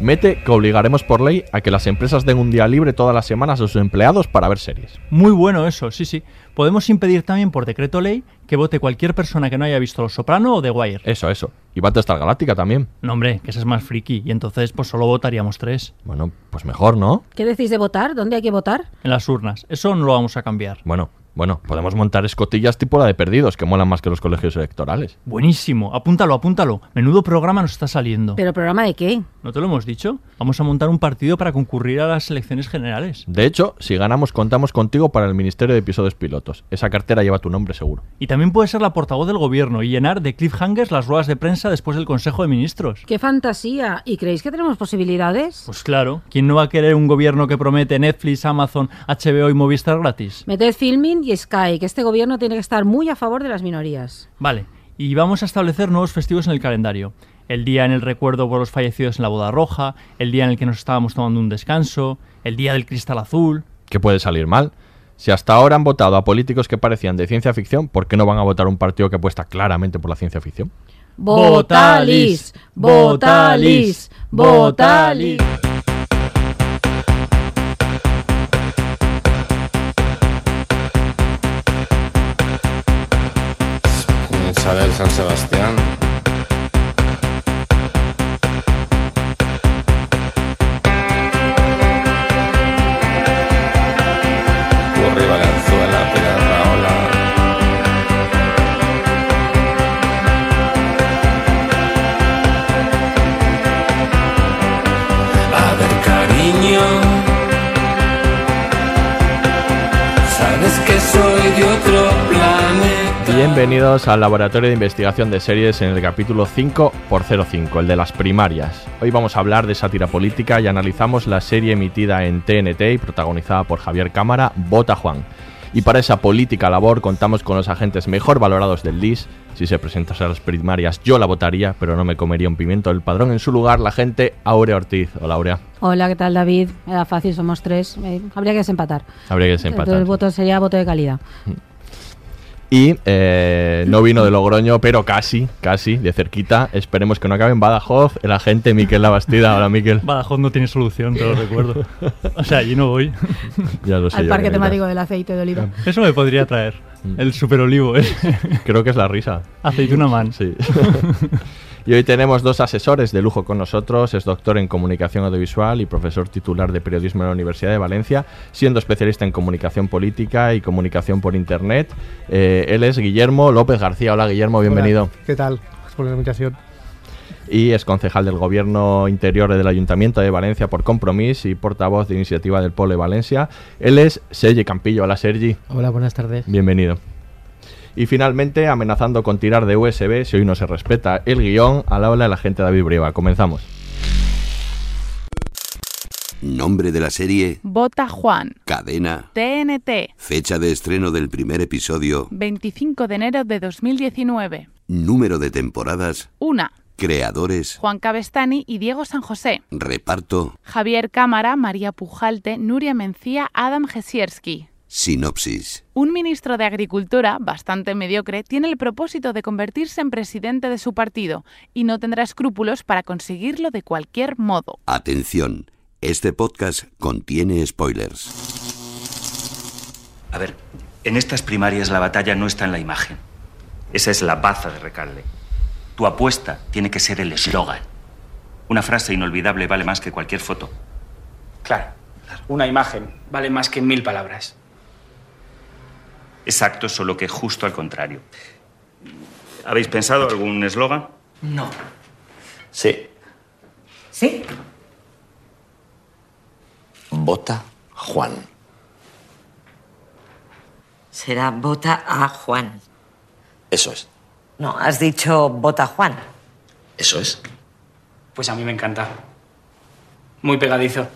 Mete que obligaremos por ley a que las empresas den un día libre todas las semanas a sus empleados para ver series. Muy bueno eso, sí, sí. Podemos impedir también por decreto ley que vote cualquier persona que no haya visto Los Soprano o The Wire. Eso, eso. Y Battlestar Galáctica también. No, hombre, que ese es más friki y entonces pues solo votaríamos tres Bueno, pues mejor, ¿no? ¿Qué decís de votar? ¿Dónde hay que votar? en las urnas. Eso no lo vamos a cambiar. Bueno, bueno, podemos montar escotillas tipo la de perdidos, que molan más que los colegios electorales. Buenísimo, apúntalo, apúntalo. Menudo programa nos está saliendo. ¿Pero programa de qué? ¿No te lo hemos dicho? Vamos a montar un partido para concurrir a las elecciones generales. De hecho, si ganamos, contamos contigo para el Ministerio de Episodios Pilotos. Esa cartera lleva tu nombre seguro. Y también puedes ser la portavoz del gobierno y llenar de cliffhangers las ruedas de prensa después del Consejo de Ministros. ¡Qué fantasía! ¿Y creéis que tenemos posibilidades? Pues claro, ¿quién no va a querer un gobierno que promete Netflix, Amazon, HBO y Movistar gratis? Meted Filming y Sky, que este gobierno tiene que estar muy a favor de las minorías. Vale, y vamos a establecer nuevos festivos en el calendario. El día en el recuerdo por los fallecidos en la boda roja, el día en el que nos estábamos tomando un descanso, el día del cristal azul. ¿Qué puede salir mal? Si hasta ahora han votado a políticos que parecían de ciencia ficción, ¿por qué no van a votar un partido que apuesta claramente por la ciencia ficción? ¡Votalis! ¡Votalis! ¡Votalis! Isabel San Sebastián. Curry Valenzuela, Pilar Raola. A ver, cariño. Sabes que soy planeta. Bienvenidos al Laboratorio de Investigación de Series en el capítulo 5x05, el de las primarias. Hoy vamos a hablar de sátira política y analizamos la serie emitida en TNT y protagonizada por Javier Cámara, Bota Juan. Y para esa política labor contamos con los agentes mejor valorados del DIS. Si se presentase a las primarias yo la votaría, pero no me comería un pimiento del padrón. En su lugar, la gente Aurea Ortiz. Hola Aurea. Hola, ¿qué tal, David? Era fácil, somos tres. Eh, habría que desempatar. Habría que desempatar. Entonces, el voto sería voto de calidad. Y eh, no vino de Logroño, pero casi, casi, de cerquita. Esperemos que no acabe en Badajoz. El agente Miquel Labastida. Hola, Miquel. Badajoz no tiene solución, te lo recuerdo. O sea, allí no voy. Ya lo sé. Al yo parque que temático del aceite de oliva. Eso me podría traer. El super olivo, ¿eh? Creo que es la risa. Aceituna man. Sí. y hoy tenemos dos asesores de lujo con nosotros. Es doctor en comunicación audiovisual y profesor titular de periodismo en la Universidad de Valencia, siendo especialista en comunicación política y comunicación por Internet. Eh, él es Guillermo López García. Hola, Guillermo, bienvenido. ¿Qué tal? Gracias por la invitación. y es concejal del Gobierno Interior del Ayuntamiento de Valencia por Compromís y portavoz de Iniciativa del Pueblo de Valencia. Él es Sergi Campillo. Hola, Sergi. Hola, buenas tardes. Bienvenido. Y finalmente, amenazando con tirar de USB si hoy no se respeta el guion, al habla el agente David Brieva. Comenzamos. Nombre de la serie, Bota Juan. cadena, TNT. fecha de estreno del primer episodio, 25 de enero de 2019. número de temporadas, Una. creadores, Juan Cabestani y Diego San José. reparto, Javier Cámara, María Pujalte, Nuria Mencía, Adam Jesierski. Sinopsis. Un ministro de Agricultura, bastante mediocre, tiene el propósito de convertirse en presidente de su partido y no tendrá escrúpulos para conseguirlo de cualquier modo. Atención, este podcast contiene spoilers. A ver, en estas primarias la batalla no está en la imagen. Esa es la baza de Recalde. Tu apuesta tiene que ser el eslogan. Una frase inolvidable vale más que cualquier foto. Claro, una imagen vale más que mil palabras. Exacto, solo que justo al contrario. ¿Habéis pensado algún eslogan? No. Sí. ¿Sí? Vota Juan. Será vota a Juan. Eso es. No, has dicho vota Juan. Eso es. Pues a mí me encanta. Muy pegadizo.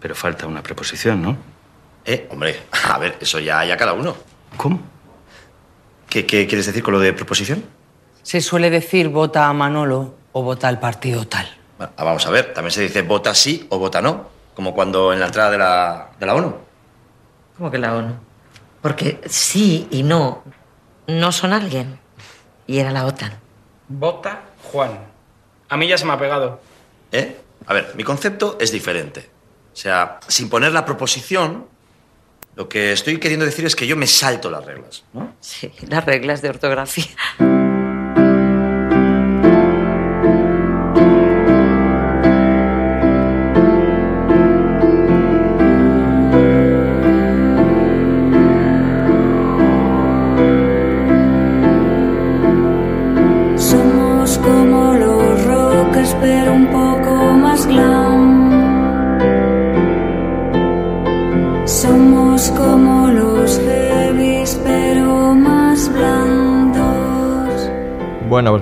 Pero falta una preposición, ¿no? Eh, hombre, a ver, eso ya, ya cada uno. ¿Cómo? ¿Qué, ¿Qué quieres decir con lo de proposición? Se suele decir vota a Manolo o vota al partido tal. Bueno, ah, vamos a ver, también se dice vota sí o vota no, como cuando en la entrada de la, de la ONU. ¿Cómo que la ONU? Porque sí y no no son alguien. Y era la OTAN. Vota Juan. A mí ya se me ha pegado. ¿Eh? A ver, mi concepto es diferente. O sea, sin poner la proposición, lo que estoy queriendo decir es que yo me salto las reglas, ¿no? Sí, las reglas de ortografía.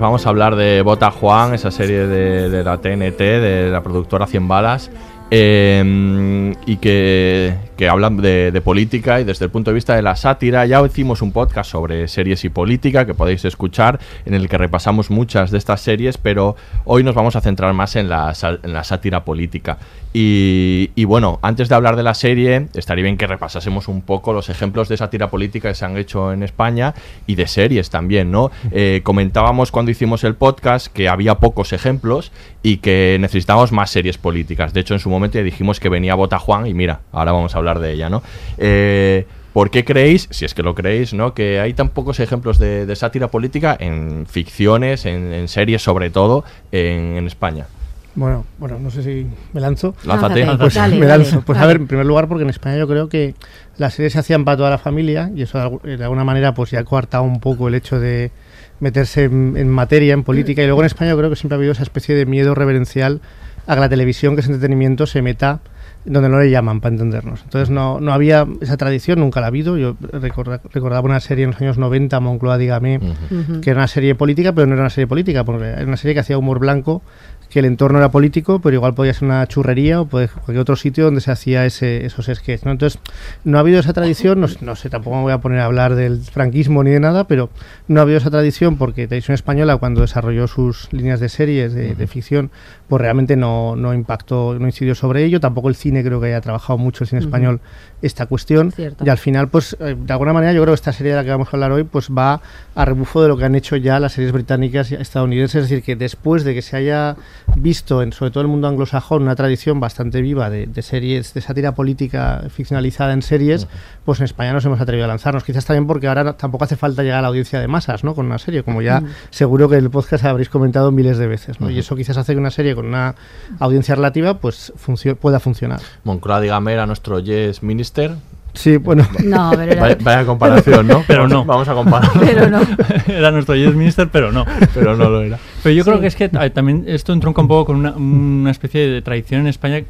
Pues vamos a hablar de Bota Juan, esa serie de, la TNT, de la productora 100 balas, eh, y que, que hablan de, política y desde el punto de vista de la sátira. Ya hicimos un podcast sobre series y política que podéis escuchar, en el que repasamos muchas de estas series, pero hoy nos vamos a centrar más en la, sátira política. Y, y bueno, antes de hablar de la serie, estaría bien que repasásemos un poco los ejemplos de sátira política que se han hecho en España y de series también, ¿no? Eh, comentábamos cuando hicimos el podcast que había pocos ejemplos y que necesitábamos más series políticas. De hecho, en su momento ya dijimos que venía Bota Juan y mira, ahora vamos a hablar de ella, ¿no? Eh, ¿Por qué creéis, si es que lo creéis, ¿no? que hay tan pocos ejemplos de, de sátira política en ficciones, en, en series sobre todo, en, en España? Bueno, bueno, no sé si me lanzo. Lánzate. Pues Dale, me dale, lanzo. Pues a ver, en primer lugar, porque en España yo creo que las series se hacían para toda la familia y eso de algu- de alguna manera pues ya ha coartado un poco el hecho de meterse en, en materia, en política. Y luego en España yo creo que siempre ha habido esa especie de miedo reverencial a que la televisión, que es entretenimiento, se meta donde no le llaman, para entendernos. Entonces no, no había esa tradición, nunca la ha habido. Yo recorda- recordaba una serie en los años 90, Moncloa, dígame, Ujú. que era una serie política, pero no era una serie política, porque era una serie que hacía humor blanco, que el entorno era político, pero igual podía ser una churrería o puede- cualquier otro sitio donde se hacía ese, esos sketches. ¿no? Entonces, no ha habido esa tradición, no, sé- no sé, tampoco me voy a poner a hablar del franquismo ni de nada, pero no ha habido esa tradición porque Televisión Española, cuando desarrolló sus líneas de series, de, de ficción, pues realmente no, no impactó, no incidió sobre ello. Tampoco el cine creo que haya trabajado mucho el cine español esta cuestión. Cierto. Y al final, pues eh, de alguna manera yo creo que esta serie de la que vamos a hablar hoy pues va a rebufo de lo que han hecho ya las series británicas y estadounidenses. Es decir, que después de que se haya visto en sobre todo el mundo anglosajón una tradición bastante viva de, de series, de sátira política ficcionalizada en series, pues en España nos hemos atrevido a lanzarnos. Quizás también porque ahora tampoco hace falta llegar a la audiencia de masas, ¿no? Con una serie, como ya seguro que en el podcast habréis comentado miles de veces, ¿no? Y eso quizás hace que una serie con una audiencia relativa pues funcio- pueda funcionar. Moncloa, dígame, era nuestro Yes Minister. Sí, bueno. No, pero era- Vaya, vaya comparación, ¿no? Pero no. Vamos a comparar. Pero no. era nuestro Yes Minister, pero no. Pero no lo era. Pero yo creo que es que también esto entronca un poco con una, una especie de tradición en España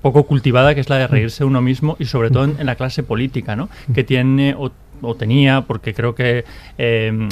poco cultivada, que es la de reírse uno mismo y sobre todo en, en la clase política, ¿no? Que tiene o, o tenía, porque creo que eh,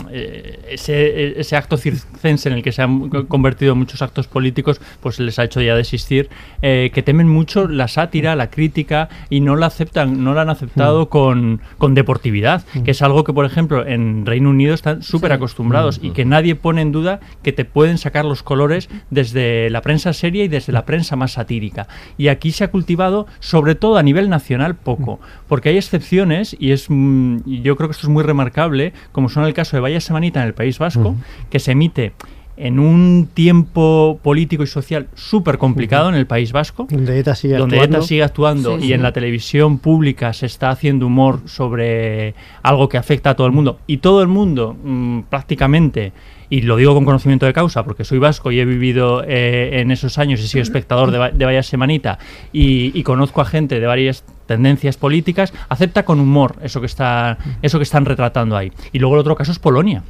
ese, ese acto circense en el que se han co- convertido muchos actos políticos, pues les ha hecho ya desistir, eh, que temen mucho la sátira, la crítica y no la aceptan, no la han aceptado con, con deportividad, que es algo que, por ejemplo, en Reino Unido están súper acostumbrados y que nadie pone en duda que te pueden sacar los colores desde la prensa seria y desde la prensa más satírica. Y aquí se ha cultivado, sobre todo a nivel nacional, poco, porque hay excepciones y es mm, y yo creo que esto es muy remarcable, como son el caso de Vaya Semanita en el País Vasco, que se emite en un tiempo político y social súper complicado en el País Vasco, Donde ETA sigue donde actuando. ETA sigue actuando Sí, y sí. en la televisión pública se está haciendo humor sobre algo que afecta a todo el mundo y todo el mundo mm, prácticamente y lo digo con conocimiento de causa, porque soy vasco y he vivido eh, en esos años y he sido espectador de, de varias semanitas y, y conozco a gente de varias tendencias políticas, acepta con humor eso que está eso que están retratando ahí. Y luego el otro caso es Polonia.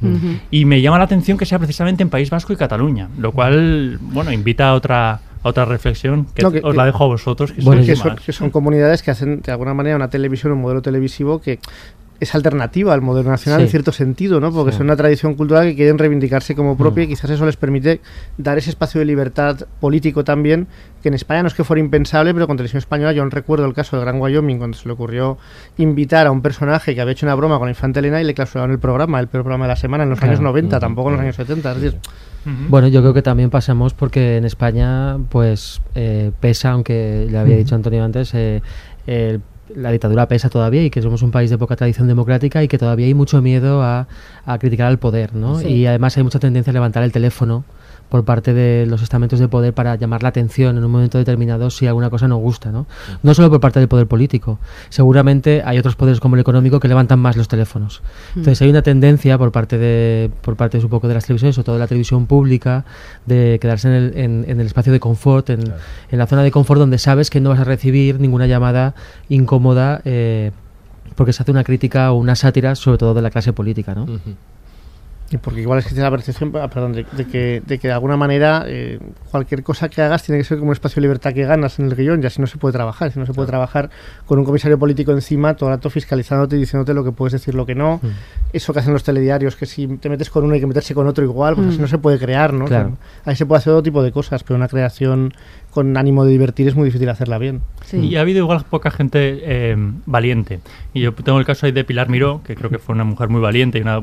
Y me llama la atención que sea precisamente en País Vasco y Cataluña, lo cual, bueno, invita a otra a otra reflexión que, No, que- os que- la dejo a vosotros. Que Bueno, son, que son comunidades que hacen de alguna manera una televisión, un modelo televisivo que es alternativa al modelo nacional Sí. en cierto sentido, ¿no? Porque Sí. son una tradición cultural que quieren reivindicarse como propia Mm. y quizás eso les permite dar ese espacio de libertad político también, que en España no es que fuera impensable, pero con televisión española yo recuerdo el caso del Gran Wyoming cuando se le ocurrió invitar a un personaje que había hecho una broma con la infanta Elena y le clausuraron el programa, el peor programa de la semana en los Claro. años 90, Ujú. tampoco en los años 70, es decir, Bueno, yo creo que también pasamos porque en España, pues, eh, pesa, aunque le había dicho Antonio antes, eh, el- la dictadura pesa todavía y que somos un país de poca tradición democrática y que todavía hay mucho miedo a, a criticar al poder, ¿no? Sí. Y además hay mucha tendencia a levantar el teléfono por parte de los estamentos de poder para llamar la atención en un momento determinado si alguna cosa no gusta, ¿no? No solo por parte del poder político. Seguramente hay otros poderes como el económico que levantan más los teléfonos. Entonces hay una tendencia por parte de por parte un poco de las televisiones, sobre todo de la televisión pública, de quedarse en el, en, en el espacio de confort, en, en la zona de confort donde sabes que no vas a recibir ninguna llamada incómoda eh, porque se hace una crítica o una sátira sobre todo de la clase política, ¿no? Y porque igual existe la percepción ah, perdón, de, de que, de que de alguna manera eh, cualquier cosa que hagas tiene que ser como un espacio de libertad que ganas en el guion, y así no se puede trabajar. Si no se puede trabajar con un comisario político encima todo el rato fiscalizándote y diciéndote lo que puedes decir, lo que no. Mm. Eso que hacen los telediarios, que si te metes con uno hay que meterse con otro igual, pues Mm. así no se puede crear, ¿no? O sea, Claro. ahí se puede hacer todo tipo de cosas, pero una creación con ánimo de divertir es muy difícil hacerla bien. Y ha habido igual poca gente eh, valiente. Y yo tengo el caso ahí de Pilar Miró, que creo que fue una mujer muy valiente y una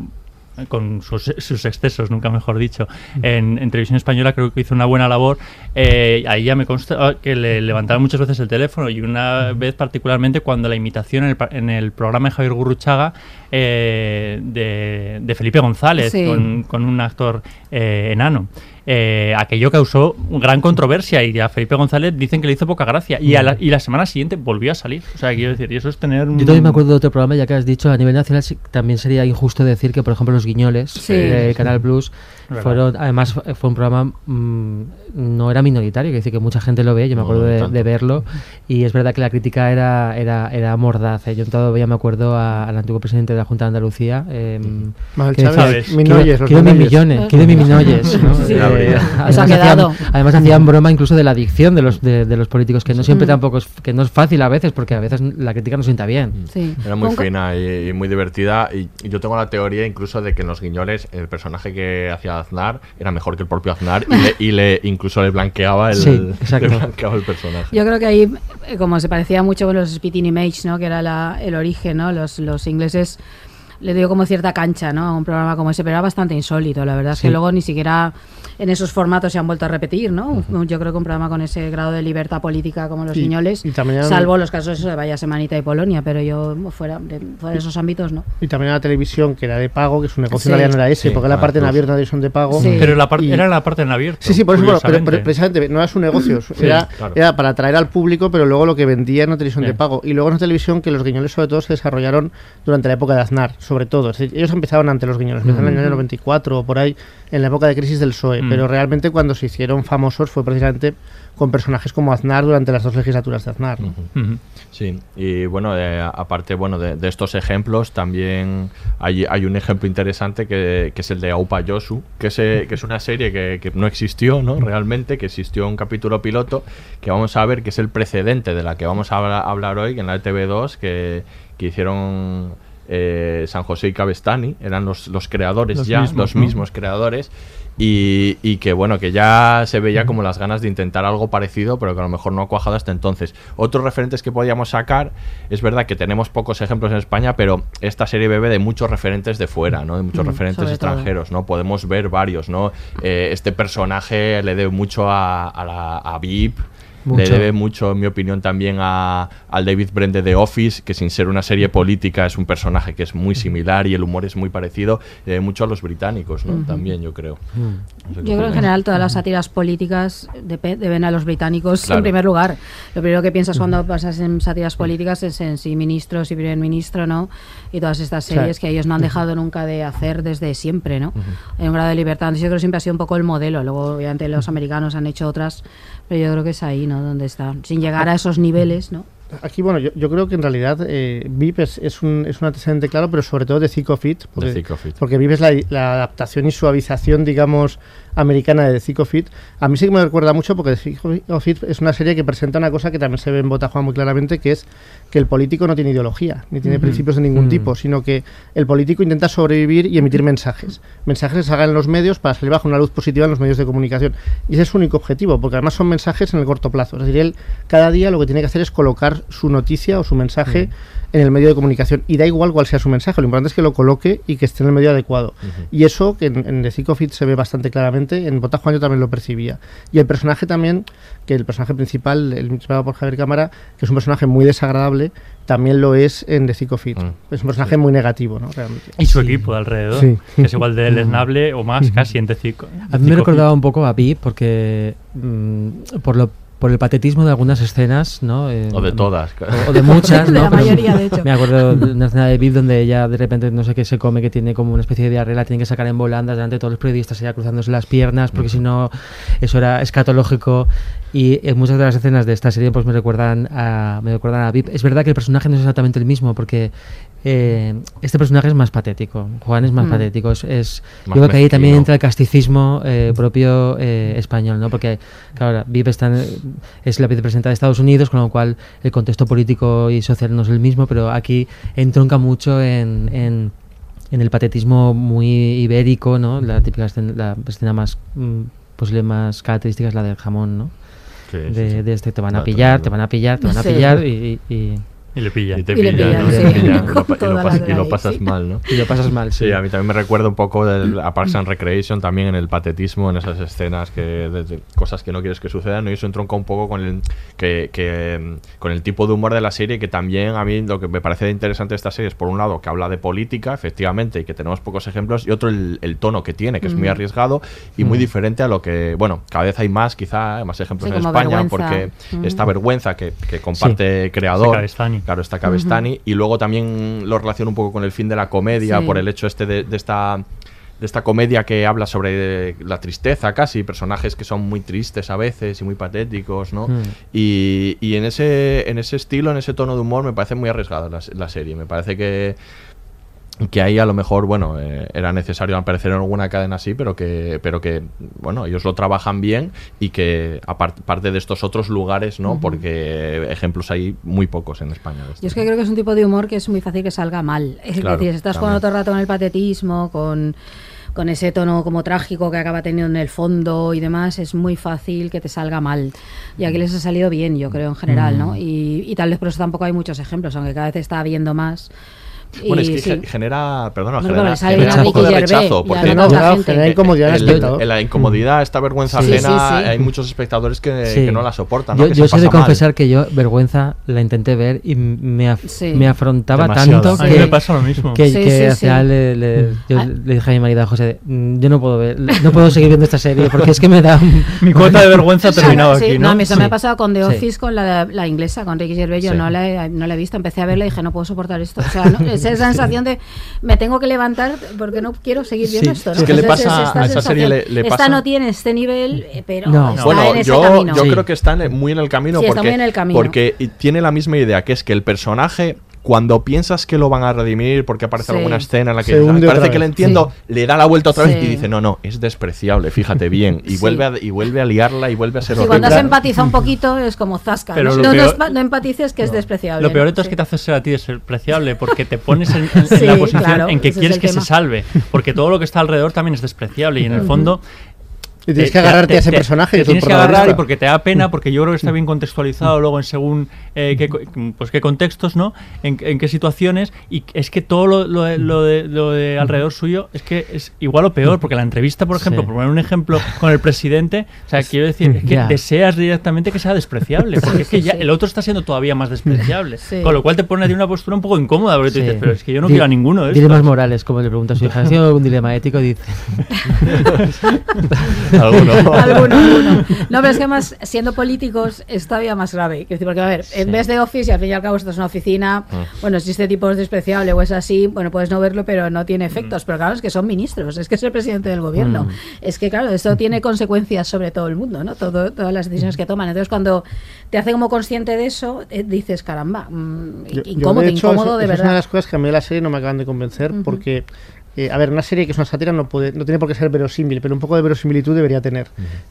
con sus, sus excesos, nunca mejor dicho, en, en televisión española creo que hizo una buena labor. Eh, ahí ya me consta que le levantaron muchas veces el teléfono y una vez particularmente cuando la imitación en el, en el programa de Javier Gurruchaga eh, de, de Felipe González Sí. con, con un actor eh, enano. Eh, aquello causó gran controversia y a Felipe González dicen que le hizo poca gracia y, a la, y la semana siguiente volvió a salir. O sea, quiero decir, y eso es tener... Yo también me acuerdo de otro programa, ya que has dicho, a nivel nacional sí- también sería injusto decir que, por ejemplo, Los Guiñoles, Sí. de Canal Plus, Verdad. fueron, además fu- fue un programa, mm, no era minoritario, que decir que mucha gente lo ve, yo me acuerdo no de, de verlo, y es verdad que la crítica era, era, era mordaz. ¿eh? Yo todavía me acuerdo a- al antiguo presidente de la Junta de Andalucía, eh, que decía, quiero, mis Minoyes". millones, quiero mis millones. ¿no? Sí. Eh, La brilla. además, hacían, quedado. además hacían broma incluso de la adicción de los, de, de los políticos, que no siempre Mm. tampoco es, que no es fácil a veces, porque a veces la crítica no sienta bien. Sí. Era muy fina y, y muy divertida. Y, y yo tengo la teoría incluso de que en Los Guiñoles el personaje que hacía Aznar era mejor que el propio Aznar y le, y le- incluso le blanqueaba el, Sí, le blanqueaba el personaje. Yo creo que ahí, eh, como se parecía mucho con los Spitting Image, ¿no? que era la- el origen, ¿no? los, los ingleses le dio como cierta cancha ¿no? a un programa como ese, pero era bastante insólito. La verdad es Sí. que luego ni siquiera en esos formatos se han vuelto a repetir. ¿no? Yo creo que un programa con ese grado de libertad política como los Y- también salvo los casos de Vaya Semanita y Polonia, pero yo fuera de, fuera de esos ámbitos no. Y también la televisión, que era de pago, que su negocio Sí. en realidad no era ese, Sí, porque la Canal parte en abierto, una televisión de pago. Sí. Pero la Y- era la parte en abierto. Sí, sí, por eso, bueno, pero, precisamente no era su negocio, Sí, era, claro. era para atraer al público, pero luego lo que vendía en una televisión de pago. Y luego en una televisión que los guiñoles sobre todo se desarrollaron durante la época de Aznar, sobre todo. Es decir, ellos empezaron ante los guiñoles, empezaron en el año 94 o por ahí, en la época de crisis del PSOE, Mm. Pero realmente cuando se hicieron famosos fue precisamente con personajes como Aznar durante las dos legislaturas de Aznar. ¿no? Sí, y bueno, eh, aparte bueno de, de estos ejemplos, también hay, hay un ejemplo interesante que, que es el de Aupa Yosu, que es, eh, que es una serie que, que no existió ¿no? realmente, que existió un capítulo piloto, que vamos a ver que es el precedente de la que vamos a habla- hablar hoy, en la TV2, que, que hicieron eh, San José y Cabestani, eran los, los creadores Los ya, mismos, los ¿no? mismos creadores. Y, y que bueno, que ya se veía como las ganas de intentar algo parecido, pero que a lo mejor no ha cuajado hasta entonces. Otros referentes que podíamos sacar, es verdad que tenemos pocos ejemplos en España, pero esta serie bebe de muchos referentes de fuera, ¿no? De muchos Mm, referentes todo. extranjeros, ¿no? Podemos ver varios, ¿no? Eh, este personaje le debe mucho a, a, la, a Vip, le debe mucho, en mi opinión, también a, al David Brent de The Office, que sin ser una serie política es un personaje que es muy similar y el humor es muy parecido, le debe mucho a los británicos, ¿no? También, yo creo. Yo creo que en general todas las sátiras políticas deben a los británicos en primer lugar. Lo primero que piensas cuando pasas en sátiras políticas es en si ministro, si primer ministro, ¿no? Y todas estas series que ellos no han dejado nunca de hacer desde siempre, ¿no? En un grado de libertad. Yo creo que siempre ha sido un poco el modelo. Luego, obviamente, los americanos han hecho otras, pero yo creo que es ahí, ¿no? Donde está. Sin llegar a esos niveles, ¿no? Aquí, bueno, yo, yo, creo que en realidad eh, VIP es, es, un, es un antecedente claro, pero sobre todo de Fit Porque, porque VIP es la, la, adaptación y suavización, digamos, americana de The Fit. A mí sí que me recuerda mucho porque The Fit es una serie que presenta una cosa que también se ve en Botajuan muy claramente, que es que el político no tiene ideología, ni tiene principios de ningún tipo, sino que el político intenta sobrevivir y emitir mensajes. Mensajes que se hagan en los medios para salir bajo una luz positiva en los medios de comunicación. Y ese es su único objetivo, porque además son mensajes en el corto plazo. Es decir, él cada día lo que tiene que hacer es colocar su noticia o su mensaje en el medio de comunicación. Y da igual cuál sea su mensaje, lo importante es que lo coloque y que esté en el medio adecuado. Y eso, que en, en The Fit se ve bastante claramente, en Bota Juan yo también lo percibía. Y el personaje también, que el personaje principal, el interpretado por Javier Cámara, que es un personaje muy desagradable, también lo es en The Fit. Es un personaje muy negativo, ¿no? Realmente. Y su equipo de alrededor, que es igual de lesnable o más casi en The A mí me recordaba un poco a Pi porque mm, por lo por el patetismo de algunas escenas, ¿no? Eh, o de todas. O, de muchas, ¿no? de la mayoría, de hecho. Me acuerdo de una escena de Viv donde ella de repente no sé qué se come, que tiene como una especie de diarrea, la tienen que sacar en volandas delante de todos los periodistas, ella cruzándose las piernas, porque si no, eso era escatológico. Y en muchas de las escenas de esta serie pues me recuerdan a, me recuerdan a Viv. Es verdad que el personaje no es exactamente el mismo, porque eh, este personaje es más patético. Juan es más mm. patético. Es, yo creo que ahí también entra el casticismo eh, propio eh, español, ¿no? Porque, claro, Vive está es la vicepresidenta de Estados Unidos, con lo cual el contexto político y social no es el mismo, pero aquí entronca mucho en, en, el patetismo muy ibérico, ¿no? La típica escena, la escena más mm, posible más característica es la del jamón, ¿no? de, de, este te van a pillar, te van a pillar, te van a pillar y y le pilla. Y te pilla, y, lo, pasas mal, ¿no? Y lo pasas mal, sí. a mí también me recuerda un poco del, a Parks and Recreation también en el patetismo, en esas escenas que de, cosas que no quieres que sucedan, ¿no? Y eso entronca un poco con el, que, que, con el tipo de humor de la serie, que también a mí lo que me parece interesante de esta serie es, por un lado, que habla de política, efectivamente, y que tenemos pocos ejemplos, y otro, el, el tono que tiene, que es muy arriesgado y muy diferente a lo que, bueno, cada vez hay más, quizá, más ejemplos en España, porque esta vergüenza que, que comparte creador claro, está Cabestani. Y luego también lo relaciono un poco con el fin de la comedia, por el hecho este de, esta de esta comedia que habla sobre la tristeza casi, personajes que son muy tristes a veces y muy patéticos, ¿no? Hmm. Y, y, en, ese, en ese estilo, en ese tono de humor, me parece muy arriesgada la serie. Me parece que que ahí a lo mejor, bueno, eh, era necesario aparecer en alguna cadena así, pero que, pero que, bueno, ellos lo trabajan bien y que aparte de estos otros lugares, ¿no? Porque ejemplos hay muy pocos en España. Yo es que creo que es un tipo de humor que es muy fácil que salga mal. Es decir, estás jugando todo el rato con el patetismo, con con ese tono como trágico que acaba teniendo en el fondo y demás, es muy fácil que te salga mal. Y aquí les ha salido bien, yo creo, en general, ¿no? Y, y tal vez por eso tampoco hay muchos ejemplos, aunque cada vez está habiendo más. Bueno, es que genera, perdona, genera, un poco de rechazo. Porque no, genera incomodidad En la incomodidad, esta vergüenza ajena, hay muchos espectadores que, no la soportan. Yo, yo sé de confesar que yo, vergüenza, la intenté ver y me, me afrontaba tanto que. me pasa lo mismo. Que, que al final le, le, yo ah. le dije a mi marido, José, mm, yo no puedo ver, no puedo seguir viendo esta serie porque es que me da. mi cuota de vergüenza ha terminado aquí. No, a mí eso me ha pasado con The Office, con la, la inglesa, con Ricky Gervais. Yo no la, he visto, empecé a verla y dije, no puedo soportar esto. O sea, esa sensación de me tengo que levantar porque no quiero seguir viendo esto. ¿no? Es que le pasa a esa serie le, pasa... Esta no tiene este nivel, eh, pero está bueno, en ese yo, camino. yo creo que está muy en el camino porque, en el camino. porque tiene la misma idea, que es que el personaje cuando piensas que lo van a redimir porque aparece alguna escena en la que parece que le entiendo, le da la vuelta otra vez y dice, no, no, es despreciable, fíjate bien. Y, vuelve, a, y vuelve a liarla y vuelve a ser horrible. cuando se empatiza un poquito es como zasca. Pero no, no, empatices que es despreciable. Lo peor de todo es que te hace ser a ti despreciable porque te pones en, la posición en que quieres que se salve. Porque todo lo que está alrededor también es despreciable y en el fondo Y tienes que agarrarte te- a ese te- personaje, te que tienes que agarrar y porque te da pena, porque yo creo que está bien contextualizado luego en según eh, qué, pues qué contextos, ¿no? En, en qué situaciones. Y es que todo lo, lo de, lo de- lo de alrededor suyo es que es igual o peor, porque la entrevista, por ejemplo, Sí. por poner un ejemplo con el presidente, o sea, quiero decir, es que Ya. deseas directamente que sea despreciable, porque es que ya el otro está siendo todavía más despreciable. Sí. Con lo cual te pone de una postura un poco incómoda, porque tú dices, pero es que yo no Di- quiero a ninguno de Dilemas estos. morales, como le pregunta a su hija. ¿Has tenido algún dilema ético? Dice. Alguno. Alguno, alguno. No, pero es que más siendo políticos es todavía más grave. Porque, a ver, en vez de Office, y al fin y al cabo esto es una oficina, Ah. bueno, si este tipo es despreciable o es así, bueno, puedes no verlo, pero no tiene efectos. Pero claro, es que son ministros, es que es el presidente del gobierno. Mm. Es que, claro, esto tiene consecuencias sobre todo el mundo, ¿no? Todo, todas las decisiones que toman. Entonces, cuando te hace como consciente de eso, eh, dices, caramba, mm, Yo- yo, incómodo, de hecho, incómodo eso- de eso Es una verdad. de las cosas que a mí de la serie no me acaban de convencer porque, eh, a ver, una serie que es una sátira no, puede, no tiene por qué ser verosímil, pero un poco de verosimilitud debería tener.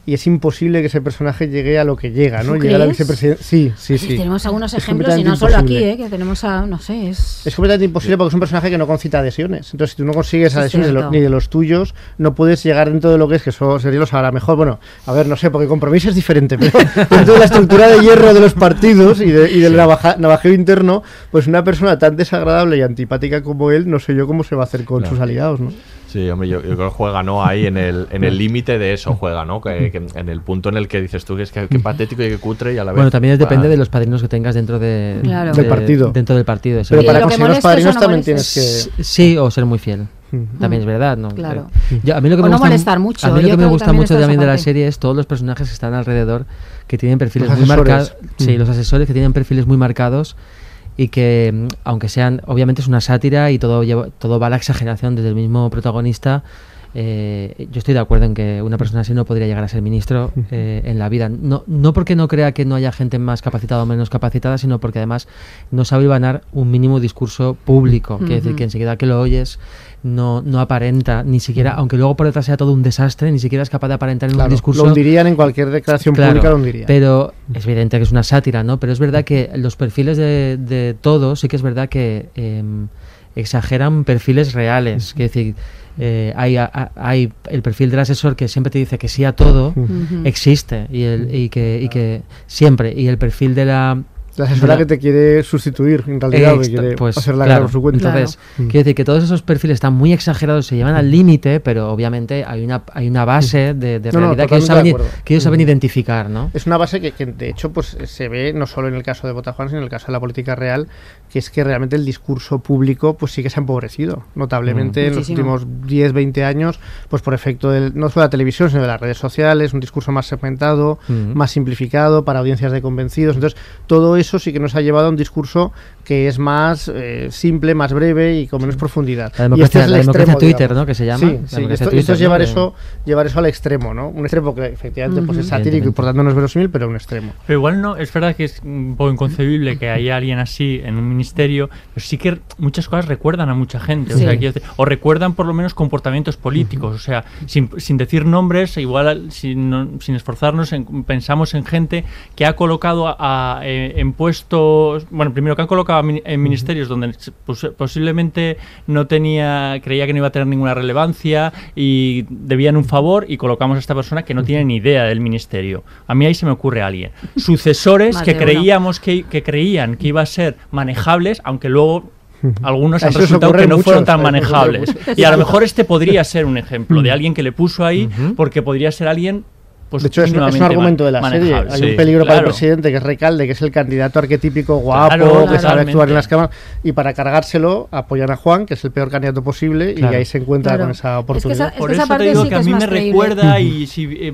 Y es imposible que ese personaje llegue a lo que llega, ¿no? ¿Tú Llegar a vicepresidente. Sí, sí, Sí, sí. Tenemos algunos Es ejemplos, y no solo aquí, imposible. ¿eh? que tenemos a, no sé, es... Es completamente imposible porque es un personaje que no concita adhesiones. Entonces, si tú no consigues Sí, es adhesiones de lo- ni de los tuyos, no puedes llegar dentro de lo que es, que eso sería lo sabrá mejor. Bueno, a ver, no sé, porque compromiso es diferente, pero dentro de la estructura de hierro de los partidos y, de- y del navaja- navajeo interno, pues una persona tan desagradable y antipática como él, no sé yo cómo se va a hacer con Claro. sus aliados, ¿no? Sí, hombre, yo, yo creo que juega, ¿no? Ahí en el en el límite de eso juega, ¿no? Que, que en el punto en el que dices tú que es que, que patético y que cutre y a la vez... Bueno, también depende ah, de los padrinos que tengas dentro de, Claro. Del partido. Dentro del partido. Pero para conseguir los padrinos no también molestes. tienes que... Sí, o ser muy fiel. También es verdad, ¿no? Claro. Eh, yo- a mí lo que O me no gusta, molestar mucho, A mí lo yo que me gusta también mucho también de la serie es todos los personajes que están alrededor que tienen perfiles Los muy marcados. Sí, Mm. los asesores que tienen perfiles muy marcados y que, mm, aunque sean, obviamente es una sátira y todo, lleva- todo va a la exageración desde el mismo protagonista. eh, yo estoy de acuerdo en que una persona así no podría llegar a ser ministro eh, en la vida. No, no porque no crea que no haya gente más capacitada o menos capacitada, sino porque además no sabe ganar un mínimo discurso público. Quiere decir que enseguida que lo oyes no, no aparenta, ni siquiera, aunque luego por detrás sea todo un desastre, ni siquiera es capaz de aparentar en Claro, un discurso. lo hundirían en cualquier declaración Claro, pública, lo hundirían. Pero es evidente que es una sátira, ¿no? Pero es verdad que los perfiles de, de todos, sí que es verdad que em, exageran perfiles reales. Quiere decir, eh, hay, a- hay el perfil del asesor que siempre te dice que sí a todo, existe, y, el, y, que, y que siempre. Y el perfil de la. La asesora que te quiere sustituir, en realidad, que quiere pues, hacer la claro. por su cuenta. Entonces, Claro. quiero decir que todos esos perfiles están muy exagerados, se llevan al límite, pero obviamente hay una, hay una base de, de No, no, realidad que ellos, saben, que ellos saben Ujú. identificar, ¿no? Es una base que, que, de hecho pues se ve no solo en el caso de Botajuan, sino en el caso de la política real, que es que realmente el discurso público pues sí que se ha empobrecido notablemente Mm. en los últimos 10, 20 años, pues por efecto del, no solo de la televisión, sino de las redes sociales, un discurso más segmentado, Ujú. más simplificado para audiencias de convencidos. Entonces, todo eso sí que nos ha llevado a un discurso que es más eh, simple, más breve y con menos profundidad. La Y democracia- este es el la democracia extremo, Twitter, digamos. ¿no? Que se llama. Sí, La sí, democracia esto, Twitter, esto es llevar eso, llevar eso al extremo, ¿no? Un extremo que efectivamente pues es satírico y por tanto no es verosímil, pero un extremo. Pero igual no, es verdad que es un poco inconcebible que haya alguien así en un ministerio, pero sí que muchas cosas recuerdan a mucha gente. O, sea, o recuerdan por lo menos comportamientos políticos. O sea, sin, sin decir nombres, igual sin, no- sin esforzarnos, en- pensamos en gente que ha colocado a, a, eh, en puestos, bueno, primero que han colocado en ministerios donde posiblemente no tenía, creía que no iba a tener ninguna relevancia y debían un favor y colocamos a esta persona que no tiene ni idea del ministerio. A mí ahí se me ocurre alguien. Sucesores que creíamos que, que creían que iba a ser manejables, aunque luego algunos han resultado que no fueron tan ocurren manejables. Y a lo mejor este podría ser un ejemplo de alguien que le puso ahí porque podría ser alguien pues de hecho, es, un- es un argumento de la serie. Hay Sí, un peligro para el presidente que es Recalde, que es el candidato arquetípico guapo, Claro, que sabe actuar en las cámaras. Y para cargárselo, apoyan a Juan, que es el peor candidato posible, Claro. y ahí se encuentra Claro. con esa Es que esa- oportunidad. es Por que esa eso te digo sí que que a mí me creíble. recuerda y si eh,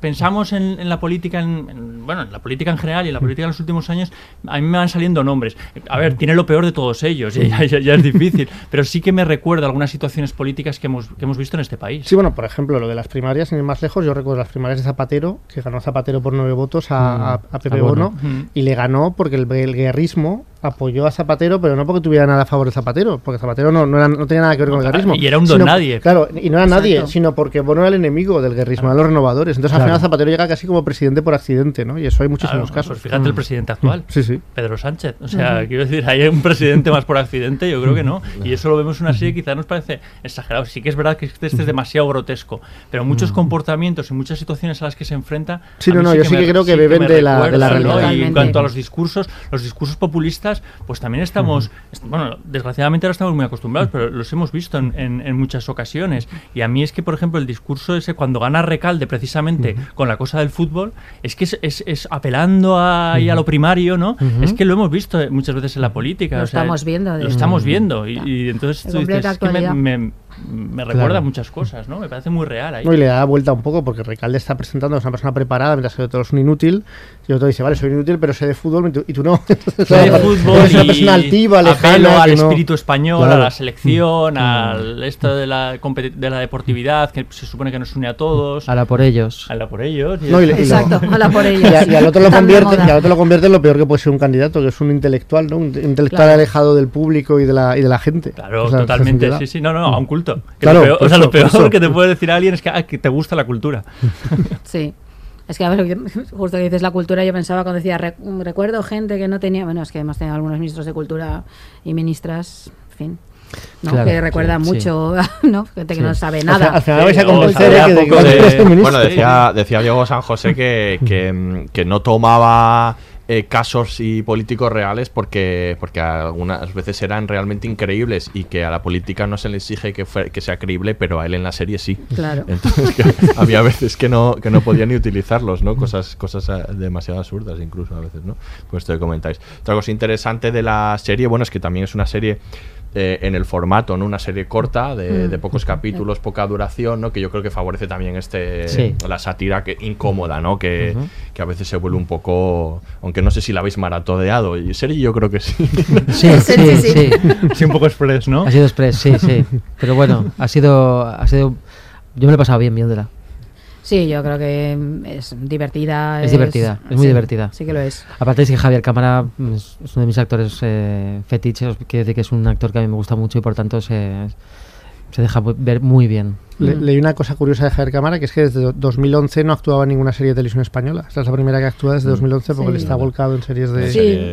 pensamos en, en la política, en, en- bueno, en la política en general y en la política en los últimos años, a mí me van saliendo nombres. A ver, tiene lo peor de todos ellos, y ya, ya- ya es difícil, pero sí que me recuerda algunas situaciones políticas que hemos, que hemos visto en este país. Sí, bueno, por ejemplo, lo de las primarias, sin ir más lejos, yo recuerdo las primarias de Zapatero, que ganó Zapatero por nueve votos a, a- a Pepe a Bono. Bono, Mm. y le ganó porque el, el guerrismo apoyó a Zapatero, pero no porque tuviera nada a favor de Zapatero, porque Zapatero no, no, era- no tenía nada que ver con el guerrismo. y era un don sino- nadie. Claro, y no era Exacto. nadie, sino porque Bono era el enemigo del guerrismo, eran los renovadores. Entonces al final Zapatero llega casi como presidente por accidente, ¿no? Y eso hay muchísimos Claro, casos. pues fíjate el presidente actual, Sí, sí. Pedro Sánchez. O sea, quiero decir, ¿hay un presidente más por accidente? Yo creo que no. Y eso lo vemos en una serie que quizás nos parece exagerado. Sí que es verdad que este es demasiado grotesco, pero muchos comportamientos y muchas situaciones a las que se enfrenta. Sí, a no, no, yo sí me- que creo que sí beben de la- de la realidad. Y en cuanto a los discursos, los discursos populistas, pues también estamos, est- bueno, desgraciadamente ahora estamos muy acostumbrados, pero los hemos visto en, en- en muchas ocasiones. Y a mí es que, por ejemplo, el discurso ese, cuando gana Recalde precisamente con la cosa del fútbol, es que es, es- es apelando a, a lo primario, ¿no? Es que lo hemos visto muchas veces en la política. Lo o sea, estamos viendo, de Lo estamos viendo. Y, y entonces tú dices, es que me- me recuerda Claro. muchas cosas, ¿no? Me parece muy real ahí. No, y le da vuelta un poco porque Recalde está presentando a una persona preparada, mientras que el otro es un inútil. Y otro dice, vale, soy inútil, pero sé de fútbol y tú, y tú no. Entonces, Sé de claro, fútbol eres una y persona altiva, lejana. al no- espíritu español, Claro. a la selección, al esto de la, de la deportividad, que se supone que nos une a todos. A la por ellos. A la por ellos. No, y, le- y lo- Exacto, ala por ellos. Y, a- y al otro lo convierte, y al otro lo convierte en lo peor que puede ser un candidato, que es un intelectual, ¿no? Un intelectual Claro. alejado del público y de la, y de la gente. Claro, O sea, totalmente. Sí, sí, no, no, a un culto. Que Claro, lo peor, o sea, lo eso, por peor que te puede decir alguien es que, ah, que te gusta la cultura. Sí. Es que, a ver, justo que dices la cultura, yo pensaba cuando decía, "Re- recuerdo gente que no tenía, bueno, es que hemos tenido algunos ministros de cultura y ministras, en fin, ¿no? Claro, que recuerdan sí, sí. mucho, ¿no? Gente que no Sí. sabe Al nada. al final vais a Sí, convencer a este. Bueno, decía, decía Diego San José que, que, que no tomaba eh, casos y políticos reales porque, porque algunas veces eran realmente increíbles y que a la política no se le exige que, fue- que sea creíble, pero a él en la serie sí. Claro. Entonces que había veces que no, que no podía ni utilizarlos, ¿no? Cosas, cosas eh, demasiado absurdas incluso a veces, ¿no? Pues esto que comentáis. Otra cosa interesante de la serie, bueno, es que también es una serie eh, en el formato, ¿no? Una serie corta, de, Mm. de pocos capítulos, poca duración, ¿no? Que yo creo que favorece también este Sí. la sátira que incómoda, ¿no? Que, que a veces se vuelve un poco, aunque no sé si la habéis maratodeado, y serie yo creo que sí. Sí, sí, sí. Sí, un poco express, ¿no? Ha sido express, sí, sí. Pero bueno, ha sido, ha sido. Yo me lo he pasado bien viéndola. Sí, yo creo que es divertida. Es divertida, es muy sí, divertida. Sí que lo es. Aparte es que Javier Cámara es, uno de mis actores eh, fetiches, quiere decir que es un actor que a mí me gusta mucho y por tanto se, se deja ver muy bien. Le- leí una cosa curiosa de Javier Cámara, que es que desde do- 2011 no actuaba en ninguna serie de televisión española. Esta es la primera que actúa desde 2011 porque Sí. él está volcado en series de...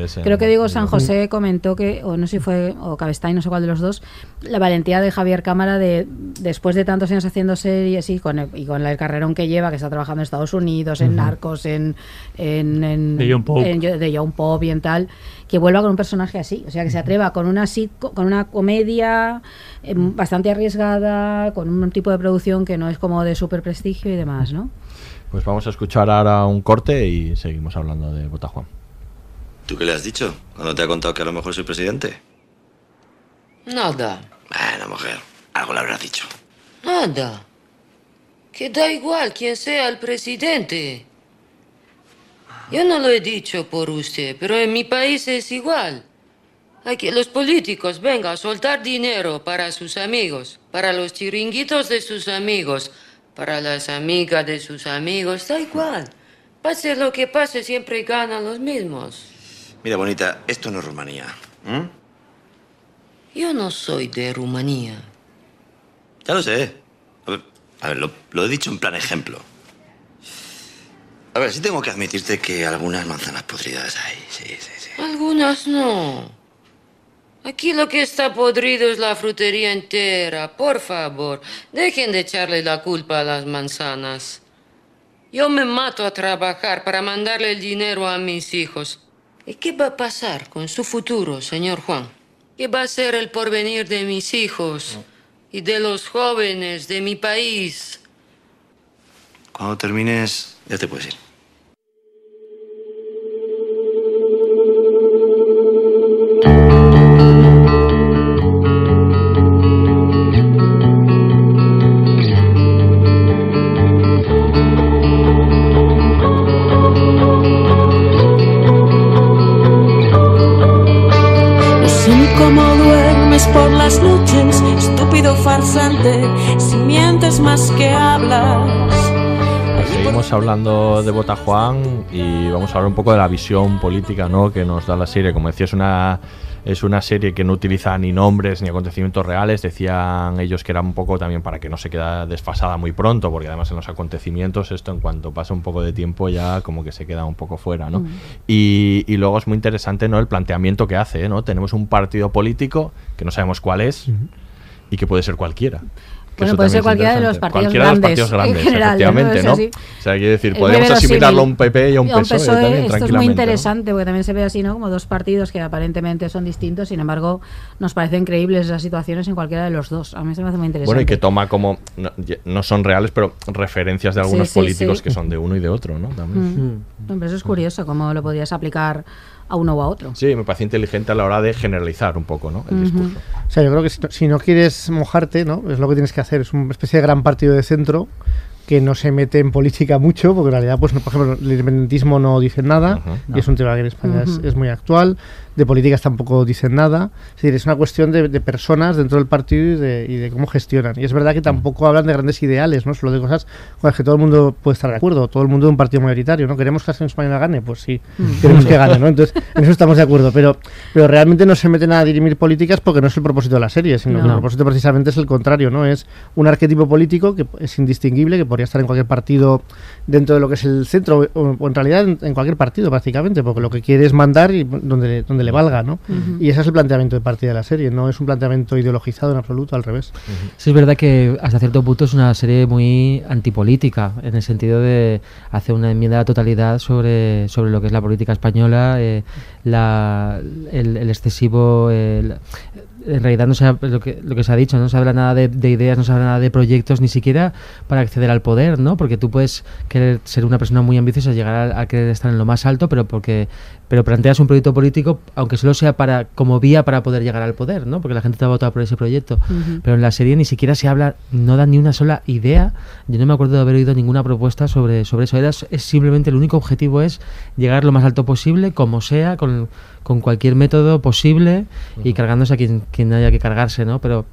Sí, creo que digo San José comentó que, o no sé si fue, o Cabestany, no sé cuál de los dos, la valentía de Javier Cámara de, después de tantos años haciendo series y con el, y con el carrerón que lleva, que está trabajando en Estados Unidos, en. Narcos, en, en, en- De John Pope. en- de John Pope y en tal, que vuelva con un personaje así, o sea, que se atreva con una con una comedia eh, bastante arriesgada, con un tipo de producción que no es como de super prestigio y demás, ¿no? Pues vamos a escuchar ahora un corte y seguimos hablando de Botajuan. ¿Tú qué le has dicho cuando te ha contado que a lo mejor soy presidente? Nada, Bueno, mujer, algo le habrás dicho. nada. Que da igual quién sea el presidente. Yo no lo he dicho por usted, pero en mi país es igual. Aquí los políticos vengan a soltar dinero para sus amigos, para los chiringuitos de sus amigos, para las amigas de sus amigos, da igual. Pase lo que pase, siempre ganan los mismos. Mira, bonita, esto no es Rumanía. ¿m? Yo no soy de Rumanía. Ya lo sé. A ver, a ver, lo, lo he dicho en plan ejemplo. A ver, sí tengo que admitirte que algunas manzanas podridas hay. Sí, sí, sí. Algunas no. Aquí lo que está podrido es la frutería entera. Por favor, dejen de echarle la culpa a las manzanas. Yo me mato a trabajar para mandarle el dinero a mis hijos. ¿Y qué va a pasar con su futuro, señor Juan? ¿Qué va a ser el porvenir de mis hijos y de los jóvenes de mi país? Cuando termines, ya te puedes ir. Más que hablas. seguimos hablando de Botajuan y vamos a hablar un poco de la visión política ¿no? que nos da la serie. Como decía, es una, es una serie que no utiliza ni nombres ni acontecimientos reales. Decían ellos que era un poco también para que no se queda desfasada muy pronto, porque además en los acontecimientos esto en cuanto pasa un poco de tiempo ya como que se queda un poco fuera. ¿no? Mm. Y, y luego es muy interesante ¿no? el planteamiento que hace. ¿no? Tenemos un partido político que no sabemos cuál es y que puede ser cualquiera. Bueno, puede ser cualquiera de los interesante. partidos Cualquiera de los grandes, partidos grandes, en general, efectivamente, ¿no? O sea, quiero decir, muy asimilarlo a un PP y a un PSOE, PSOE, también, esto es muy tranquilamente, ¿no? interesante porque también se ve así, ¿no? Como dos partidos que aparentemente son distintos, sin embargo, nos parecen creíbles esas situaciones en cualquiera de los dos. A mí se me hace muy interesante. Bueno, y que toma como, no, no son reales, pero referencias de algunos Sí, sí, políticos sí. que son de uno y de otro, ¿no? También. Mm. Hombre, eso es curioso, cómo lo podrías aplicar a uno o a otro. Sí, me parece inteligente a la hora de generalizar un poco, ¿no? El discurso. O sea, yo creo que si no, si no quieres mojarte, ¿no? Es lo que tienes que hacer. Es una especie de gran partido de centro que no se mete en política mucho, porque en realidad, pues, por ejemplo, el independentismo no dice nada, y es un tema que en España es muy actual. De políticas tampoco dicen nada. Es decir, es una cuestión de, de personas dentro del partido y de, y de cómo gestionan. Y es verdad que tampoco hablan de grandes ideales, ¿no? Solo de cosas con las que todo el mundo puede estar de acuerdo. Todo el mundo de un partido mayoritario, ¿no? ¿Queremos que la selección española gane? Pues sí, queremos que gane, ¿no? Entonces, en eso estamos de acuerdo. Pero, pero realmente no se meten a dirimir políticas porque no es el propósito de la serie, sino que el No. propósito precisamente es el contrario, ¿no? Es un arquetipo político que es indistinguible, que podría estar en cualquier partido dentro de lo que es el centro, o, o en realidad en, en cualquier partido prácticamente, porque lo que quiere es mandar y donde, donde le valga, ¿no? Y ese es el planteamiento de partida de la serie, no es un planteamiento ideologizado en absoluto, al revés. Sí, es verdad que hasta cierto punto es una serie muy antipolítica, en el sentido de hacer una enmienda a la totalidad sobre, sobre lo que es la política española, eh, la, el, el excesivo... el- en realidad no se ha- lo que, lo que se ha dicho, no se habla nada de, de ideas, no se habla nada de proyectos, ni siquiera para acceder al poder, ¿no? Porque tú puedes querer ser una persona muy ambiciosa, llegar a, a querer estar en lo más alto, pero porque pero planteas un proyecto político, aunque solo sea para como vía para poder llegar al poder, ¿no? Porque la gente te va a votar por ese proyecto. Pero en la serie ni siquiera se habla, no dan ni una sola idea. Yo no me acuerdo de haber oído ninguna propuesta sobre, sobre eso. Era, es simplemente el único objetivo es llegar lo más alto posible, como sea, con, con cualquier método posible y cargándose a quien, quien haya que cargarse, ¿no? Pero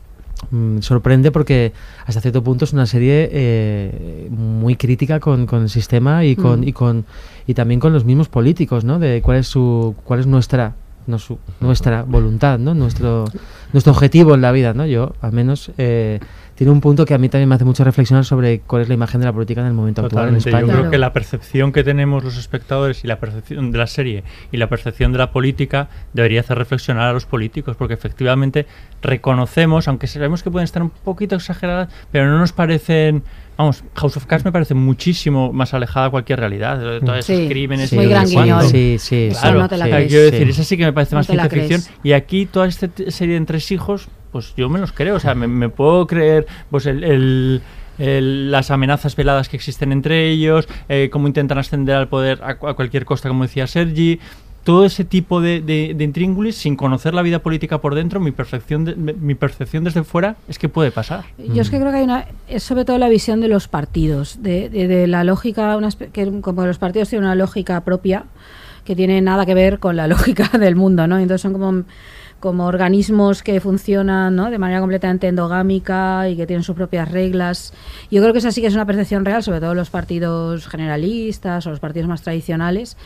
mm, sorprende porque hasta cierto punto es una serie eh, muy crítica con, con el sistema y con, Mm. y con y también con los mismos políticos, ¿no? De cuál es su cuál es nuestra no su- nuestra voluntad, ¿no? Nuestro nuestro objetivo en la vida, ¿no? Yo, al menos, eh, tiene un punto que a mí también me hace mucho reflexionar sobre cuál es la imagen de la política en el momento actual en. España. Yo creo que la percepción que tenemos los espectadores y la percepción de la serie y la percepción de la política debería hacer reflexionar a los políticos, porque efectivamente reconocemos, aunque sabemos que pueden estar un poquito exageradas, pero no nos parecen. Vamos, House of Cards me parece muchísimo más alejada de cualquier realidad. de Todos Sí, esos crímenes sí, y muy gran guiñol. Sí, sí, Claro, no te la crees. quiero decir, Sí. esa sí que me parece No más ciencia ficción. Y aquí toda esta serie de tres hijos, pues yo me los creo. O sea, me, me puedo creer pues el, el- el- las amenazas veladas que existen entre ellos, eh, cómo intentan ascender al poder a, cu- a cualquier costa, como decía Sergi. Todo ese tipo de, de, de intríngulis, sin conocer la vida política por dentro, mi, perfección de- mi percepción desde fuera es que puede pasar. Yo es que creo que hay una, es sobre todo la visión de los partidos, de, de- de la lógica, una que como los partidos tienen una lógica propia que tiene nada que ver con la lógica del mundo, ¿no? Entonces son como como organismos que funcionan de manera completamente endogámica y que tienen sus propias reglas. Yo creo que esa sí que es una percepción real, sobre todo los partidos generalistas o los partidos más tradicionales.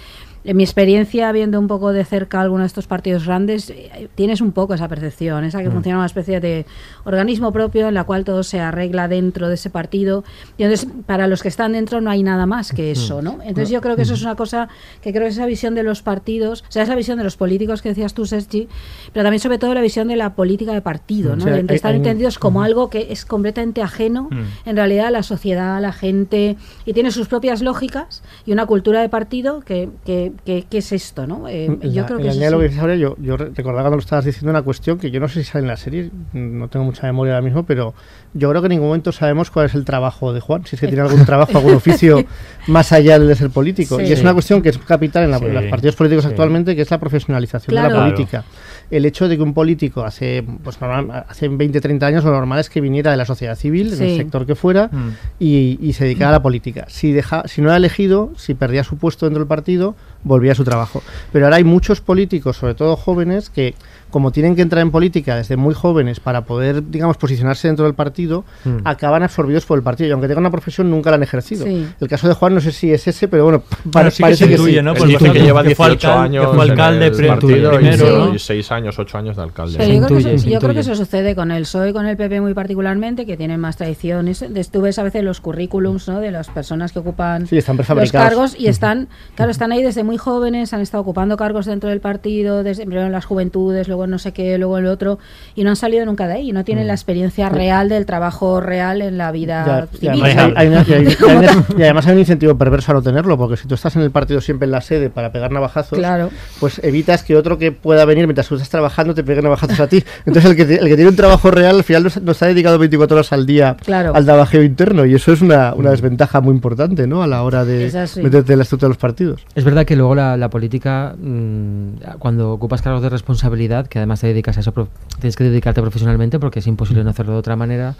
En mi experiencia, viendo un poco de cerca algunos de estos partidos grandes, eh, tienes un poco esa percepción, esa que Mm. funciona una especie de organismo propio en la cual todo se arregla dentro de ese partido. Y entonces, para los que están dentro no hay nada más que eso, ¿no? Entonces yo creo que eso es una cosa que creo que esa visión de los partidos, o sea, es la visión de los políticos que decías tú, Sergi, pero también sobre todo la visión de la política de partido, ¿no? Sí, de hay- estar hay- entendidos como algo que es completamente ajeno Mm. en realidad a la sociedad, a la gente, y tiene sus propias lógicas y una cultura de partido que, que, que es esto, ¿no? Eh, yo creo que es lo que ahora, yo, yo re- recordaba cuando lo estabas diciendo una cuestión que yo no sé si sale en la serie, no tengo mucha memoria ahora mismo, pero yo creo que en ningún momento sabemos cuál es el trabajo de Juan, si es que tiene algún trabajo, algún oficio más allá del de ser político. Sí. Y es una cuestión que es capital en, la- Sí, en los partidos políticos sí. actualmente, que es la profesionalización de la política. El hecho de que un político hace, pues, normal- hace 20, 30 años lo normal es que viniera de la sociedad civil, en el Sí. sector que fuera, Mm. y, y se dedicara a la política. Si, deja, si no era elegido, si perdía su puesto dentro del partido, volvía a su trabajo. Pero ahora hay muchos políticos, sobre todo jóvenes, que como tienen que entrar en política desde muy jóvenes para poder, digamos, posicionarse dentro del partido, Mm. acaban absorbidos por el partido. Y aunque tengan una profesión, nunca la han ejercido. Sí. El caso de Juan no sé si es ese, pero bueno, Bueno, pare- sí que parece se que intuye, sí. ¿no? Él Pues dice por que lleva que fue 18 alcalde- años que fue alcalde en el pre- partido primero, y ¿no? 6 años, 8 años de alcalde. Pero yo, creo que eso, se yo creo que intuye. eso sucede con el PSOE y con el PP muy particularmente, que tienen más tradiciones. De- Tú ves a veces los currículums ¿no? de las personas que ocupan Sí, están los cargos y están, claro, están ahí desde muy jóvenes, han estado ocupando cargos dentro del partido, desde primero en las juventudes, luego no sé qué, luego en lo otro, y no han salido nunca de ahí, no tienen la experiencia real del trabajo real en la vida Ya, y civil. además hay- hay una- y hay- y y además hay un incentivo perverso a no tenerlo, porque si tú estás en el partido siempre en la sede para pegar navajazos, Claro. pues evitas que otro que pueda venir mientras tú estás trabajando te pegue navajazos a ti. Entonces el que, el que tiene un trabajo real al final no, se- no está dedicado 24 horas al día Claro. al navajeo interno y eso es una, una desventaja muy importante ¿no? a la hora de meterte en la estructura de los partidos. Es verdad que luego la, la política, mm, cuando ocupas cargos de responsabilidad, que además te dedicas a eso, tienes que dedicarte profesionalmente porque es imposible no hacerlo de otra manera.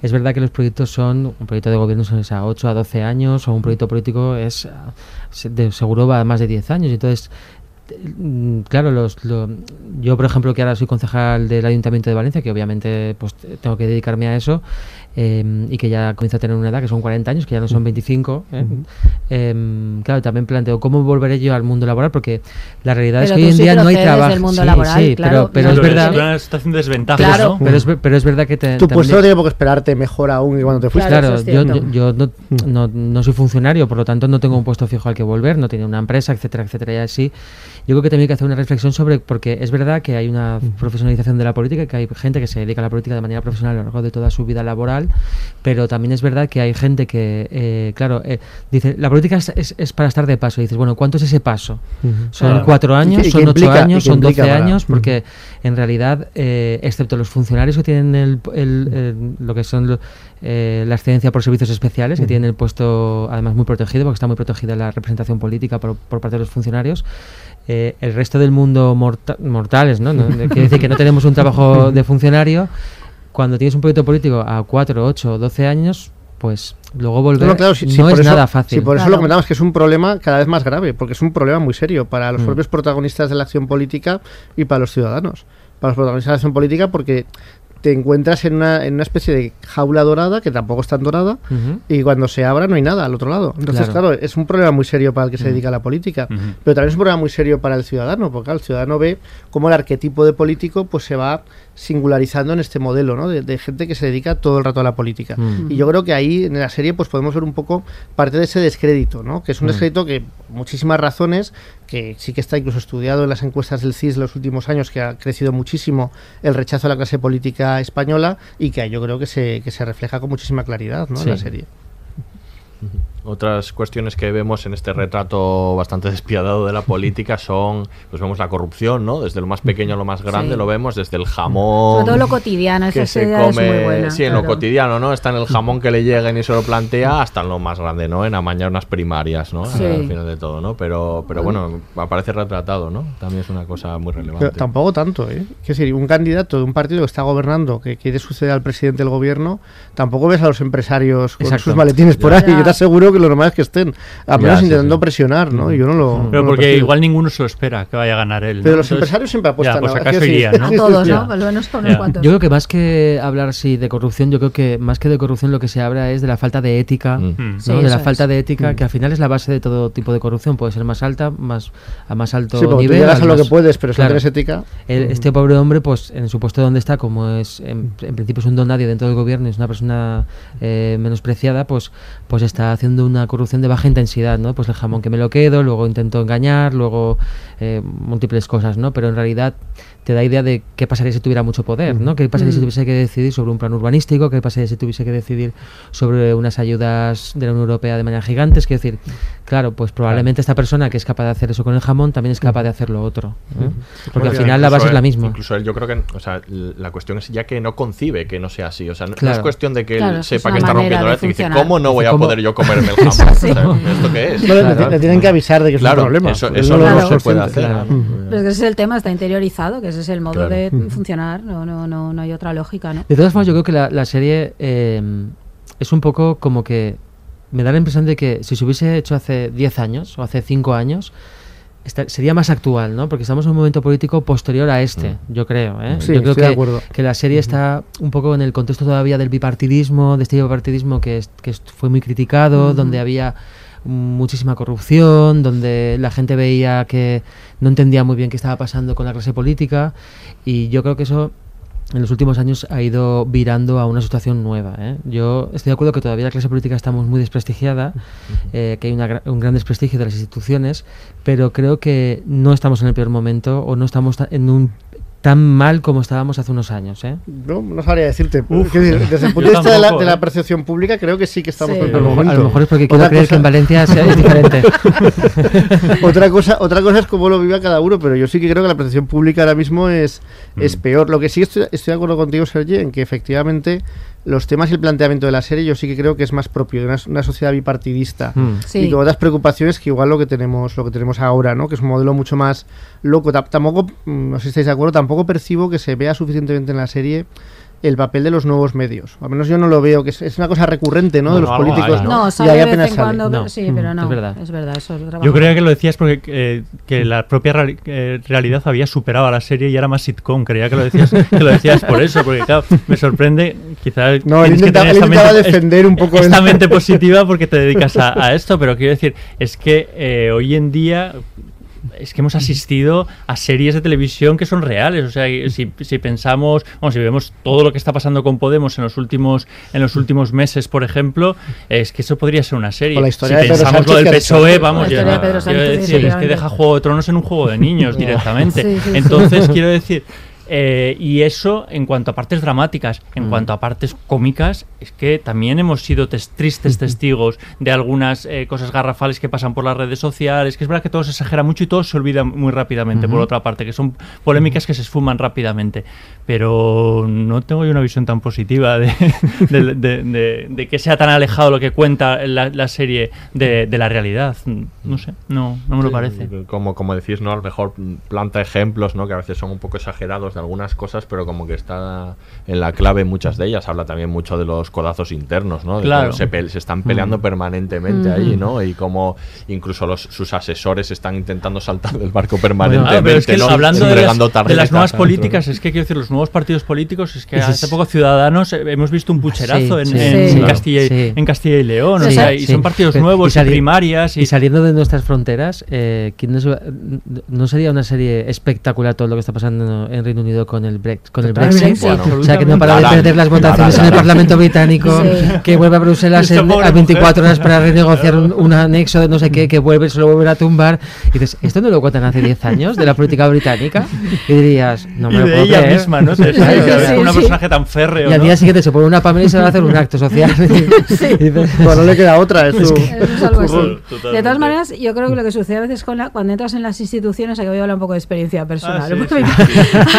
Es verdad que los proyectos son, un proyecto de gobierno son a 8 a 12 años, o un proyecto político es, de seguro va a más de 10 años. Entonces, Mm, Claro, los, lo- yo por ejemplo que ahora soy concejal del Ayuntamiento de Valencia, que obviamente pues tengo que dedicarme a eso eh, y que ya comienzo a tener una edad que son 40 años, que ya no son 25. ¿eh? Eh, claro, también planteo cómo volveré yo al mundo laboral, porque la realidad es que hoy en sí día no hay trabajo. del mundo Sí, laboral, sí, claro, pero, es verdad. una desventaja, Claro. ¿no? Pero es, pero es verdad que te, Tu puesto no también- tiene por qué esperarte mejor aún que cuando te fuiste. Claro, yo, yo, yo no, no, no soy funcionario, por lo tanto no tengo un puesto fijo al que volver, no tengo una empresa, etcétera, etcétera, y así. Yo creo que también hay que hacer una reflexión sobre, porque es verdad que hay una profesionalización de la política, que hay gente que se dedica a la política de manera profesional a lo largo de toda su vida laboral, pero también es verdad que hay gente que, eh, claro, eh, dice, la política es, es- es para estar de paso, y dices, bueno, ¿cuánto es ese paso? Son Claro. cuatro ¿Y años, son ocho implica- años, son doce para- años, porque en realidad, eh, excepto los funcionarios que tienen el, el- el- lo que son lo- eh, la excedencia por servicios especiales, que tienen el puesto además muy protegido, porque está muy protegida la representación política por, por parte de los funcionarios, eh, el resto del mundo morta- mortales, ¿no? ¿no? Quiere decir que no tenemos un trabajo de funcionario. Cuando tienes un proyecto político a 4, 8, 12 años, pues luego volver No, claro, sí, sí, es por eso- nada fácil. Sí, por eso Claro. lo comentamos, que es un problema cada vez más grave, porque es un problema muy serio para los Mm. propios protagonistas de la acción política y para los ciudadanos. Para los protagonistas de la acción política, porque te encuentras en una, en una especie de jaula dorada, que tampoco es tan dorada, y cuando se abra no hay nada al otro lado. Entonces, Claro. claro, es un problema muy serio para el que se dedica a la política, pero también es un problema muy serio para el ciudadano, porque claro, el ciudadano ve cómo el arquetipo de político pues se va singularizando en este modelo, ¿no? De, de gente que se dedica todo el rato a la política. Mm. Y yo creo que ahí en la serie pues podemos ver un poco parte de ese descrédito, ¿no? Que es un Mm. descrédito que por muchísimas razones, que sí que está incluso estudiado en las encuestas del CIS los últimos años, que ha crecido muchísimo el rechazo a la clase política española y que yo creo que se, que se refleja con muchísima claridad, ¿no? Sí. En la serie. Otras cuestiones que vemos en este retrato bastante despiadado de la política son, pues vemos la corrupción, ¿no? Desde lo más pequeño a lo más grande Sí. lo vemos, desde el jamón. Sobre todo lo cotidiano, esa que se es come, muy buena. sí, en lo cotidiano, ¿no? Está en el jamón que le lleguen y se lo plantea, hasta en lo más grande, ¿no? En amañar unas primarias, ¿no? Sí. Al final de todo, ¿no? Pero, pero bueno, aparece retratado, ¿no? También es una cosa muy relevante. Pero tampoco tanto, ¿eh? Es decir, un candidato de un partido que está gobernando, que quiere suceder al presidente del gobierno, tampoco ves a los empresarios con Exacto. sus maletines por Ya. ahí. Yo te aseguro que lo normal es que estén, al menos sí, intentando sí. presionar, ¿no? Y yo no lo. Pero no porque igual ninguno se lo espera que vaya a ganar él. ¿no? Pero los Entonces, empresarios siempre apuestan ya, pues a- ¿no? A todos, Ya. ¿no? Al menos a unos Ya. cuantos. Yo creo que más que hablar sí de corrupción, yo creo que más que de corrupción lo que se habla es de la falta de ética, Mm. Mm. ¿no? Sí, de la es. falta de ética, que al final es la base de todo tipo de corrupción. Puede ser más alta, más a más alto Sí, porque tú nivel. llegas a lo más- que puedes, pero si Claro. no tienes ética. El- este pobre hombre, pues en su puesto donde está, como es en, en principio es un don nadie dentro del gobierno, y es una persona eh, menospreciada, pues pues está haciendo una corrupción de baja intensidad, ¿no? Pues el jamón que me lo quedo, luego intento engañar, luego eh, múltiples cosas, ¿no? Pero en realidad te da idea de qué pasaría si tuviera mucho poder, ¿no? ¿Qué pasaría si Mm. tuviese que decidir sobre un plan urbanístico? ¿Qué pasaría si tuviese que decidir sobre unas ayudas de la Unión Europea de manera gigantes? Quiero decir, claro, pues probablemente esta persona que es capaz de hacer eso con el jamón también es capaz de hacer lo otro. Porque al final la base es la misma. Incluso él, yo creo que, o sea, la cuestión es ya que no concibe que no sea así. O sea, no, es cuestión de que él Claro, es es sepa que está rompiendo la y dice. ¿cómo no voy a ¿Cómo? poder yo comerme el jamón? Sí. ¿Esto qué es? No, le- Claro. le, tienen que avisar de que es Claro, un problema. eso, eso no, lo se es puede hacer. Claro. Pero es que ese es el tema, está interiorizado, que ese es el modo Claro. de funcionar, no, no, no, no hay otra lógica, ¿no? De todas formas, yo creo que la, la serie eh, es un poco como que me da la impresión de que si se hubiese hecho hace 10 años o hace 5 años, esta- sería más actual, ¿no? Porque estamos en un momento político posterior a este, yo creo. ¿eh? Sí, yo creo estoy que, de acuerdo. que la serie está un poco en el contexto todavía del bipartidismo, de este bipartidismo que, es- que fue muy criticado, donde había muchísima corrupción, donde la gente veía que no entendía muy bien qué estaba pasando con la clase política y yo creo que eso en los últimos años ha ido virando a una situación nueva. ¿eh? Yo estoy de acuerdo que todavía la clase política estamos muy desprestigiada, eh, que hay una un gran desprestigio de las instituciones, pero creo que no estamos en el peor momento o no estamos ta- en un tan mal como estábamos hace unos años. ¿eh? No, no sabría decirte. Uf. Quiero decir, desde el punto de vista de la, de la ¿eh? percepción pública, creo que sí que estamos Sí. en el A peor lo mejor- a momento. lo mejor es porque quiero creer que en Valencia sea- es diferente. otra, cosa, otra cosa es cómo lo viva cada uno, pero yo sí que creo que la percepción pública ahora mismo es, es Mm. peor. Lo que sí estoy, estoy de acuerdo contigo, Sergi, en que efectivamente los temas y el planteamiento de la serie yo sí que creo que es más propio de una, una sociedad bipartidista Mm. Sí. y con otras preocupaciones que igual lo que tenemos lo que tenemos ahora, ¿no? Que es un modelo mucho más loco. Ta- Tampoco, mm, no sé si estáis de acuerdo, tampoco percibo que se vea suficientemente en la serie el papel de los nuevos medios. Al menos yo no lo veo, que es, es una cosa recurrente, ¿no? de los políticos. hay, No, sale ahí de apenas vez en sale. cuando, No, sí, pero no. es verdad. Es verdad, eso es trabajo. Yo creía que lo decías porque eh, que la propia eh, realidad había superado a la serie y era más sitcom. Creía que lo decías, que lo decías por eso, porque claro, me sorprende. Quizá No, él tienes que intentaba- tener él esta intentaba mente- defender un poco esta el- mente positiva porque te dedicas a, a esto, pero quiero decir, es que eh, hoy en día es que hemos asistido a series de televisión que son reales. O sea, si, si pensamos, vamos, si vemos todo lo que está pasando con Podemos en los últimos, en los últimos meses, por ejemplo, es que eso podría ser una serie. O la historia si de Pedro pensamos lo del PSOE, hecho. vamos, yo- historia de Pedro quiero decir, es que deja Juego de Tronos en un juego de niños directamente. Sí, sí, sí. Entonces, quiero decir, eh, y eso en cuanto a partes dramáticas, en Mm. cuanto a partes cómicas, es que también hemos sido tes- tristes testigos de algunas eh, cosas garrafales que pasan por las redes sociales, que es verdad que todo se exagera mucho y todo se olvida muy rápidamente, por otra parte, que son polémicas que se esfuman rápidamente. Pero no tengo yo una visión tan positiva de, de- de- de- de que sea tan alejado lo que cuenta la, la serie de, de la realidad. No sé, no, no me lo parece. Como, como decís, ¿no? A lo mejor planta ejemplos, ¿no? Que a veces son un poco exagerados de algunas cosas, pero como que está en la clave muchas de ellas. Habla también mucho de los codazos internos, ¿no? Claro. se, se están peleando Mm. permanentemente Mm. ahí, ¿no? Y cómo incluso los, sus asesores están intentando saltar del barco Ah, permanentemente, pero es que ¿no? hablando de las, de las nuevas ¿no? políticas, es que quiero decir, los nuevos partidos políticos, es que Ese hace es- poco Ciudadanos eh, hemos visto un pucherazo en, Sí, sí, en sí. Castilla, y, Sí. en Castilla y León, o Sí, sea, y sí. son partidos Pero- nuevos, y sali- primarias, y, y saliendo de nuestras fronteras, eh, ¿quién nos va- ¿no sería una serie espectacular todo lo que está pasando en Reino Unido con el, Brex- con el. Brexit? Bueno, o sea, que no para de perder las votaciones en el. Parlamento británico, Sí. que vuelve a Bruselas en- a 24 mujer. horas para renegociar un, un anexo de no sé qué, que vuelve, se lo vuelven a tumbar. Y dices, ¿esto no lo cuentan hace 10 años de la política británica? Y dirías, no me y lo de puedo ella creer. misma, ¿no? Sí, sí, que es sí, una sí. personaje tan férreo, Y al ¿no? día siguiente se pone una Pamela y se va a hacer un acto social. Y dices, Pues no le queda otra, es su- Eso es algo así. Totalmente. De todas maneras, yo creo que lo que sucede a veces con la, cuando entras en las instituciones, aquí voy a hablar un poco de experiencia personal, Ah,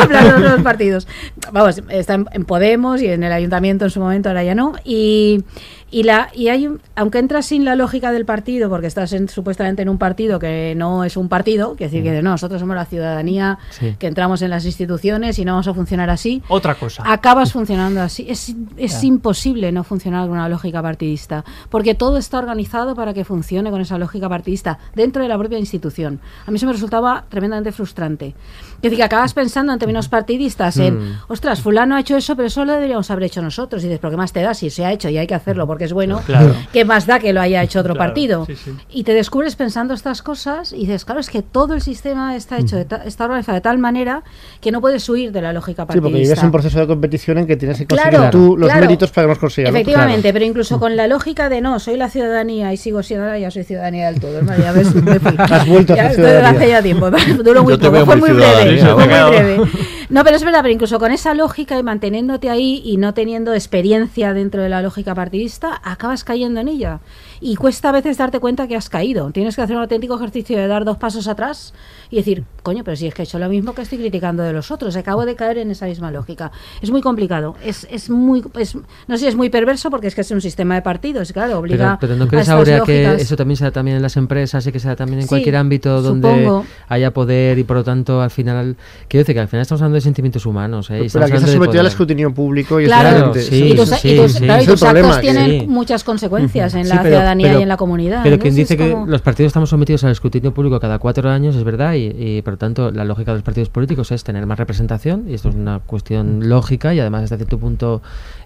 hablar de los partidos. Vamos, está en, en Podemos y en el ayuntamiento en su momento, ahora ya no. Y, y, la, y hay un- aunque entras sin la lógica del partido, porque estás en- supuestamente en un partido que no es un partido, que decir que no, nosotros somos la ciudadanía Sí. que entramos en las instituciones y no vamos a funcionar así Otra cosa. acabas funcionando así. Es, es imposible no funcionar con una lógica partidista, porque todo está organizado para que funcione con esa lógica partidista dentro de la propia institución. A mí eso me resultaba tremendamente frustrante. Es decir, que acabas pensando en términos partidistas en, Mm. ostras, fulano ha hecho eso, pero eso lo deberíamos haber hecho nosotros. Y dices, ¿pero qué más te da si se ha hecho y hay que hacerlo porque es bueno? Claro. ¿Qué más da que lo haya hecho otro Claro, partido? sí, sí. Y te descubres pensando estas cosas y dices, claro, es que todo el sistema está hecho, de ta- está organizado de tal manera que no puedes huir de la lógica Sí, partidista. porque vives un proceso de competición en que tienes que conseguir Claro, tú los claro. méritos para que nos consigas. Efectivamente, pero incluso con la lógica de no, soy la ciudadanía y sigo siendo, ahora ya soy ciudadanía del todo. ¿no? Ya ves, me fui. Has vuelto a Ya ciudadanía. hace ya tiempo, duró muy poco, fue muy breve, fue muy breve. No, pero es verdad, pero incluso con esa lógica y manteniéndote ahí y no teniendo experiencia dentro de la lógica partidista, acabas cayendo en ella. Y cuesta a veces darte cuenta que has caído. Tienes que hacer un auténtico ejercicio de dar dos pasos atrás y decir, coño, pero si es que he hecho lo mismo que estoy criticando de los otros, acabo de caer en esa misma lógica. Es muy complicado, es, es muy, es, no sé, es muy perverso porque es que es un sistema de partidos, claro, Pero, obliga pero ¿no a crees, estas Aurea, que eso también se da también en las empresas y que se da también en Sí, cualquier ámbito donde supongo. haya poder y por lo tanto al final... Quiero decir que al final estamos hablando de sentimientos humanos. ¿eh? Y Pero aquí está sometido al escrutinio público y Claro, sí, y tus, sí, y tus- sí. claro, y tus actos problema, que- tienen Sí. muchas consecuencias en Sí, la pero- ciudadanía pero- y en la comunidad. Pero ¿no? quien dice que los partidos estamos sometidos al escrutinio público cada cuatro años es verdad y, y, por lo tanto la lógica de los partidos políticos es tener más representación y esto es una cuestión lógica y además hasta cierto punto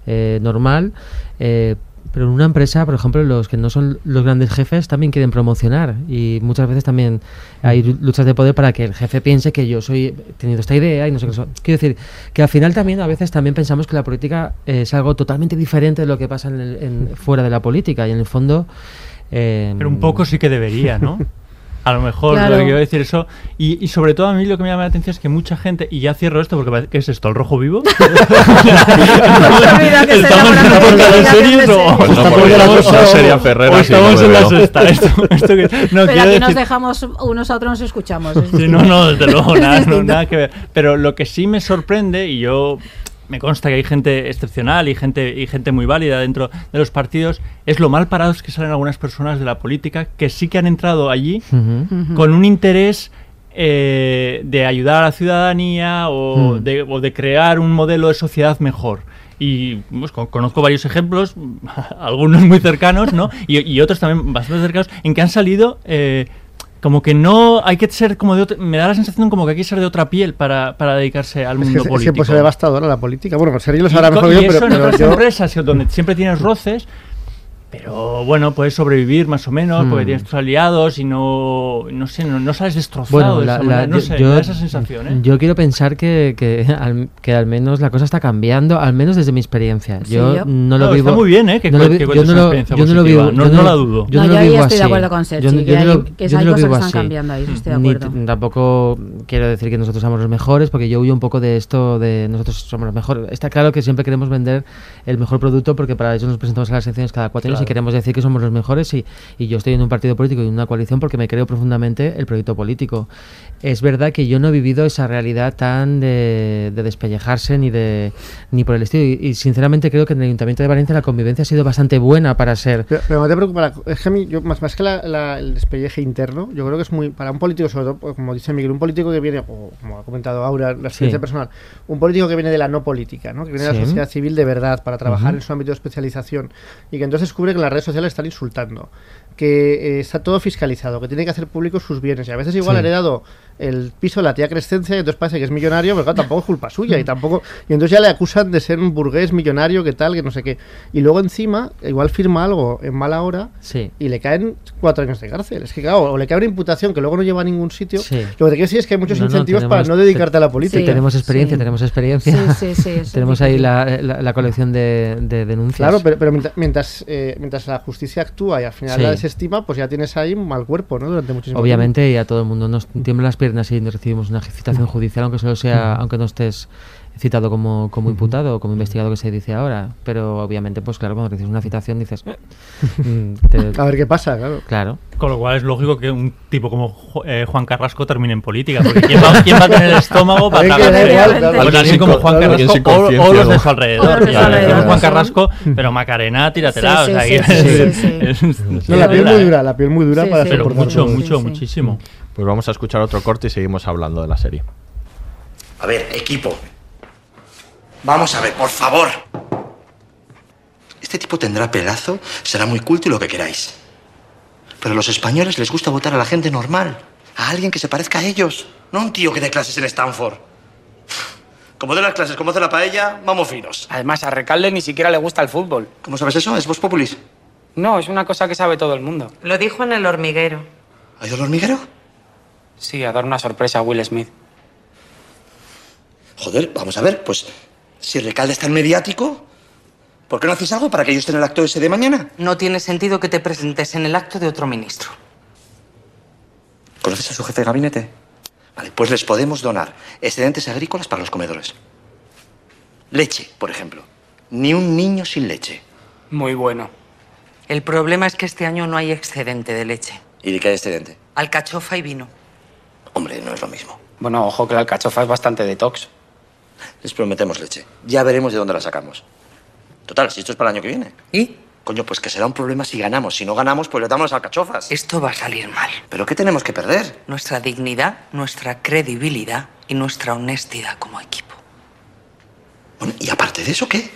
eh, normal. eh, pero en una empresa, por ejemplo, los que no son los grandes jefes también quieren promocionar y muchas veces también hay luchas de poder para que el jefe piense que yo soy teniendo esta idea y no sé qué. so- Quiero decir que al final también a veces también pensamos que la política es algo totalmente diferente de lo que pasa en el- en- fuera de la política y en el fondo... eh, Pero un poco sí que debería, ¿no? A lo mejor Claro. lo que quiero decir eso. Y, y sobre todo a mí lo que me llama la atención es que mucha gente, y ya cierro esto porque parece- ¿qué es esto? ¿El rojo vivo? ¿Estamos en una portada de series o, Pues estamos- Ferreras y estamos no en la sexta? Esto, esto que- no, Pero aquí nos decir- dejamos unos a otros, nos escuchamos. es Sí, no, no, desde luego, nada, no, nada que ver. Pero lo que sí me sorprende, y yo me consta que hay gente excepcional y gente, y gente muy válida dentro de los partidos, es lo mal parados que salen algunas personas de la política que sí que han entrado allí con un interés eh, de ayudar a la ciudadanía o, Mm. de, o de crear un modelo de sociedad mejor. Y pues, con- conozco varios ejemplos, algunos muy cercanos, ¿no? Y, y otros también bastante cercanos, en que han salido eh, como que no hay que ser como de otra, me da la sensación como que hay que ser de otra piel para, para dedicarse al Es mundo que, es político. que pues se devastadora la política. Bueno, Sergio lo Y sabrá mejor que y yo, eso pero, en pero otras yo... empresas donde siempre tienes roces, pero bueno, puedes sobrevivir más o menos porque Hmm. tienes tus aliados y no, no sé, no, no sales destrozado Bueno, de la- esa la-. No yo- sé, yo, esa sensación, ¿eh? yo quiero pensar que, que, al, que al menos la cosa está cambiando, al menos desde mi experiencia. Sí, yo, yo- no lo vivo. está muy bien, ¿eh? que no lo que yo no lo- experiencia yo no lo positiva, vivo. no- yo no la dudo. Yo No, no yo lo ahí vivo estoy de así. acuerdo con Sergi, Yo que yo no hay- lo- que yo hay no lo cosas que están cambiando ahí, estoy de acuerdo. tampoco quiero decir que nosotros somos los mejores, porque yo huyo un poco de esto de nosotros somos los mejores. Está claro que siempre queremos vender el mejor producto, porque para eso nos presentamos a las elecciones cada cuatro años y queremos decir que somos los mejores. Y, y yo estoy en un partido político y en una coalición porque me creo profundamente el proyecto político. Es verdad que yo no he vivido esa realidad tan de, de despellejarse ni de ni por el estilo. Y, y sinceramente creo que en el Ayuntamiento de Valencia la convivencia ha sido bastante buena para ser. Pero, pero no te preocupes, es que a mí, yo, más, más que la- la- el despelleje interno, yo creo que es muy, para un político, sobre todo, pues, como dice Miguel, un político que viene, o como ha comentado Aura, la experiencia Sí. personal, un político que viene de la no política, ¿no? que viene de la Sí. sociedad civil de verdad, para trabajar Ujú. en su ámbito de especialización, y que entonces descubre que las redes sociales están insultando, que eh, está todo fiscalizado, que tiene que hacer públicos sus bienes, y a veces igual Sí. ha heredado el piso de la tía Crescencia, y entonces parece que es millonario, pero claro, tampoco es culpa suya, y tampoco, y entonces ya le acusan de ser un burgués millonario, que tal, que no sé qué, y luego encima, igual firma algo en mala hora, Sí. y le caen cuatro años de cárcel. Es que, claro, o le cae una imputación que luego no lleva a ningún sitio. Sí. Lo que te quiero decir es que hay muchos No, no, incentivos para tenemos- no dedicarte a la política. Sí, tenemos experiencia, Sí. tenemos experiencia. Sí, sí, sí, eso tenemos ahí la, la- la colección de, de denuncias. Claro, pero, pero mientras, mientras, eh, mientras la justicia actúa y al final Sí. la desestima, pues ya tienes ahí un mal cuerpo, ¿no? Durante muchísimo Obviamente y a todo el mundo nos tiemblan las piernas y recibimos una citación judicial, aunque solo sea, aunque no estés citado como, como imputado o como investigado que se dice ahora. Pero obviamente, pues claro, cuando recibes una citación dices... "Eh". Mm, te-. A ver qué pasa, claro. Claro. Con lo cual es lógico que un tipo como eh, Juan Carrasco termine en política, porque ¿quién va, quién va a tener el estómago para tragar Alguien sin como Juan Carrasco o, o los de su alrededor. Juan. Carrasco, pero Macarena, tíratela. Sí, o sea, sí, que- sí, sí, sí, es- No, la piel es- muy dura, la piel muy dura Sí, para sí. Pero soportar mucho, mucho, sí. muchísimo. Pues vamos a escuchar otro corte y seguimos hablando de la serie. A ver, equipo. Vamos a ver, por favor. Este tipo tendrá pelazo, será muy culto y lo que queráis. Pero a los españoles les gusta votar a la gente normal. A alguien que se parezca a ellos. No a un tío que dé clases en Stanford. Como de las clases, como hace la paella, vamos finos. Además, a Recalde ni siquiera le gusta el fútbol. ¿Cómo sabes eso? ¿Es vos populis? No, es una cosa que sabe todo el mundo. Lo dijo en el hormiguero. ¿Ha ido el hormiguero? Sí, a dar una sorpresa a Will Smith. Joder, vamos a ver, pues si Recalde está en mediático, ¿por qué no hacéis algo para que yo esté en el acto ese de mañana? No tiene sentido que te presentes en el acto de otro ministro. ¿Conoces a su jefe de gabinete? Vale, pues les podemos donar excedentes agrícolas para los comedores. Leche, por ejemplo. Ni un niño sin leche. Muy bueno. El problema es que este año no hay excedente de leche. ¿Y de qué hay excedente? Alcachofa y vino. Hombre, no es lo mismo. Bueno, ojo que la alcachofa es bastante detox. Les prometemos leche. Ya veremos de dónde la sacamos. Total, si esto es para el año que viene. ¿Y? Coño, pues que será un problema si ganamos. Si no ganamos, pues le damos las alcachofas. Esto va a salir mal. ¿Pero qué tenemos que perder? Nuestra dignidad, nuestra credibilidad y nuestra honestidad como equipo. Bueno, ¿y aparte de eso qué?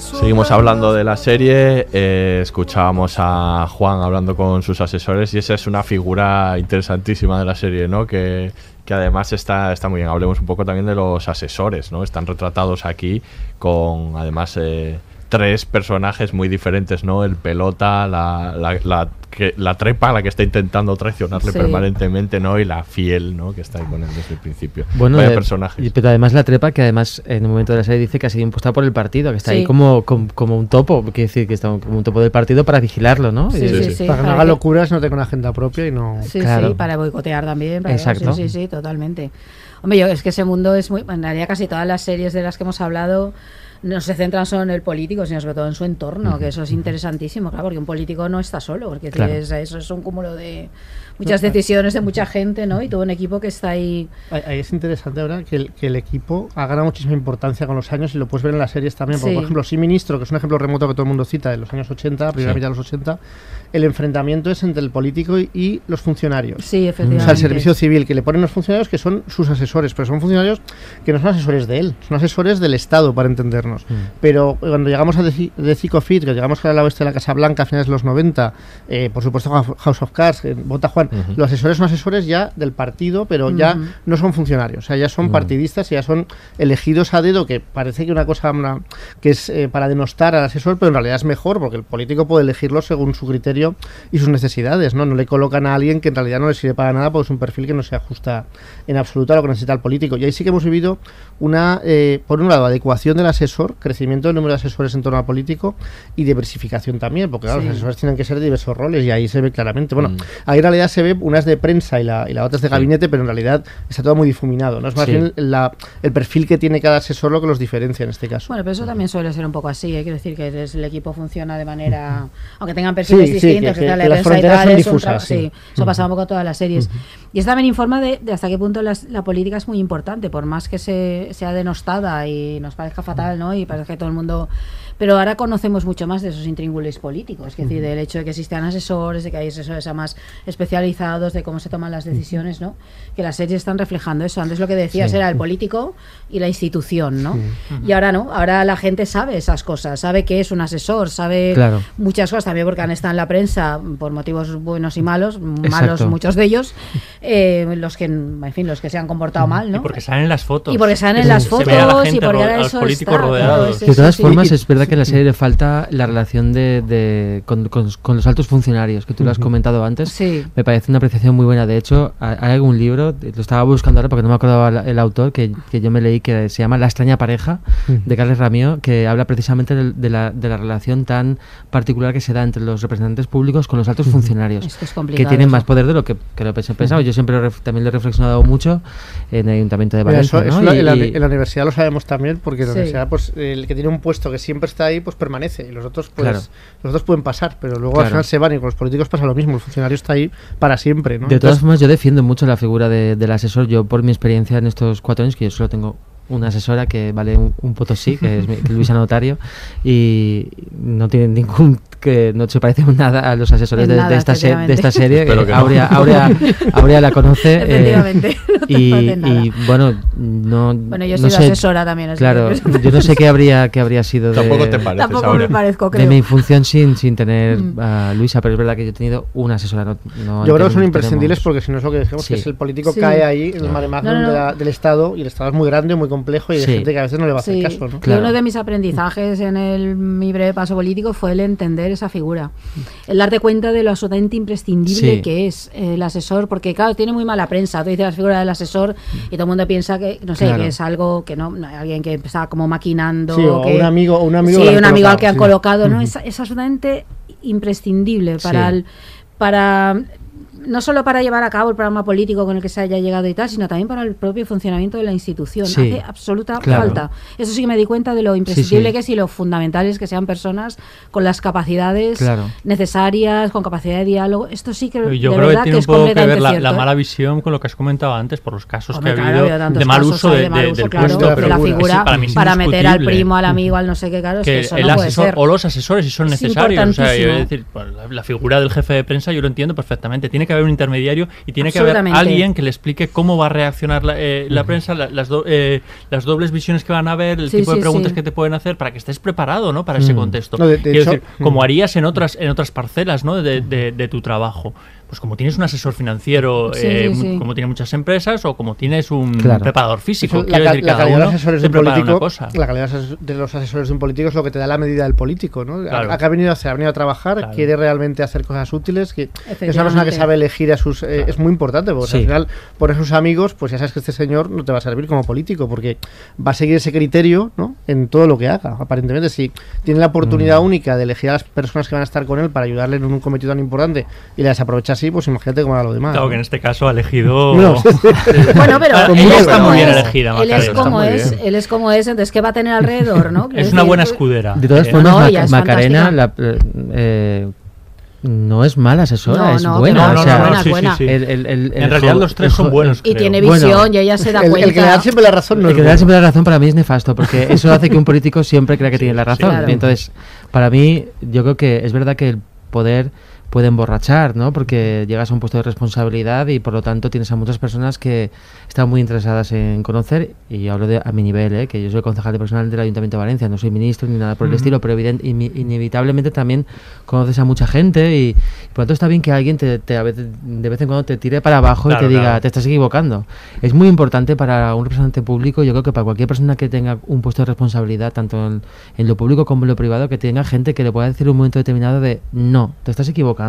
Seguimos hablando de la serie, eh, escuchábamos a Juan hablando con sus asesores y esa es una figura interesantísima de la serie, ¿no? Que, que además está, está muy bien. Hablemos un poco también de los asesores, ¿no? Están retratados aquí con además eh, tres personajes muy diferentes, ¿no? El pelota, la, la, la, que, la trepa, la que está intentando traicionarle Sí. permanentemente, ¿no? Y la fiel, ¿no? Que está ahí con él desde el principio. Bueno, Vaya eh, personajes. y- pero además la trepa, que además en un momento de la serie dice que ha sido impuesta por el partido, que está Sí. ahí como, como, como un topo, quiere decir que está como un topo del partido para vigilarlo, ¿no? Sí, Y- sí, sí. para que no haga locuras, no tenga una agenda propia y no. Sí, Claro. sí, para boicotear también. para- Exacto. Sí, sí, sí, totalmente. Hombre, yo es que ese mundo es muy. En realidad, casi todas las series de las que hemos hablado no se centran solo en el político, sino sobre todo en su entorno, que eso es interesantísimo, claro, porque un político no está solo, porque Claro. es- eso es un cúmulo de muchas decisiones de mucha gente, ¿no? Y todo un equipo que está ahí. Ahí es interesante ahora que el, que el equipo ha ganado muchísima importancia con los años y lo puedes ver en las series también. Porque, Sí. Por ejemplo, Sí Ministro, que es un ejemplo remoto que todo el mundo cita de los años 80, primera Sí. mitad de los 80, el enfrentamiento es entre el político y, y los funcionarios. Sí, O efectivamente. sea, el servicio civil, que le ponen los funcionarios que son sus asesores, pero son funcionarios que no son asesores de él, son asesores del Estado, para entendernos. Pero cuando llegamos a de Fit, que llegamos al oeste de la Casa Blanca a finales de los 90, eh, por supuesto House of Cards, eh, Vota Juan, Los asesores son asesores ya del partido, pero ya no son funcionarios, o sea, ya son Mm. partidistas y ya son elegidos a dedo, que parece que una cosa una- que es eh, para denostar al asesor, pero en realidad es mejor, porque el político puede elegirlo según su criterio y sus necesidades, ¿no? No le colocan a alguien que en realidad no le sirve para nada porque es un perfil que no se ajusta en absoluto a lo que necesita el político. Y ahí sí que hemos vivido una, eh, por un lado, adecuación del asesor, crecimiento del número de asesores en torno al político y diversificación también, porque claro, Sí. los asesores tienen que ser de diversos roles y ahí se ve claramente. Bueno, Mm. ahí en realidad se ve unas de prensa y la, y la otra es de gabinete, pero en realidad está todo muy difuminado, ¿no? Es más Sí. bien la- el perfil que tiene cada asesor lo que los diferencia en este caso. Bueno, pero eso también suele ser un poco así, ¿eh? quiero decir que es- el equipo funciona de manera, aunque tengan perfiles Sí, sí, distintos, que- que, que- tal, la que las prensa y fronteras tal, son es difusas, sí. sí, eso pasa un poco todas las series. Y eso también informa de, de hasta qué punto las- la política es muy importante, por más que se, sea denostada y nos parezca fatal, ¿no? Y parece que todo el mundo... Pero ahora conocemos mucho más de esos intríngulis políticos, es decir, del hecho de que existan asesores, de que hay asesores más especializados, de cómo se toman las decisiones, ¿no? Que las series están reflejando eso. Antes lo que decías Sí. era el político y la institución, ¿no? Y ahora no, ahora la gente sabe esas cosas, sabe que es un asesor, sabe Claro. muchas cosas también porque han estado en la prensa por motivos buenos y malos, malos muchos de ellos, eh, los que, en fin, los que se han comportado mal, ¿no? Y porque salen en las fotos. Y porque salen las ve a la fotos gente y porque ahora eso políticos está, rodeados. De todas sí. formas, es verdad que en la serie le falta la relación de, de- con, con- con los altos funcionarios, que tú lo has comentado antes. Sí. Me parece una apreciación muy buena. De hecho, ha- hay algún libro, lo estaba buscando ahora porque no me acordaba la- el autor, que, que yo me leí, que se llama La extraña pareja, de Carles Ramío, que habla precisamente del- de, la, de la relación tan particular que se da entre los representantes públicos con los altos funcionarios, Es que es que tienen eso. más poder de lo que, que lo he pensado. Yo siempre lo ref- también lo he reflexionado mucho en el Ayuntamiento de Valencia. eso- ¿no? eso Y- en, la, en la universidad lo sabemos también, porque en la Sí. universidad, pues, el que tiene un puesto que siempre está ahí, pues permanece. Y los otros, pues, Claro. los otros pueden pasar, pero luego Claro. al final se van y con los políticos pasa lo mismo. El funcionario está ahí para siempre, ¿no? De todas Entonces, formas, yo defiendo mucho la figura de- del asesor. Yo, por mi experiencia en estos cuatro años, que yo solo tengo una asesora que vale un, un potosí, que es mi- que es Luisa Notario, y no tiene ningún que no se parece nada a los asesores de, de nada, esta, se- de esta serie. Que no. Aurea, Aurea- Aurea la conoce. eh, no y, y, bueno, no. Bueno, yo he no sido sé- asesora también, así Claro, que- yo no sé qué habría, qué habría sido de, Tampoco te pareces Tampoco ahora. me parezco, de creo. mi función sin, sin tener Mm. a Luisa, pero es verdad que yo he tenido una asesora. No, no yo creo que son tenemos- imprescindibles porque si no es lo que decimos, Sí. que es el político Sí. cae ahí en el mare magnum No, no, no. de la- del Estado y el Estado es muy grande, muy complejo y hay Sí. gente que a veces no le va a hacer Sí. caso, ¿no? Y Claro. uno de mis aprendizajes en el, mi breve paso político fue el entender esa figura. El darte cuenta de lo absolutamente imprescindible Sí. que es eh, el asesor, porque claro, tiene muy mala prensa. Tú dices la figura del asesor y todo el mundo piensa que, no sé, Claro. que es algo que no, no, alguien que está como maquinando. Sí, o que- un amigo- o un amigo Sí, un amigo al que han sí. colocado. ¿no? Es, es absolutamente imprescindible para Sí. el, para no solo para llevar a cabo el programa político con el que se haya llegado y tal, sino también para el propio funcionamiento de la institución. Sí, Hace absoluta claro. falta. Eso sí que me di cuenta de lo imprescindible sí. que es y lo fundamental es que sean personas con las capacidades Claro. necesarias, con capacidad de diálogo. Esto sí que Yo de creo que verdad tiene un es poco que completamente ver la, cierto, la ¿eh? mala visión con lo que has comentado antes, por los casos Hombre, que ha habido de mal uso de, de mal de- uso, del claro, puesto. de Pero la es que figura para, mí es para meter al primo, al amigo, al no sé qué, claro, es que que eso el no puede asesor ser. o los asesores si son Es necesarios. O sea, yo decir, pues, la, la figura del jefe de prensa yo lo entiendo perfectamente. Tiene que haber un intermediario y tiene que haber alguien que le explique cómo va a reaccionar la, eh, la prensa, la- las, do- eh, las dobles visiones que van a haber, el Sí, tipo de preguntas sí. que te pueden hacer para que estés preparado ¿no? para ese Mm. contexto. No, de- de Quiero hecho- decir, como Mm. harías en otras, en otras parcelas ¿no? de, de- de tu trabajo. Pues como tienes un asesor financiero, Sí, eh, sí, sí. como tienen muchas empresas, o como tienes un Claro. preparador físico. Eso, la, decir, la cada calidad de los asesores se de un político, cosa. la calidad de los ases- de los asesores de un político es lo que te da la medida del político, ¿no? Claro. ¿A qué ha venido a hacer? Ha venido a trabajar, Claro. quiere realmente hacer cosas útiles, que es una persona que sabe elegir a sus... eh, Es muy importante, porque Sí. al final, por sus amigos, pues ya sabes que este señor no te va a servir como político, porque va a seguir ese criterio, ¿no? En todo lo que haga, aparentemente. Si tiene la oportunidad Mm. única de elegir a las personas que van a estar con él para ayudarle en un cometido tan importante y la desaprovecha así, pues imagínate cómo hará lo demás. Claro ¿no? que en este caso ha elegido. No. Bueno, pero él ella es está como muy bien es, elegida, él Macario, es está como es, él es como es, entonces ¿qué va a tener alrededor, no? Es una decir, buena escudera. De todas Eh, formas, no, Maca- ella es Macarena la- eh, no es mala asesora, No, es no, buena. no, o sea, no, no, es buena, sí, sí. el- el- el- el En realidad los tres son buenos. Y creo. tiene Bueno, visión y ella se da El, cuenta. el que le da siempre la razón no El es que le da bueno. siempre la razón para mí es nefasto, porque eso hace que un político siempre crea que tiene la razón. claro. Y entonces, para mí, yo creo que es verdad que el poder puede emborrachar, ¿no? Porque llegas a un puesto de responsabilidad y por lo tanto tienes a muchas personas que están muy interesadas en conocer, y hablo de, a mi nivel, ¿eh? que yo soy concejal de personal del Ayuntamiento de Valencia, no soy ministro ni nada por el estilo, pero evident- ine- inevitablemente también conoces a mucha gente y por lo tanto está bien que alguien te, te a veces- de vez en cuando te tire para abajo Claro, y te diga, te estás equivocando. Es muy importante para un representante público, yo creo que para cualquier persona que tenga un puesto de responsabilidad, tanto en, en lo público como en lo privado, que tenga gente que le pueda decir en un momento determinado de, no, te estás equivocando.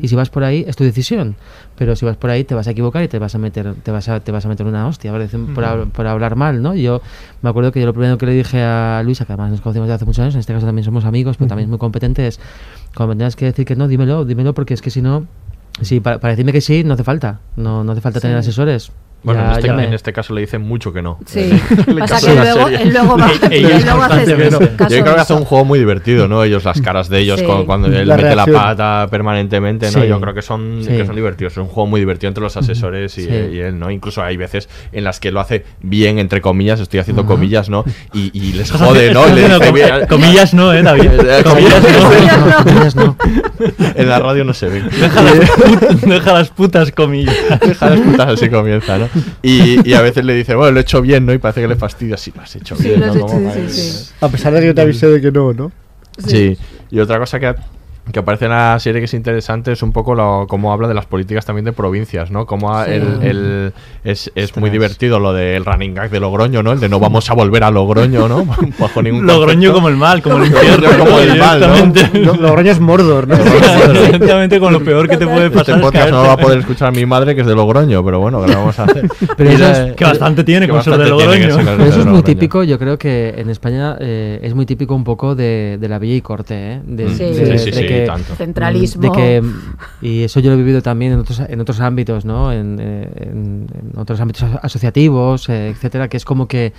Y si vas por ahí, es tu decisión. Pero si vas por ahí, te vas a equivocar y te vas a meter, te vas a, te vas a meter una hostia por, hablar mal, ¿no? Yo me acuerdo que yo lo primero que le dije a Luisa, que además nos conocemos desde hace muchos años, en este caso también somos amigos, pero también es muy competente, es cuando me tengas que decir que no, dímelo, dímelo, porque es que si no, si para, para decirme que sí, no hace falta. No, no hace falta Sí. tener asesores. Bueno, Ya- en, este, me- en este caso le dicen mucho que no. Sí. Caso que luego, él luego va, es luego Yo creo que hace un juego muy divertido, ¿no? Ellos, las caras de ellos Sí. cuando él La mete la pata permanentemente, ¿no? Sí. Yo creo que son, Sí. que son divertidos. Es un juego muy divertido entre los asesores y, Sí. y él, ¿no? Incluso hay veces en las que lo hace bien, entre comillas, estoy haciendo comillas, ¿no? Y, y les jode, ¿no? Le No, dice com- bien- comillas no, eh, David. Comillas no. No, comillas no. En la radio no se ven. Deja las, put- deja las putas comillas. Deja las putas así comienza, ¿no? Y, y a veces le dice, bueno, lo he hecho bien, ¿no? Y parece que le fastidia. Sí, lo has hecho Sí, bien, lo has ¿no? hecho, sí, sí, sí. A pesar de que yo te avisé de que no, ¿no? Sí. y otra cosa que, que aparece en la serie que es interesante es un poco lo, cómo habla de las políticas también de provincias, ¿no? Como a- Sí. el, el- es, es muy divertido lo del running gag de Logroño, ¿no? El de no vamos a volver a Logroño, ¿no? Bajo ningún Logroño como el mal, como el infierno. como el mal, Logroño es Mordor, ¿no? Directamente con lo peor que te puede Este pasar. es podcast no lo va a poder escuchar mi madre, que es de Logroño, pero bueno, ¿qué vamos a hacer? Pero eso es- Que bastante tiene que con ser de Logroño. ser Pero eso es muy típico, yo creo que en España eh, es muy típico un poco de, de la villa y corte, ¿eh? De, Sí. de- Sí, sí, de sí, que, tanto. Centralismo. de que y eso yo lo he vivido también en otros en otros ámbitos no en, en- en otros ámbitos aso- asociativos eh, etcétera que es como que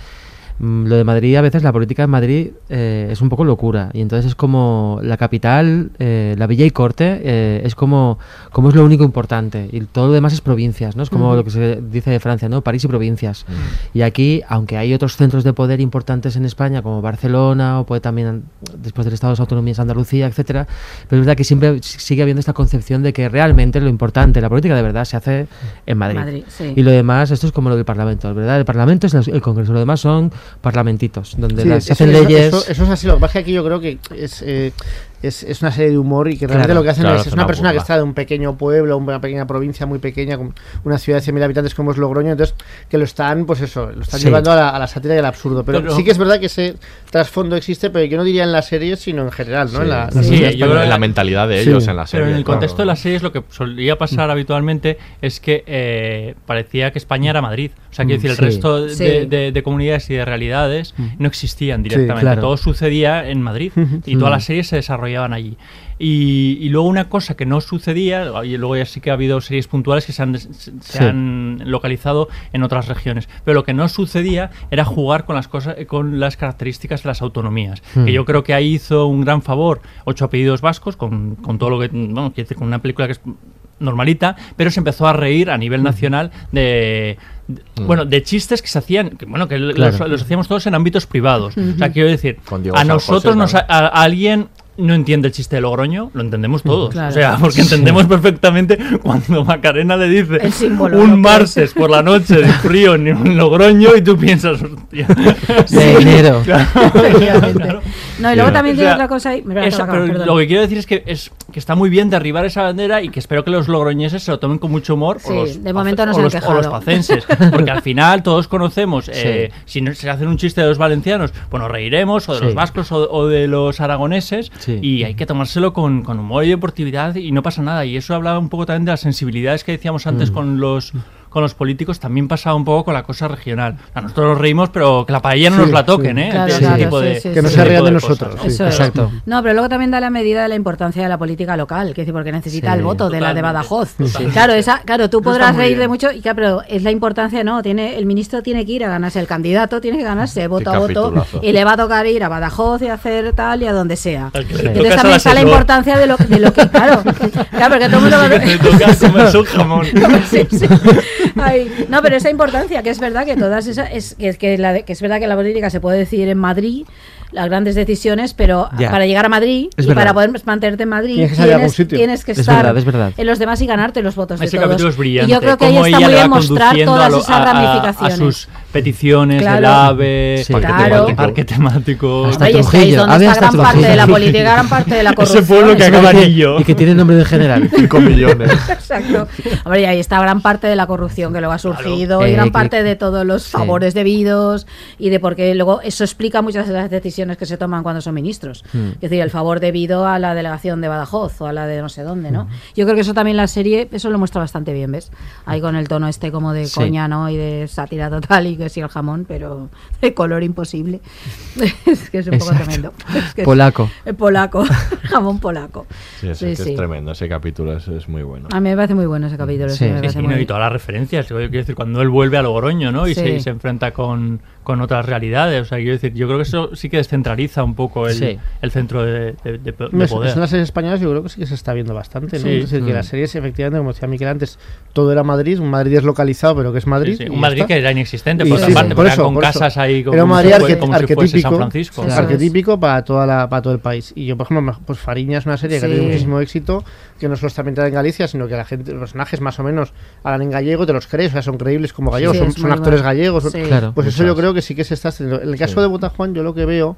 lo de Madrid a veces la política en Madrid eh, es un poco locura. Y entonces es como la capital eh, la villa y corte eh, es como como es lo único importante. Y todo lo demás es provincias no es como lo que se dice de Francia no París y provincias. Y aquí aunque hay otros centros de poder importantes en España como Barcelona o puede también después del Estado de las Autonomías Andalucía etcétera pero es verdad que siempre sigue habiendo esta concepción de que realmente lo importante la política de verdad se hace en Madrid, Madrid, sí. y lo demás esto es como lo del Parlamento ¿verdad? el Parlamento es el Congreso lo demás son parlamentitos donde Sí, las- se hacen eso- leyes Eso, eso es así. Lo que pasa es que aquí yo creo que es, eh, es, es una serie de humor y que realmente Claro, lo que hacen claro, es, es es una una persona que está de un pequeño pueblo, una pequeña provincia muy pequeña, con una ciudad de 100.000 habitantes como es Logroño, entonces que lo están, pues eso, lo están Sí. llevando a la, a la sátira y al absurdo. Pero, Pero- sí que es verdad que ese trasfondo existe, pero yo no diría en la serie, sino en general, ¿no? Sí. En la, la Sí, sociedad yo española. creo en la mentalidad de Sí. ellos en la serie. Pero en el claro. contexto de las series lo que solía pasar habitualmente es que eh, parecía que España era Madrid. O sea, quiero decir, el Sí. resto de, Sí. de- de comunidades y de realidades no existían directamente. claro. Todo sucedía en Madrid y toda la serie se desarrollaba desarrollaban allí. Y, y luego una cosa que no sucedía, y luego ya sí que ha habido series puntuales que se han, se Sí. han localizado en otras regiones, pero lo que no sucedía era jugar con las cosas, con las características de las autonomías. Hmm. Que yo creo que ahí hizo un gran favor Ocho apellidos vascos con, con todo lo que, bueno, quiero decir, con una película que es normalita, pero se empezó a reír a nivel nacional de, de- Mm. bueno, de chistes que se hacían, que, bueno, que los, Claro. los hacíamos todos en ámbitos privados. O sea, quiero decir, a nosotros José nos, a, a alguien no entiende el chiste de Logroño, lo entendemos todos. Claro. O sea, porque entendemos perfectamente cuando Macarena le dice símbolo, un martes por la noche de frío en un Logroño y tú piensas, hostia. De enero. Efectivamente. No, y luego Sí. también O tiene sea, otra cosa ahí. Esa- acabar, pero lo que quiero decir es que, es que está muy bien derribar esa bandera y que espero que los logroñeses se lo tomen con mucho humor. Sí, o los, de momento no o se han los, o los pacenses. Porque al final todos conocemos, eh, si no- se hacen un chiste de los valencianos, pues nos reiremos, o de Sí. los vascos o, o de los aragoneses, Sí. y hay que tomárselo con, con humor y deportividad y no pasa nada. Y eso hablaba un poco también de las sensibilidades que decíamos antes Mm. con los con los políticos también pasaba un poco con la cosa regional. A nosotros nos reímos, pero que la paella no Sí, nos la sí. toquen, ¿eh? Claro, Ese claro, tipo sí, de- sí, Que no se rían de nosotros. sí. Eso es. Exacto. No, pero luego también da la medida de la importancia de la política local, que porque necesita Sí. el voto de la de Badajoz. Claro, esa, claro, tú podrás reír de mucho, y claro, pero es la importancia, no, tiene el ministro tiene que ir a ganarse, el candidato tiene que ganarse voto a voto y le va a tocar ir a Badajoz y hacer tal y a donde sea. Entonces también está la importancia de lo, de lo que, claro, claro, porque todo el mundo va a- Ay, no, pero esa importancia, que es verdad que todas esas, es, que, que la que es verdad que la política se puede decidir en Madrid, las grandes decisiones, pero Ya. para llegar a Madrid Es y verdad. para poder mantenerte en Madrid Tienes que salir a algún sitio. tienes que Es estar verdad, es verdad. en los demás y ganarte los votos de Ese todos. capítulo es brillante. Y yo creo que ahí está muy bien mostrar todas a lo- esas a- a- ramificaciones. A sus peticiones Claro. del AVE, Sí. parque, Claro. temático, parque temático. Hasta Oye, es Trujillo, donde está hasta gran parte de la política, gran parte de la Ese corrupción. pueblo que acaba Y que- anillo. Y que tiene nombre de general. 5 millones. Exacto. Hombre, y ahí está gran parte de la corrupción que luego ha surgido Claro. y Eh, gran que- parte de todos los Sí. favores debidos y de por qué luego eso explica muchas de las decisiones que se toman cuando son ministros. Hmm. Es decir, el favor debido a la delegación de Badajoz o a la de no sé dónde, ¿no? Yo creo que eso también la serie, eso lo muestra bastante bien, ¿ves? Ahí con el tono este como de Sí. coña, ¿no? Y de sátira total y que sí el jamón, pero de color imposible. es que es un poco tremendo. Es que es- Polaco. eh, polaco. jamón polaco. Sí, es, Sí, que sí. es tremendo. Ese capítulo es, es muy bueno. A mí me parece muy bueno ese capítulo. Sí, me muy- no, y todas las referencias. Quiero decir, cuando él vuelve a Logroño, ¿no? Y, Sí. se, y se enfrenta con, con otras realidades. O sea, quiero decir, yo creo que eso sí que descentraliza un poco el, Sí. el centro de, de- de- de Hombre, poder. En las series españolas yo creo que sí que se está viendo bastante, ¿no? Sí. Es decir, que Mm. las series, efectivamente, como decía Miquel antes, todo era Madrid, un Madrid deslocalizado, pero que es Madrid. Sí, Un Madrid está. que era inexistente, Y por otra sí, parte, por eso, con por eso. casas ahí como, Era un Madrid arque- como si fuese San Francisco. Eso es. arquetípico para toda la para todo el país. Y yo, por ejemplo, pues Fariña es una serie que ha tenido muchísimo éxito, que no solo está ambientada en Galicia, sino que la gente, los personajes más o menos hablan en gallego, te los crees, o sea, son creíbles como gallegos, Sí, son, son actores gallegos. Claro. Pues eso yo Muchas. Creo que sí que se está haciendo. En el caso Sí. de Botajuan, yo lo que veo,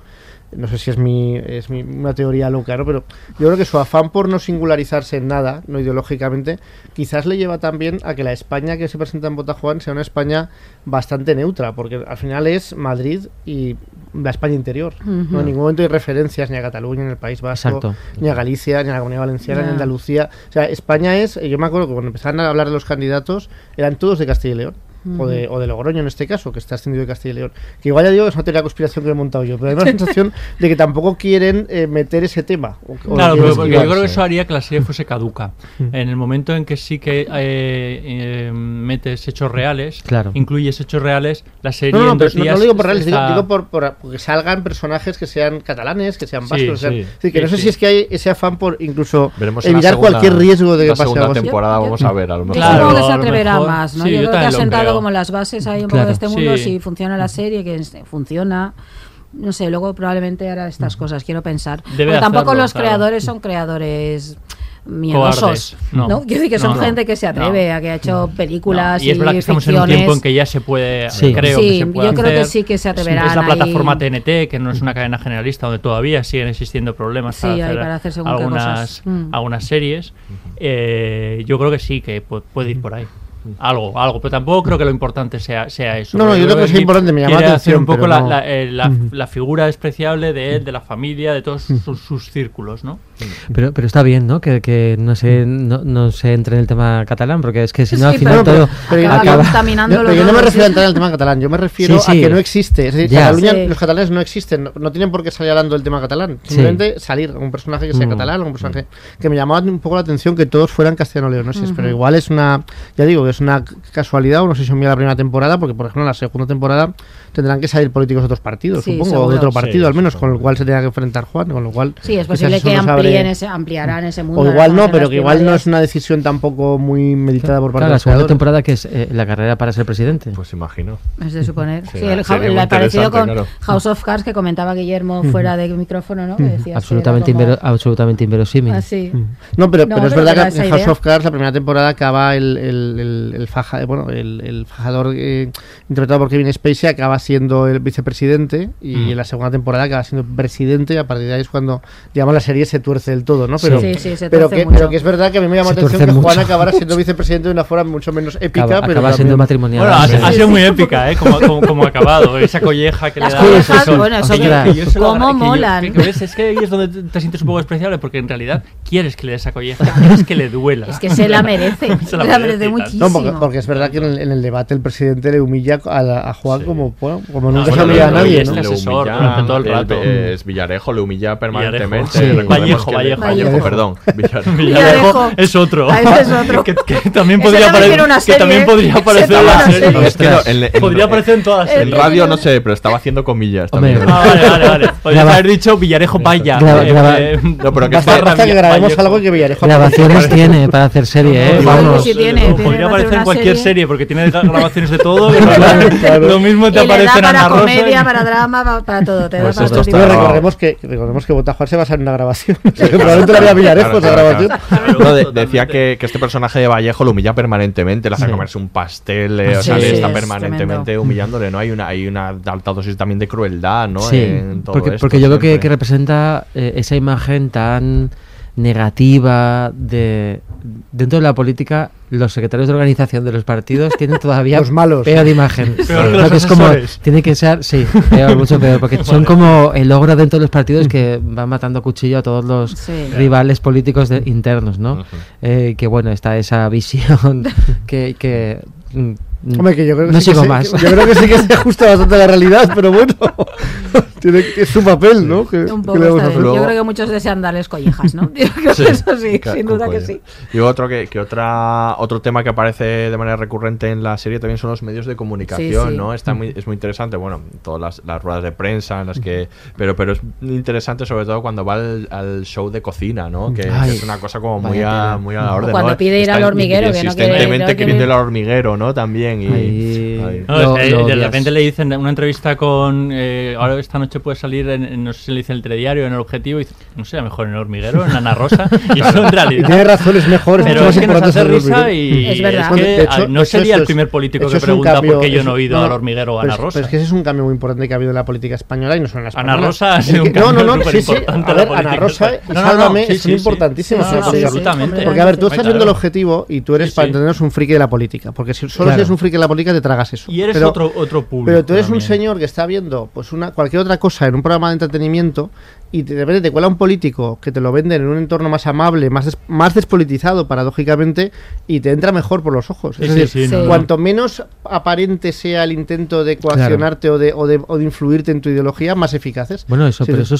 no sé si es mi, es mi una teoría loca, ¿no? pero yo creo que su afán por no singularizarse en nada, no ideológicamente, quizás le lleva también a que la España que se presenta en Botajuan sea una España bastante neutra, porque al final es Madrid y la España interior. ¿no? En ningún momento hay referencias ni a Cataluña, ni al País Vasco, Exacto. ni a Galicia, ni a la Comunidad Valenciana, ni a. Andalucía. O sea, España es, yo me acuerdo que cuando empezaron a hablar de los candidatos, eran todos de Castilla y León. O de, o de Logroño en este caso, que está ascendido de Castilla y León. Que igual ya digo que es una teoría de conspiración que he montado yo, pero hay la sensación de que tampoco quieren eh, meter ese tema. o- o Claro, pero porque yo creo que eso haría que la serie fuese caduca. En el momento en que sí que eh, eh, metes hechos reales, Claro. incluyes hechos reales, la serie No, no, en pero dos no, no días lo digo por reales, digo, está- digo por, por- porque salgan personajes que sean catalanes, que sean Sí, vascos. o sea, sí. es decir, que Sí, no sé sí. si es que hay ese afán por incluso Veremos evitar segunda- cualquier riesgo de que pase algo temporada, vamos a ver, a lo mejor. Claro, que se atreverá mejor. más, ¿no? Sí, yo, yo creo que ha sentado. Como las bases ahí un Claro. poco de este mundo, Sí. si funciona la serie, que funciona. No sé, luego probablemente hará estas cosas, quiero pensar. Debe Porque tampoco hacerlo, los claro. creadores son creadores miedosos. Cobardes. No. No. Quiero decir que son No, no. gente que se atreve, No. a que ha hecho películas No, y es verdad que estamos en un tiempo en que ya se puede, Sí. creo Sí, que se puede yo creo que hacer. sí que se atreverán Es la ahí. plataforma TNT, que no es una cadena generalista, donde todavía siguen existiendo problemas Sí, hay para hacer según qué algunas, cosas. Mm. algunas series. Eh, yo creo que sí, que pu- puede ir por ahí. Algo, algo, pero tampoco creo que lo importante sea, sea eso. No, no, yo creo que es importante, me llama la quiere hacer atención, un poco la, no. la, eh, la- la figura despreciable de él, de la familia, de todos sus, sus círculos, ¿no? Pero, pero está bien, ¿no? Que, que no, se, no, no se entre en el tema catalán, porque es que si no, Sí, al final pero- todo pero acaba acaba... contaminando Yo, pero yo no me refiero a sí. entrar en el tema catalán, yo me refiero Sí, a que no existe. Es decir, Ya. Cataluña, Sí. los catalanes no existen, no, no tienen por qué salir hablando del tema catalán. Sí. Simplemente salir, un personaje que sea Mm. catalán, un personaje que me llamaba un poco la atención que todos fueran castellano-leoneses, pero igual es una, ya digo, es una casualidad, o no sé si mira la primera temporada, porque por ejemplo en la segunda temporada tendrán que salir políticos de otros partidos, Sí, supongo, o de otro partido Sí, al menos, con el supongo. cual se tenga que enfrentar Juan, con lo cual... Sí, es posible que amplíen ese, ampliarán ese mundo. O igual no, pero que igual no es una decisión tampoco muy meditada por parte Claro, de la segunda temporada que es eh, la carrera para ser presidente. Pues imagino. Es de suponer. Sí, Sí, el, el parecido con claro. House of Cards que comentaba Guillermo fuera de micrófono, ¿no? Decías Absolutamente, como- invero- absolutamente inverosímil. Así. No, pero, No, pero es pero verdad te da que en House idea. of Cards la primera temporada acaba el, el, el, el faja, bueno, el, el fajador eh, interpretado por Kevin Spacey acaba siendo el vicepresidente y Mm. en la segunda temporada acaba siendo presidente y a partir de ahí es cuando digamos la serie se tuerce del todo, ¿no? Pero, Sí, sí, se pero, que, mucho. pero que es verdad que a mí me llama la Se atención que Juan acabara siendo vicepresidente de una forma mucho menos épica, Acaba, pero acaba siendo matrimonial. Bueno, ha, Sí. ha sido muy épica, ¿eh? Como, como, como ha acabado. Esa colleja que Las le da. collejas, eso. bueno, eso Que se cómo agra- que yo- molan. que- que ves, es que ahí es donde te, te sientes un poco despreciable porque en realidad quieres que le des esa colleja, quieres que le duela. Es que se la merece. Se la se la merece muchísimo. No, porque, porque es verdad que en el, en el debate el presidente le humilla a, la- a Juan como, bueno, como Ah, nunca se bueno, humilla a nadie, ¿no? este asesor durante todo el rato. Es Villarejo, le humilla permanentemente. Vallejo, Vallejo. Vallejo, perdón. Villarejo. Villarejo es otro. Ah, es otro. que, que también podría también apare- tiene una que también ¿eh? podría aparecer en la serie. serie. Es que no, en- en- podría aparecer en todas las En radio no sé, pero estaba haciendo comillas también. Ah, vale, vale, vale. Podrías haber dicho Villarejo Vaya. Eh, eh, No, pero que Basta, este- que grabemos algo que Villarejo... Grabaciones tiene para hacer serie, ¿eh? Vamos. Podría aparecer hacer en cualquier serie. porque tiene grabaciones de todo. Lo mismo te aparece en para Ana Rosa. comedia, para drama, pa- para todo. Te da Pues para todo recordemos que Botajuar se basa en una grabación. Probablemente la había Villarejo esa grabación. claro. No, de- decía que, que este personaje de Vallejo lo humilla permanentemente, le hace comerse un pastel, eh, o sea, Sí, le está es permanentemente tremendo. humillándole, ¿no? Hay una, hay una alta dosis también de crueldad, ¿no? Sí, En todo porque, esto porque yo creo que, que representa eh, esa imagen tan negativa de dentro de la política los secretarios de organización de los partidos tienen todavía Los malos. peor imagen. Peor que los es como tiene que ser sí peor mucho peor porque son como el logro dentro de los partidos que van matando a cuchillo a todos los Sí. rivales políticos de- internos no Eh, que bueno está esa visión que, que Hombre, que yo creo que no sí que sigo se- más que- yo creo que sí que se ajusta bastante a la realidad, pero bueno, tiene, es su papel, ¿no? Que, Un que poco le vamos a está hacer? bien. Yo creo que muchos desean darles collejas, ¿no? Yo creo Sí, que eso sí, sin duda que sí. Y otro que, que otra otro tema que aparece de manera recurrente en la serie también son los medios de comunicación, Sí, sí. ¿no? Está muy, es muy interesante, bueno, todas las, las ruedas de prensa en las que pero pero es interesante sobre todo cuando va al, al show de cocina, ¿no? Que, que es una cosa como muy a, muy a la orden, cuando ¿no? pide ir Está al hormiguero, que no quiere- queriendo ir al hormiguero, ¿no? También y Ahí- ahí. No, Lo- es que lo de repente le dicen en una entrevista con. eh, ahora esta noche puede salir, en, en- no sé si le dice el telediario, en el objetivo, y dice, no sé, mejor en el hormiguero, en Ana Rosa. y eso en Y realidad. tiene razón, es mejor, Pero es que nos hace risa y Es verdad. que, hecho- no sería el es- primer político que pregunta cambio- por qué yo no he ido no, al hormiguero o a pero Ana Rosa. Pero es que ese es un cambio muy importante que ha habido en la política española y no solo en la Ana española. Rosa ha sido un No, no, cambio no, sí, sí. A ver, Ana Rosa y. No, no, no, Sálvame sí, son política. absolutamente. Porque, a ver, tú estás viendo el objetivo y tú eres, para entendernos, un friki de la política. Porque si solo Claro. si eres un friki de la política te tragas eso. Y eres Pero- otro, otro público. Pero tú eres un también. señor que está viendo pues una cualquier otra cosa en un programa de entretenimiento y de repente te cuela un político que te lo venden en un entorno más amable, más, des- más despolitizado, paradójicamente, y te entra mejor por los ojos. Es Sí, decir, sí, no, no. cuanto menos aparente sea el intento de coaccionarte o, de, o, de, o de influirte en tu ideología, más eficaces. Bueno, eso, pero eso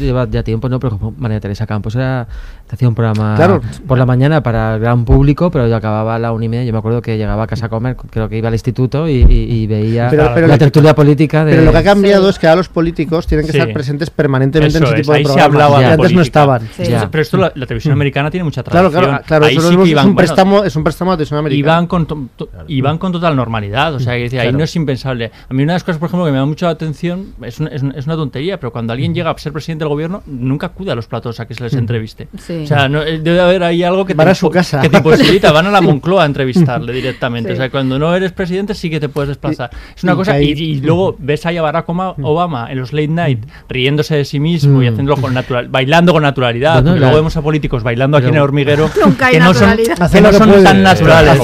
lleva ya tiempo, ¿no? Por ejemplo, María Teresa Campos era, te hacía un programa Claro. por la mañana para el gran público, pero ya acababa a la una y media. Yo me acuerdo que llegaba a casa a comer, creo que iba al instituto y, y- y veía Pero- pero la tertulia política de... Pero lo que ha cambiado es que ahora los políticos tienen que estar presentes permanentemente en Eso ese es, tipo de ahí se hablaba que de antes no estaban. Sí. Ya. Pero esto la, la televisión americana tiene mucha Claro, tradición. claro, claro. Ahí eso sí no que es, un bueno, préstamo, es un préstamo televisión americana. Iban con, to- to- iban con total normalidad, o sea, que decía, ahí Claro. no es impensable. A mí una de las cosas, por ejemplo, que me da mucha atención, es una, es una- es una tontería, pero cuando alguien llega a ser presidente del gobierno, nunca acude a los platos a que se les entreviste. Sí. O sea, no, eh, debe haber ahí algo que Van te, a su casa. que te imposibilita, van a la Moncloa a entrevistarle directamente. Sí. O sea, cuando no eres presidente sí que te puedes desplazar. Es una y cosa, y, y luego ves ahí a Barack Oma- Obama en los late night riéndose de sí mismo político y haciéndolo con natural, bailando con naturalidad. Bueno, porque la- luego vemos a políticos bailando aquí en el hormiguero Nunca hay que no son, naturalidad. que no son tan naturales.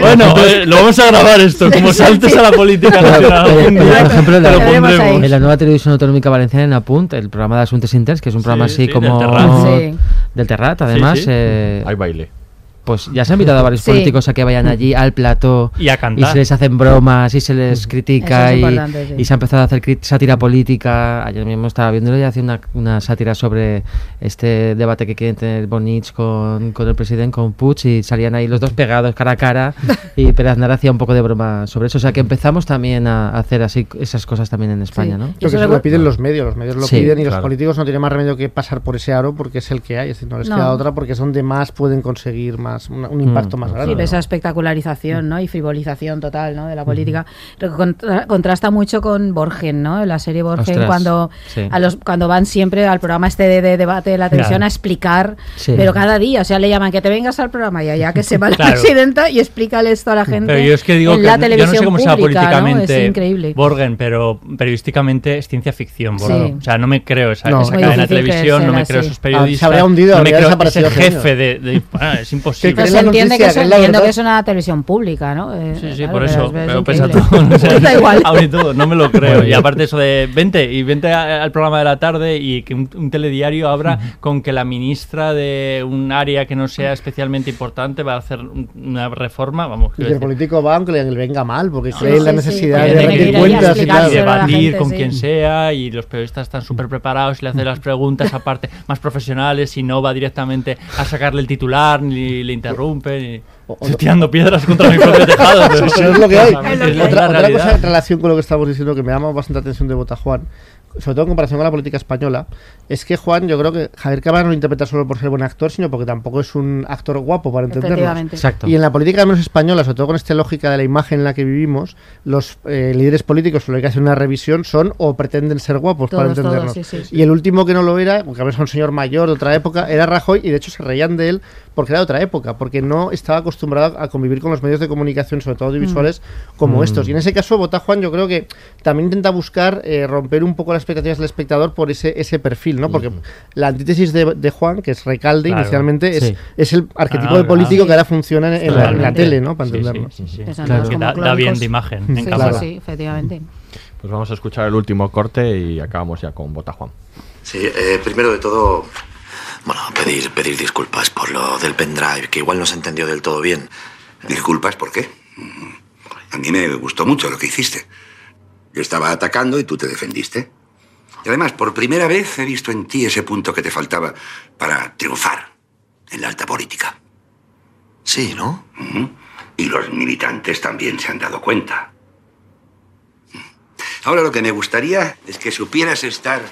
Bueno, eh, lo vamos a grabar esto. Como saltes a la política nacional. día, por ejemplo, en la nueva televisión autonómica valenciana en Apunt, el programa de Asuntos Interns, que es un programa Sí, así sí, como del Terrat. Terrat, además, eh, Hay baile. Pues ya se ha invitado a varios Sí. políticos a que vayan allí al plató Y a cantar. se les hacen bromas y se les critica es y, sí. y se ha empezado a hacer sátira política. Ayer mismo estaba viéndolo y hacía una, una sátira sobre este debate que quieren tener Bonich con, con el presidente, con Puig, y salían ahí los dos pegados cara a cara y Pérez Aznar hacía un poco de broma sobre eso. O sea que empezamos también a hacer así esas cosas también en España, ¿no? Lo que Eso se lo piden los medios, los medios lo Sí, piden y los claro. políticos no tienen más remedio que pasar por ese aro porque es el que hay, es decir, no les No. queda otra porque es donde más pueden conseguir más una- un impacto más Sí, grande. esa espectacularización ¿no? y frivolización total ¿no? de la política. Creo que contra- contrasta mucho con Borgen, ¿no? la serie Borgen, Ostras, cuando, sí. a los, cuando van siempre al programa este de, de debate de la televisión Claro. a explicar, Sí. pero cada día, o sea, le llaman que te vengas al programa y allá que se va la Claro. presidenta y explícale esto a la gente. Pero yo es que digo que la no- yo no televisión sé cómo sea pública, ¿no? políticamente Es increíble. Borgen, pero periodísticamente es ciencia ficción. Sí. O sea, no me creo esa, No. esa cadena de televisión, no me creo sí. esos Ah, periodistas. se habría hundido, no me creo ese jefe años. de. de- ah, es imposible. Pero es se entiende, que, eso, que es la entiendo verdad. que es una televisión pública, ¿no? Eh, Sí, sí, claro, por pero eso. es- es Pero pesa todo. O sea, da igual. abre todo, no me lo creo. Y aparte eso de vente y vente a- al programa de la tarde y que un, un telediario abra con que la ministra de un área que no sea especialmente importante va a hacer un- una reforma, vamos. Y que el político va aunque le venga mal, porque Sí, cree la sí, sí. necesidad Tiene de rendir cuentas y tal. debatir gente, con sí. quien sea y los periodistas están súper preparados y le hacen las preguntas aparte más profesionales y no va directamente a sacarle el titular ni le interrumpe ni... Estoy tirando piedras contra mi propio tejado. Pero Pero es lo que hay. Otra, otra cosa en relación con lo que estamos diciendo que me llama bastante atención de Botajuan, sobre todo en comparación con la política española, es que Juan, yo creo que Javier Cámara no lo interpreta solo por ser buen actor, sino porque tampoco es un actor guapo para. Efectivamente. Exacto. Y en la política al menos española, sobre todo con esta lógica de la imagen en la que vivimos, los eh, líderes políticos, solo hay que hacer una revisión, son o pretenden ser guapos para todos, entendernos. sí, sí, sí. Y el último que no lo era, porque a veces es un señor mayor de otra época, era Rajoy y de hecho se reían de él porque era de otra época, porque no estaba acostumbrado a convivir con los medios de comunicación, sobre todo audiovisuales, como Mm. estos. Y en ese caso, Botajuan yo creo que también intenta buscar eh, romper un poco las expectativas del espectador por ese, ese perfil, ¿no? Porque la antítesis de, de Juan, que es Recalde Claro. inicialmente, es, Sí. es el arquetipo Ah, de político claro. que ahora funciona en, en la, en la tele, ¿no? Para Sí, sí, entendernos. Claro. Que da, da bien de imagen Sí, en sí, cámara. sí, efectivamente. Pues vamos a escuchar el último corte y acabamos ya con Botajuan. Sí, eh, primero de todo, Bueno, pedir, pedir disculpas por lo del pendrive, que igual no se entendió del todo bien. ¿Disculpas por qué? A mí me gustó mucho lo que hiciste. Yo estaba atacando y tú te defendiste. Y además, por primera vez he visto en ti ese punto que te faltaba para triunfar en la alta política. Sí, ¿no? Y los militantes también se han dado cuenta. Ahora lo que me gustaría es que supieras estar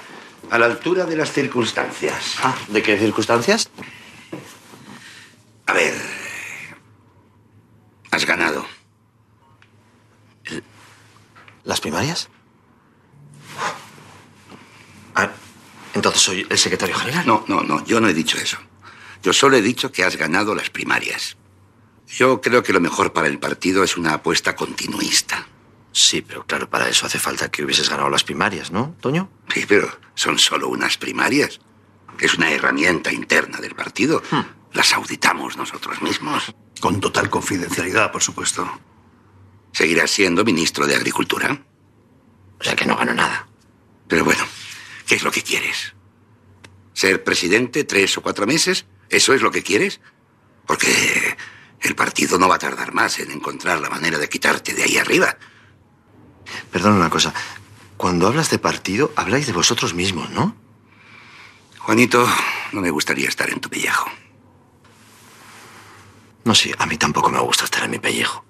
a la altura de las circunstancias. Ah, ¿de qué circunstancias? A ver. Has ganado. ¿Las primarias? Ah, entonces soy el secretario general. No, no, no, yo no he dicho eso. Yo solo he dicho que has ganado las primarias. Yo creo que lo mejor para el partido es una apuesta continuista. Sí, pero claro, para eso hace falta que hubieses ganado las primarias, ¿no, Toño? Sí, pero son solo unas primarias. Es una herramienta interna del partido. Las auditamos nosotros mismos. Con total confidencialidad, por supuesto. ¿Seguirás siendo ministro de Agricultura? O sea que no gano nada. Pero bueno, ¿qué es lo que quieres? ¿Ser presidente tres o cuatro meses? ¿Eso es lo que quieres? Porque el partido no va a tardar más en encontrar la manera de quitarte de ahí arriba. Perdón una cosa. Cuando hablas de partido, habláis de vosotros mismos, ¿no? Juanito, no me gustaría estar en tu pellejo. No, sí, a mí tampoco me gusta estar en mi pellejo.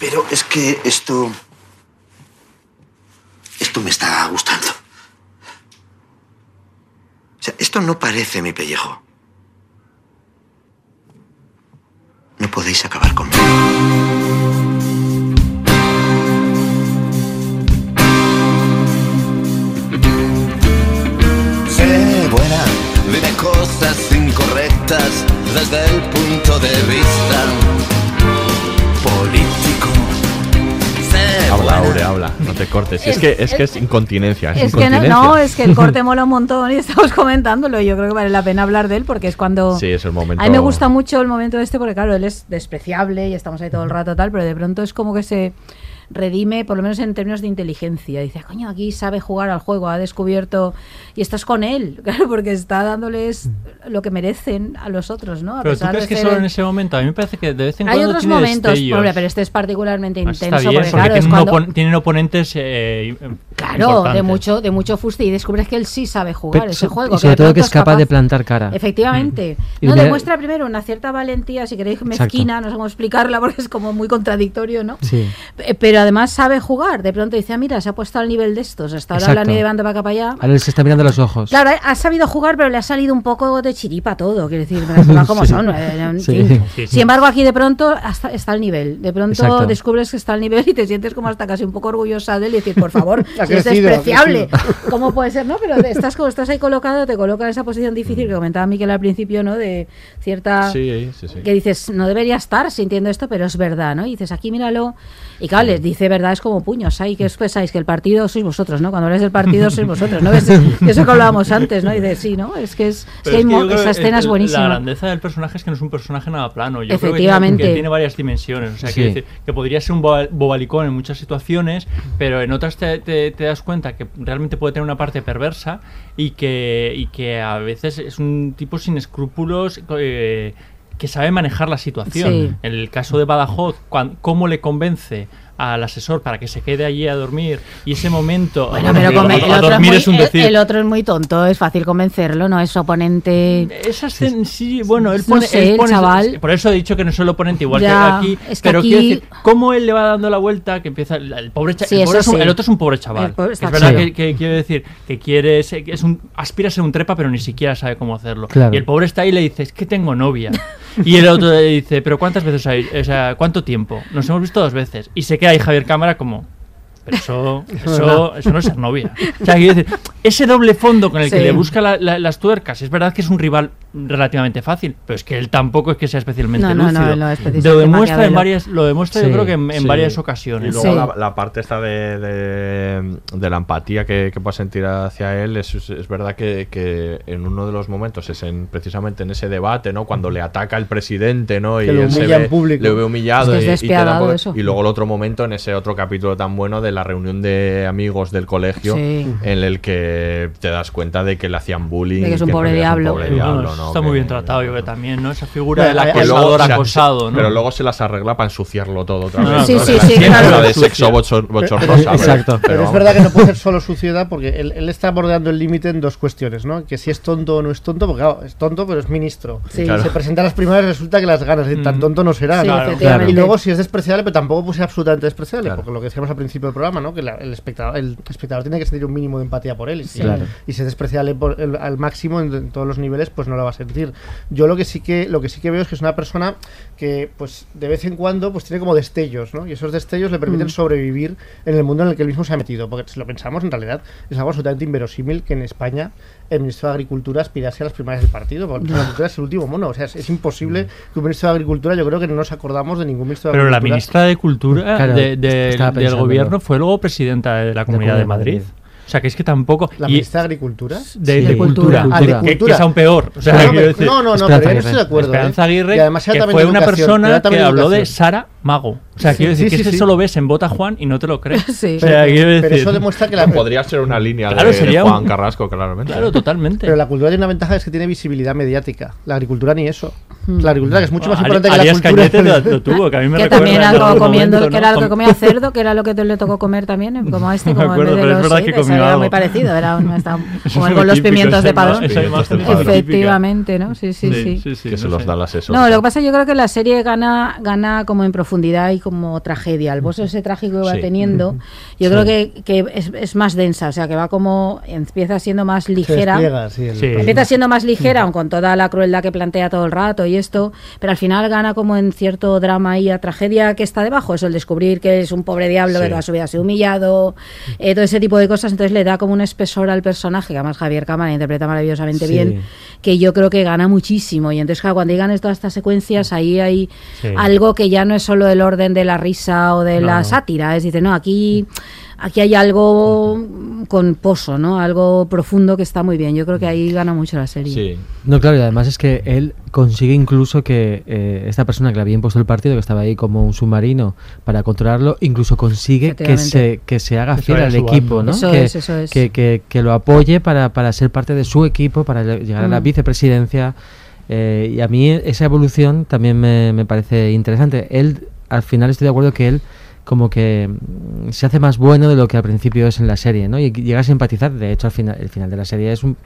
Pero es que esto... Esto me está gustando. O sea, esto no parece mi pellejo. No podéis acabar conmigo. Sé buena, dime cosas incorrectas desde el punto de vista Habla, Aure, habla, no te cortes. Es, que es que es incontinencia. Es, Es que no, no, es que el corte mola un montón y estamos comentándolo. y Yo creo que vale la pena hablar de él porque es cuando. Sí, es el momento. A mí me gusta mucho el momento este porque, claro, él es despreciable y estamos ahí todo el rato tal, pero de pronto es como que se redime, por lo menos en términos de inteligencia. Dice, coño, aquí sabe jugar al juego, ha descubierto. Y estás con él, claro, porque está dándoles lo que merecen a los otros, ¿no? A Pero tú pesar crees de que solo en ese momento, a mí me parece que de vez en Hay cuando otros tiene momentos, hombre, pero este es particularmente Ah, Está intenso bien, porque, porque claro, es tienen, cuando. opon- tienen oponentes eh, Claro, de mucho, de mucho fuste y descubres que él sí sabe jugar Pero ese so- juego. y sobre de todo que es capaz de plantar cara. Efectivamente. Y No, demuestra primero una cierta valentía, si queréis, mezquina, no sé cómo explicarla porque es como muy contradictorio, ¿no? Sí. Eh, Pero además sabe jugar. De pronto dice, ah, mira, se ha puesto al nivel de estos. Hasta ahora la han ido llevando para acá para allá. Ahora él se está mirando los ojos. Claro, ha sabido jugar, pero le ha salido un poco de chiripa todo. Quiero decir, como Sí. son. eh, Sí. Sí. Sin embargo, aquí de pronto hasta- está al nivel. De pronto Exacto. descubres que está al nivel y te sientes como hasta casi un poco orgullosa de él y decir, por favor, si es crecido, despreciable. ¿Cómo puede ser? No, pero estás como estás ahí colocado, te coloca en esa posición difícil que comentaba Miquel al principio, ¿no? De cierta Sí, sí, sí. que dices, no debería estar sintiendo esto, pero es verdad, ¿no? Y dices, aquí míralo. Y claro, les dice verdad, es como puños. ¿Hay que os pensáis? Que el partido sois vosotros, ¿no? Cuando habláis del partido sois vosotros, ¿no? Es, eso que hablábamos antes, ¿no? Y dices, sí, ¿no? Es que, es, es Pero que hay es que esa escena es buenísima. La grandeza del personaje es que no es un personaje nada plano. Yo creo que tiene- Efectivamente. que tiene, varias dimensiones. O sea, Sí. decir, que podría ser un boba- bobalicón en muchas situaciones, pero en otras te, te- te das cuenta que realmente puede tener una parte perversa y que, y que a veces es un tipo sin escrúpulos. eh, que sabe manejar la situación. Sí. En el caso de Badajoz, cuan- cómo le convence al asesor para que se quede allí a dormir y ese momento Bueno, pero a- come- a el, otro es dormir muy, es un el- decir el otro es muy tonto, es fácil convencerlo, ¿no? Es su oponente. esa sí, bueno, él No pone, sé, él el pone- chaval. por eso he dicho que no es el oponente igual Ya, que aquí, es que pero aquí- quiero decir, cómo él le va dando la vuelta, que empieza el, pobre cha- Sí, el, pobre un- el otro es un pobre chaval. El pobre es verdad que, que quiere decir que quiere es un aspira a ser un trepa, pero ni siquiera sabe cómo hacerlo. Claro. Y el pobre está ahí y le dice, "Es que tengo novia." y el otro le dice, "¿Pero cuántas veces hay? O sea, ¿cuánto tiempo? Nos hemos visto dos veces." Y se queda ahí Javier Cámara como pero eso, eso, eso no es ser novia. O sea, quiero decir, ese doble fondo con el que le busca la- la- las tuercas, es verdad que es un rival relativamente fácil, pero es que él tampoco es que sea especialmente No, no, no, lúcido. no es lo demuestra en varias, lo demuestra Sí, yo creo que en, en Sí. varias Y ocasiones. luego Sí. la, la parte esta de, de, de la empatía que, que puedes sentir hacia él es, es- verdad que, que en uno de los momentos es en, precisamente en ese debate, ¿no? Cuando le ataca el presidente, ¿no? Y Que lo él se humilla en ve- público. le ve humillado Es que y- es y, te da despiadado poco- eso. y luego el otro momento en ese otro capítulo tan bueno de la reunión de amigos del colegio Sí. en el que te das cuenta de que le hacían bullying De que es y un pobre un diablo, ¿no? está muy bien tratado, yo creo que también, ¿no? Esa figura del que luego acosador se- acosado, ¿no? Pero luego se las arregla para ensuciarlo todo otra No, vez. no, Sí, ¿no? sí, De sí, claro. la de sexo bochor- bochornosa. Exacto. Pero es verdad que no puede ser solo suciedad porque él, él está bordeando el límite en dos cuestiones, ¿no? Que si es tonto o no es tonto, porque claro, es tonto pero es ministro. Sí. Claro. Se presenta a las primarias resulta que las ganas, y tan Mm. tonto no será. Sí, ¿no? Claro. Y luego si es despreciable, pero tampoco puede ser absolutamente despreciable, Claro. porque lo que decíamos al principio del programa, ¿no? Que la- el, espectador, el espectador tiene que sentir un mínimo de empatía por él. Y si, Claro. y si es despreciable por el- al máximo en, en todos los niveles, pues no lo va a sentir. Yo lo que sí que lo que sí que veo es que es una persona que, pues, de vez en cuando, pues tiene como destellos, ¿no? Y esos destellos le permiten Mm. sobrevivir en el mundo en el que él mismo se ha metido. Porque si lo pensamos, en realidad es algo absolutamente inverosímil que en España el ministro de Agricultura aspirase a las primarias del partido. Porque el ministro de Agricultura es el último mono. O sea, es, es imposible que un ministro de Agricultura, yo creo que no nos acordamos de ningún ministro de Pero la Agricultura. ministra de Cultura Claro, de- de- estaba del gobierno fue luego presidenta de la Comunidad de Madrid. O sea, que es que tampoco... La ministra de Agricultura. de, Sí. de cultura, Cultura. Ah, de que, cultura. que es aún peor. O sea, no, no, no, no, pero yo no estoy de acuerdo. Esperanza ¿eh? Aguirre, además era que también fue una educación, persona que habló de. Sara Mago. O sea, Sí, quiero decir sí, que sí, es que sí. eso lo ves en Bota Juan y no te lo crees. Sí. O sea, Pero decir- eso demuestra que la, Podría ser una línea Claro, de, sería de Juan un- Carrasco, claramente. Claro, totalmente. Pero la cultura tiene una ventaja es que tiene visibilidad mediática. La agricultura ni eso. Hmm. La agricultura que es mucho más Ari- importante que la cultura. Cañete lo, lo tuvo, que a mí me que recuerda también algo comiendo, momento, que era ¿no? lo que Com- comía cerdo, que era lo que te le tocó comer también, ¿eh? como este, No me como acuerdo, en vez pero de es los, verdad sí, que era muy parecido, era un- como es con los pimientos de padrón. es. Efectivamente, ¿no? Sí, sí, sí. Sí, sí, que se no los da el asesor. No, lo que pasa yo creo que la serie gana gana como en profundidad y como tragedia. El boss ese trágico que va Sí. teniendo, yo Sí. creo que, que es, es más densa, o sea, que va como empieza siendo más Se ligera. despliega, sí, el Sí. personaje. Empieza siendo más ligera, aun con toda la crueldad que plantea todo el rato y esto, pero al final gana como en cierto drama y a tragedia que está debajo, eso, el descubrir que es un pobre diablo Sí. que toda su vida ha sido humillado, eh, todo ese tipo de cosas, entonces le da como un espesor al personaje, que además Javier Cámara interpreta maravillosamente Sí. bien, que yo creo que gana muchísimo. Y entonces claro, cuando llegan todas estas secuencias, ahí hay Sí. algo que ya no es solo lo del orden de la risa o de No, la sátira. Es decir, no, aquí, aquí hay algo con pozo, ¿no? Algo profundo que está muy bien. Yo creo que ahí gana mucho la serie. No, claro, y además es que él consigue incluso que eh, esta persona que le había impuesto el partido, que estaba ahí como un submarino para controlarlo, incluso consigue que se, que se haga fiel al equipo, ¿no? Eso que, es, eso es. Que, que- que lo apoye para, para ser parte de su equipo, para lle- llegar a la Mm. vicepresidencia. Eh, y a mí esa evolución también me, me parece interesante. Él, al final estoy de acuerdo que él como que mm, se hace más bueno de lo que al principio es en la serie, ¿no? Y llegas a empatizar. De hecho, al final, el final de la serie es un,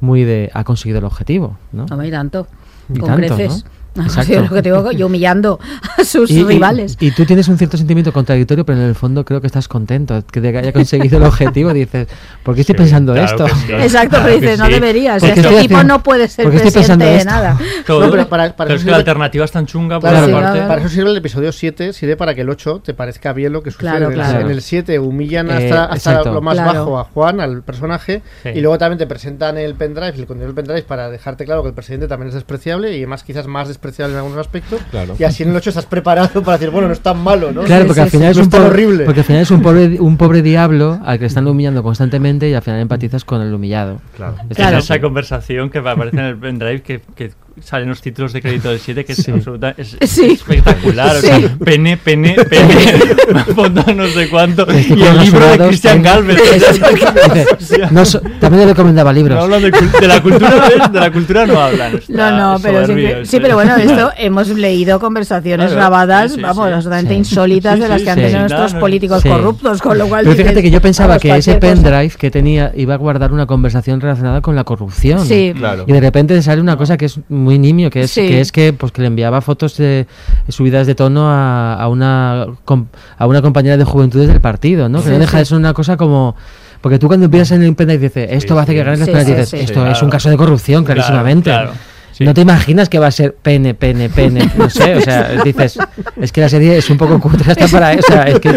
muy de ha conseguido el objetivo, ¿no? No, y tanto. Y con tanto, creces. ¿no? Exacto. lo que te digo, yo humillando a sus Y- rivales. Y, tú tienes un cierto sentimiento contradictorio, pero en el fondo creo que estás contento que que haya conseguido el objetivo. Dices, ¿por qué estoy pensando claro esto? sí. Exacto, pero dices, no deberías. ¿Por qué Este tipo haciendo- no puede ser por presidente pensando de esto? nada. Todo. No, pero para- para Pero eso es que sirve- la alternativa es tan chunga por Claro, para, parte. para eso sirve el episodio 7, sirve para que el 8 te parezca bien lo que sucede. Claro, En el- claro. En el 7 humillan Eh, hasta, hasta exacto. lo más Claro. bajo a Juan, al personaje, Sí. y luego también te presentan el pendrive, el contenido del pendrive para dejarte claro que el presidente también es despreciable y además quizás más despreciable en algunos aspectos. Claro. Y así en el 8 estás preparado para decir, bueno, no es tan malo, ¿no? Claro, porque al final es no pobre, horrible. porque al final es un pobre, un pobre diablo al que están humillando constantemente y al final empatizas con el humillado. Claro. Es Claro. esa conversación que aparece en el pendrive que, que salen los títulos de crédito del 7 que es, Sí. absoluta- es Sí. espectacular. O sea, pene, pene, pene, fondo no sé cuánto. Y el libro de ten- Galvez. No so- también le recomendaba libros. No hablan de, la cultura. De la cultura no hablan. está No, no, pero soberbio sí, pero bueno, esto hemos leído conversaciones Claro, grabadas, sí, sí, vamos, sí. absolutamente Sí. insólitas Sí, de las sí, que han sí. tenido nuestros no, políticos Sí. corruptos, con lo cual Pero fíjate dices, que yo pensaba que ese pendrive que tenía iba a guardar una conversación relacionada con la corrupción. Sí. Claro. Y de repente sale una cosa que es muy nimio, que es, Sí. que, es que, pues, que le enviaba fotos de subidas de tono a, a una, com- a una compañera de juventudes del partido, ¿no? Que Sí, no deja sí. de ser una cosa como... Porque tú cuando empiezas en el pendrive dices, esto va a hacer que ganes las Sí, penas", sí, dices, sí. esto Sí, es un caso de corrupción, Claro, clarísimamente. claro. Sí. No te imaginas que va a ser pene, pene, pene, no sé, o sea, dices, es que la serie es un poco cutre hasta para eso, sea, es que...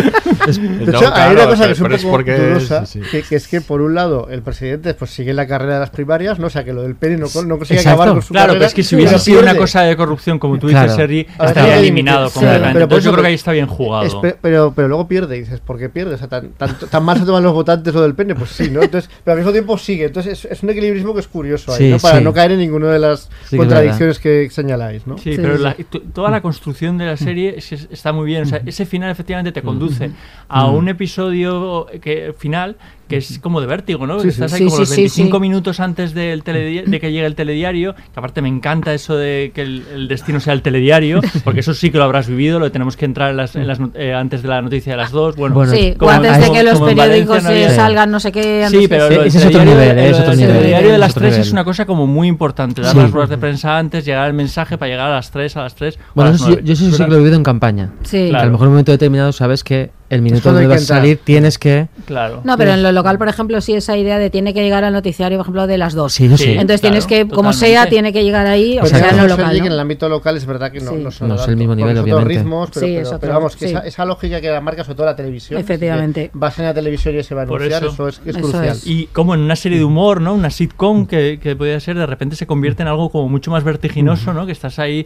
es- De No, hecho, hay claro, una cosa que es un poco porque es- dudosa, sí, sí. Que, que es que por un lado el presidente pues sigue la carrera de las primarias, ¿no? O sea, que lo del pene no, no consigue Exacto. acabar con su Claro, carrera. pero es que si hubiese sido una cosa de corrupción, como tú Claro. dices, Sergi, estaría eliminado completamente. Pero Entonces yo creo que ahí está bien jugado. Es pero, pero luego pierde, y dices, ¿por qué pierde? O sea, tan, tan, tan mal se toman los votantes lo del pene, pues sí, ¿no? Entonces, pero al mismo tiempo sigue. Entonces es, es un equilibrismo que es curioso ahí, Sí, ¿no? Para sí. no caer en ninguna de las que es contradicciones que señaláis, ¿no? Sí, Sí, pero sí. la- toda la construcción de la serie es- es- está muy bien. O sea, ese final efectivamente te conduce a un episodio que, final que es como de vértigo, ¿no? Sí, Estás sí. ahí Sí, como sí, los sí, 25 sí. minutos antes del de que llegue el telediario, que aparte me encanta eso de que el, el destino sea el telediario, porque eso sí que lo habrás vivido, lo tenemos que entrar en las, en las eh, antes de la noticia de las dos. Bueno, Bueno, como- antes de que los periódicos Valencia no eh, salgan, no sé qué. antes Sí, pero ese es otro nivel, eh, es otro nivel. telediario de las 3 es una cosa como muy importante. Dar Sí. las ruedas de prensa antes, llegar el mensaje para llegar a las 3, a las 3. Bueno, a las 9. yo eso sí que lo he vivido en campaña. Sí. Que a Claro. lo mejor en un momento determinado sabes que el minuto donde vas a salir tienes que... Claro. No, pero en lo local, por ejemplo, sí esa idea de tiene que llegar al noticiario, por ejemplo, de las dos. Sí, no. Sí. Entonces tienes que, como totalmente. sea, tiene que llegar ahí, o sea, en lo local. en el ámbito local es verdad que no, Sí. no son No es el mismo nivel, obviamente. ritmos, pero, Sí, pero- es otro, pero vamos, que sí. esa, esa lógica que la marca, sobre todo la televisión, Efectivamente. vas en la televisión y se va a anunciar, eso. eso, es, es Eso crucial. es. Y como en una serie de humor, ¿no? Una sitcom que, que podría ser, de repente se convierte en algo como mucho más vertiginoso, ¿no? Que estás ahí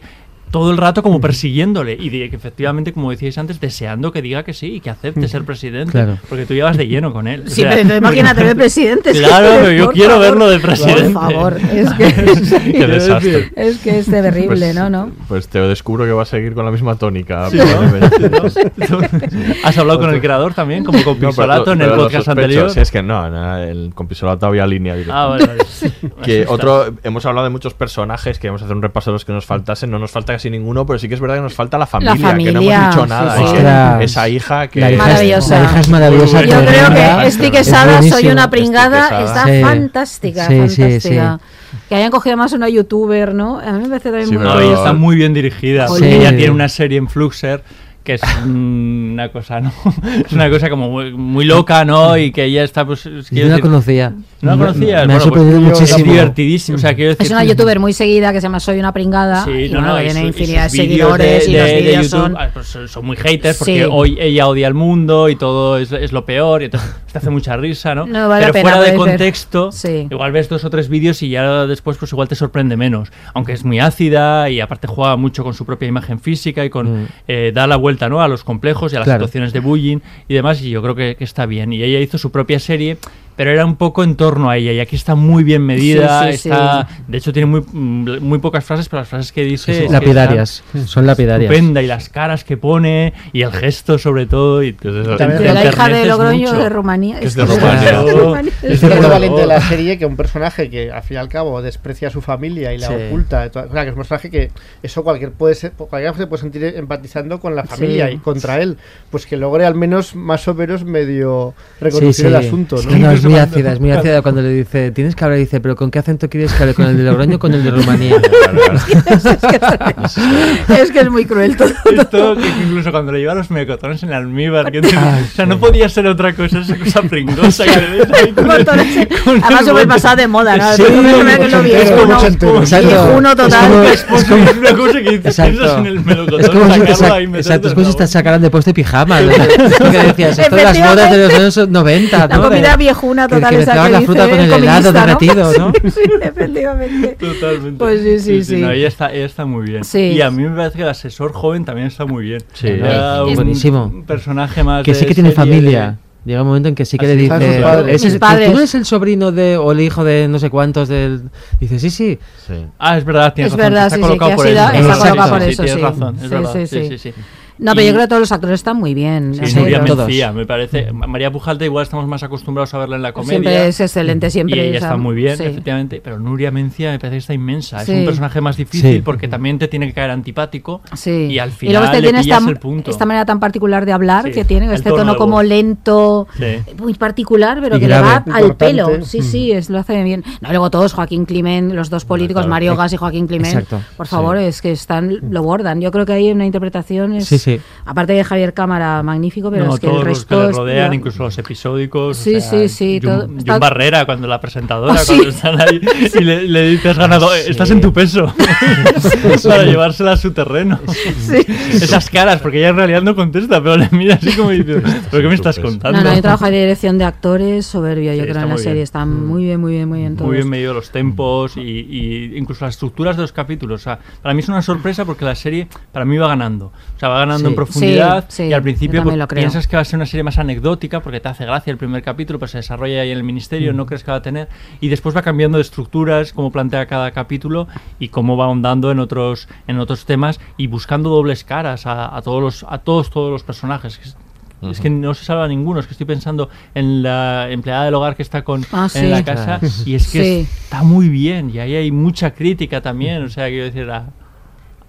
todo el rato como persiguiéndole y de que efectivamente, como decíais antes, deseando que diga que sí y que acepte ser presidente. Claro. Porque tú llevas de lleno con él. O Sí, sea, pero entonces imagínate de presidente. es que- Claro, pero yo por quiero favor, verlo de presidente. Por favor, es que, Qué desastre. es que es terrible, Pues- ¿no? ¿no? Pues te descubro que va a seguir con la misma tónica. Sí. ¿Has hablado con el creador también, como con Pisolato en el podcast sospecho. anterior? Sí, es que no, no, el, con Pisolato había línea directa. Ah, vale, vale. Que otro, hemos hablado de muchos personajes, que vamos a hacer un repaso de los que nos faltasen. No nos falta casi ninguno, pero sí que es verdad que nos falta la familia, que no familia, hemos dicho sí, nada. sí. y que Ostras. esa hija que La hija es- Maravillosa. la hija es maravillosa. Yo creo que Stick es Quesada, soy buenísima. una pringada, está Sí. fantástica, Sí, sí, fantástica. Que hayan cogido más una youtuber, ¿no? A mí me parece también Sí, muy No, está muy bien dirigida. Ella Sí. tiene una serie en Fluxer que es una cosa, ¿no? Es una cosa como muy, muy loca, ¿no? Y que ella está, pues. es que Yo no la conocía. ¿No la Me- conocías? Me ha Bueno, pues, sorprendido Es muchísimo. divertidísimo. O sea, quiero decir. Es una youtuber muy seguida que se llama Soy una pringada. Sí, y no, bueno, no, tiene y infinidad de seguidores y los de- de vídeos YouTube, son. ah, pues son, muy haters porque Sí. hoy ella odia al mundo y todo es, es lo peor y entonces te hace mucha risa, ¿no? No, vale Pero pena, fuera de contexto, Sí. igual ves dos o tres vídeos y ya después pues igual te sorprende menos. Aunque es muy ácida y aparte juega mucho con su propia imagen física y con Mm. eh, da la vuelta vuelta ¿no? a los complejos y a las Claro. situaciones de bullying y demás, y yo creo que, que está bien. Y ella hizo su propia serie, pero era un poco en torno a ella, y aquí está muy bien medida, Sí, sí, está, de hecho tiene muy, mm, muy pocas frases, pero las frases que dice... Lapidarias, son lapidarias. Estupenda, y las caras que pone, y el gesto sobre todo, y De la hija de Logroño de Rumanía. Es de Rumanía. Rumanía. Es el valiente de la serie que un personaje que al fin y al cabo desprecia a su familia y la Sí. oculta, o sea, que es un personaje que eso cualquier puede ser, cualquiera se puede sentir empatizando con la familia Sí. y contra él, pues que logre al menos más o menos medio Sí, reconducir sí. el asunto, ¿no? Es muy ácida, es muy ácida cuando le dice, tienes que hablar, dice, pero ¿con qué acento quieres que hable? ¿Con el de Logroño o con el de Rumanía? es que es muy cruel todo. Esto que incluso cuando le lleva los melocotones en almíbar, que o sea, no podía ser otra cosa, esa cosa pringosa que le ves ahí Además, bote. pasada de moda, ¿no? Sí, mucho entero. Exacto. Viejuno Es total. como- Es como- es una cosa que piensas en el melocotón, Es como y exacto, es como la si te sacaran de puesto de pijama. Lo que decías, esto de las bodas de los años 90, La ¿no? comida De- viejuna que- total que esa mezclaban que la dice fruta con el helado comunista, derretido, ¿no? Sí, efectivamente. Totalmente. Pues sí, sí, sí. no, ella, está, ella está muy bien. Sí. Y a mí me parece que el asesor joven también está muy bien. Sí. Era un, buenísimo. un personaje más. Que sí que tiene familia. Llega un momento en que sí que Así le dice, sus padres. "Ese es- Mis padres. ¿tú no eres el sobrino de o el hijo de no sé cuántos del...? Dice, sí, sí. Ah, es verdad, tienes Es razón. verdad, está sí, sí, colocado por sido- eso. está Exacto, colocado por sí, tienes razón, es Sí, verdad. sí, Sí, sí. No, pero Y- yo creo que todos los actores están muy bien. Sí, Nuria. Mencía, me parece. María Pujalte igual estamos más acostumbrados a verla en la comedia. Siempre es excelente, siempre Y ella está muy bien, sí. efectivamente. Pero Nuria Mencía me parece que está inmensa. Sí. Es un personaje más difícil Sí. porque también te tiene que caer antipático. Sí. Y al y final luego este le tiene esta, el punto. esta manera tan particular de hablar Sí, que tiene, el este tono como lento, Sí. muy particular, pero Y que le va al Importante. pelo. Sí, sí, es, lo hace bien. No, luego todos, Joaquín Climent, los dos políticos, claro. Mario Gas y Joaquín Climent, Exacto, por favor, es que están, lo bordan. Yo creo que hay una interpretación, es- Sí, aparte de Javier Cámara, magnífico, pero no, es que todos el los resto que le rodean, ya- incluso los episódicos. Sí, o sea, sí, sí, Jun, todo- Jun está- Barrera, cuando la presentadora, Ah, sí. cuando están ahí y le, le dices ganado, sí. estás en tu peso. para llevársela a su terreno. Esas caras, porque ella en realidad no contesta, pero le mira así como diciendo, ¿pero qué me estás contando? No, no, un trabajo de dirección de actores soberbio, yo creo, en la muy serie. bien. Está muy bien, muy bien, muy bien todos. Muy bien medido los tempos y, y incluso las estructuras de los capítulos. O sea, para mí es una sorpresa porque la serie para mí va ganando. O sea, va ganando Sí. en profundidad Sí, y al principio pues, piensas que va a ser una serie más anecdótica porque te hace gracia el primer capítulo, pues se desarrolla ahí en el ministerio, Mm. no crees que va a tener y después va cambiando de estructuras, cómo plantea cada capítulo y cómo va ahondando en otros en otros temas y buscando dobles caras a, a todos los a todos todos los personajes. Es- Es que no se salva ninguno, es que estoy pensando en la empleada del hogar que está con Ah, en sí. la casa y es que Sí. está muy bien y ahí hay mucha crítica también, o sea, quiero decir, a,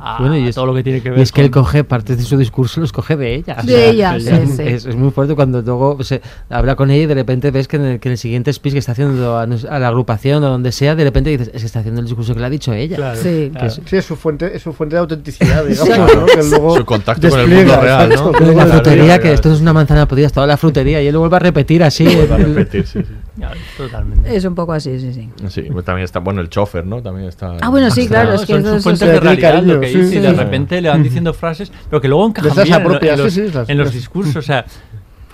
a Bueno, y es, todo lo que tiene que ver y es que él con- coge parte de su discurso, los coge de ella. De ella, es, sí, sí. Es, es muy fuerte cuando luego se habla con ella y de repente ves que en el, que en el siguiente speech que está haciendo a, la agrupación o donde sea, de repente dices, es que está haciendo el discurso que le ha dicho ella. Claro, Sí. claro. Sí, es su fuente, es su fuente de autenticidad, digamos. ¿no? Que luego Su contacto con el mundo real, ¿no? en la frutería, que esto es una manzana podrida, es toda la frutería. Y él lo vuelve a repetir así. Vuelve a repetir, sí, sí. Totalmente. Es un poco así, sí, sí. Sí, pues también está, bueno, el chofer, ¿no? También está... Ah, bueno, sí, claro, es que es- fuentes sí, de realidad sí, y de repente le van diciendo frases, pero que luego encajan bien en, en los, en discursos, o sea,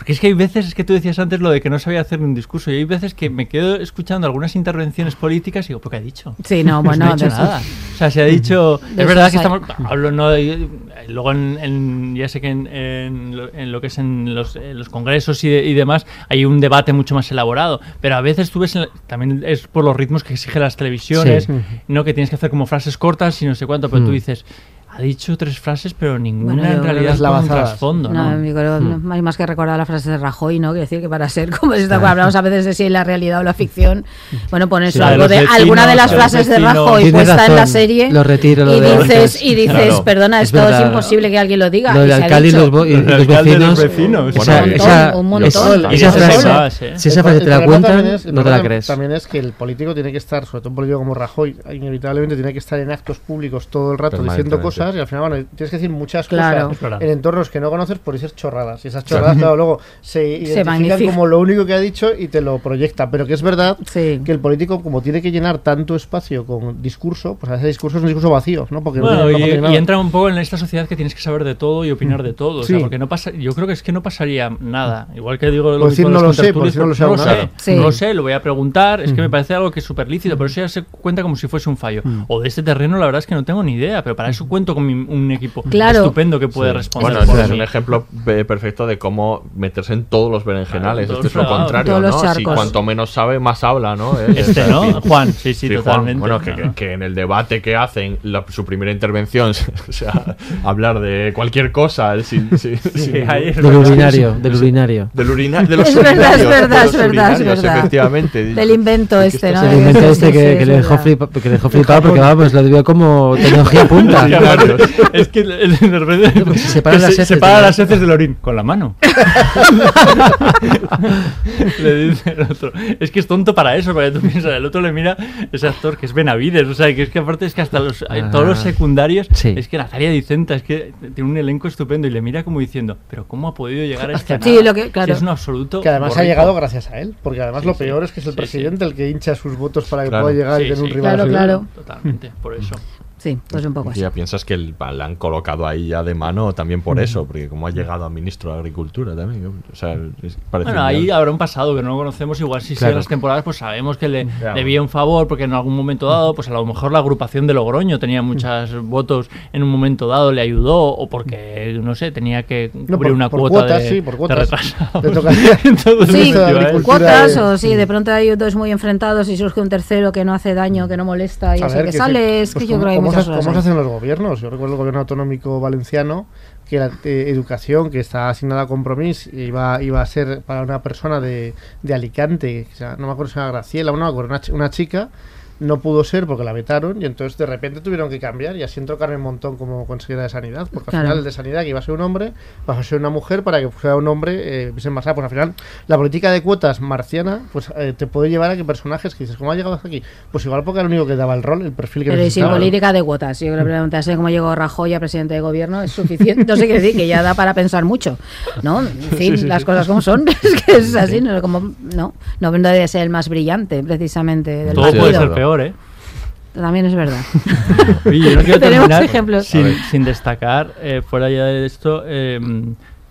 porque es que hay veces, es que tú decías antes lo de que no sabía hacer un discurso, y hay veces que me quedo escuchando algunas intervenciones políticas y digo, ¿pero qué ha dicho? Sí, no, Pues bueno, no ha dicho nada. O sea, se ha dicho. De es verdad que estamos. Hablo, no. luego, en, en- ya sé que en, en lo, que es en los, los congresos y, de- y demás, hay un debate mucho más elaborado. Pero a veces tú ves. en la- también es por los ritmos que exigen las televisiones, Sí. ¿no? Que tienes que hacer como frases cortas y no sé cuánto, pero tú Mm. dices. Ha dicho tres frases, pero ninguna Bueno, en realidad es con un lavazadas. trasfondo, Hmm. no hay más que recordar la frase de Rajoy, ¿no? Quiero decir que para ser como si hablamos a veces de si es la realidad o la ficción, bueno, pones Sí, la de algo de vecinos, alguna de las la frases de. Rajoy puesta en la serie lo retiro, lo y de- dices y dices, Claro, perdona, es esto es verdad. imposible que alguien lo diga. Lo del alcalde y los, bo- y El los alcalde y vecinos. los vecinos. Esa, Bueno, esa, un montón. si esa frase te la cuentan, es- no te la crees. También es que el político tiene que estar, sobre todo un político como Rajoy, inevitablemente tiene que estar en actos públicos todo el rato diciendo Permanentemente. Cosas y al final, bueno, tienes que decir muchas Claro. cosas en entornos que no conoces por ser chorradas. Y esas chorradas, claro, luego se identifican magnifican. como lo único que ha dicho y te lo proyecta. Pero que es verdad Sí. que el político, como tiene que llenar tanto espacio con discurso, pues a veces discurso es un discurso vacío, ¿no? Porque no Bueno, tiene- no y, y entra un poco en esta sociedad que tienes que saber de todo y opinar de todo. o sea, Sí. porque no pasa, yo creo que es que no pasaría nada. Igual que digo lo Por mismo decir de no lo sé, por contertulios, decir no lo sé no lo sé, Sí. no lo sé, lo voy a preguntar. Es que me parece algo que es súper lícito, pero eso ya se cuenta como si fuese un fallo. O de este terreno, la verdad es que no tengo ni idea, pero para eso cuento gusto con mi- un equipo Claro. estupendo que puede Sí. responder. Bueno, por es mí. un ejemplo eh, perfecto de cómo meterse en todos los berenjenales. Claro, Esto es lo contrario, cuanto menos sabe, más habla, ¿no? Eh, Este, ¿no? Juan, sí, sí, totalmente. Bueno, que, que- que en el debate que hacen, la- su primera intervención, o sea, hablar de cualquier cosa, sin, sin- sin- ahí es Del urinario, del urinario. Del urina- de los Es verdad, es urinarios, verdad, de es los verdad, es urinarios, verdad. efectivamente. Del invento este, ¿no? se El invento este que, le dejó, verdad. flipa- que le dejó flipado porque vamos, lo vio como tecnología punta. Claro. Es que el- el- de repente se separan que las se- heces separa de- las heces del orín con la mano. le dice el otro. Es que es tonto para eso, porque tú piensas, el otro le mira ese actor que es Benavides, o sea, que es que aparte es que hasta los, Ah. todos los secundarios, Sí. es que Natalia Dicenta, es que tiene un elenco estupendo y le mira como diciendo, pero ¿cómo ha podido llegar a este Sí, lo que- claro. es un absoluto Que además ha llegado gracias a él, porque además Sí, lo sí. peor es que es el Sí, presidente el que hincha sus votos para que Claro. pueda llegar y Sí, tener un rival. Claro, claro. Totalmente, por eso. Sí, pues un poco así. ya piensas que el- le han colocado ahí ya de mano también por eso, porque como ha llegado a ministro de Agricultura también. O sea, Bueno, ahí habrá un pasado que no lo conocemos. Igual si Claro. siguen las temporadas, pues sabemos que le debía un favor, porque en algún momento dado, pues a lo mejor la agrupación de Logroño tenía muchos votos en un momento dado, le ayudó, o porque, no sé, tenía que cubrir No, por- una por cuota cuotas, de, sí, por de cuotas. tocaría- Entonces, Sí, de cuotas de- o sí, de pronto hay dos muy enfrentados y surge un tercero que no hace daño, que no molesta y A así ver, que que sale. sí. Es que Pues yo cómo- creo que cosas ¿Cómo se ahí. hacen los gobiernos? Yo recuerdo el gobierno autonómico valenciano que la eh, educación que está asignada a compromiso iba, iba a ser para una persona de, de Alicante, o sea, no me acuerdo si era Graciela, no me acuerdo, una, chi- una chica, no pudo ser porque la vetaron y entonces de repente tuvieron que cambiar y así entró Carmen Montón como consejera de Sanidad, porque Claro. al final el de Sanidad que iba a ser un hombre, pasó a ser una mujer para que fuera un hombre, eh, pues al final la política de cuotas marciana pues eh, te puede llevar a que personajes que dices, ¿cómo ha llegado hasta aquí? Pues igual porque era el único que daba el rol, el perfil que Pero y sin necesitaba. política de cuotas. Yo creo que preguntarse cómo llegó Rajoy a presidente de gobierno es suficiente. No sé qué decir, que ya da para pensar mucho. ¿No? En fin, Sí, sí, las sí. cosas como son. Es que es así, no, como, no, no debe ser el más brillante, precisamente. Del Todo puede partido. ser peor, ¿eh? También es verdad. Oye, yo no quiero Tenemos terminar ejemplos. Sin, destacar, eh, fuera ya de esto, eh,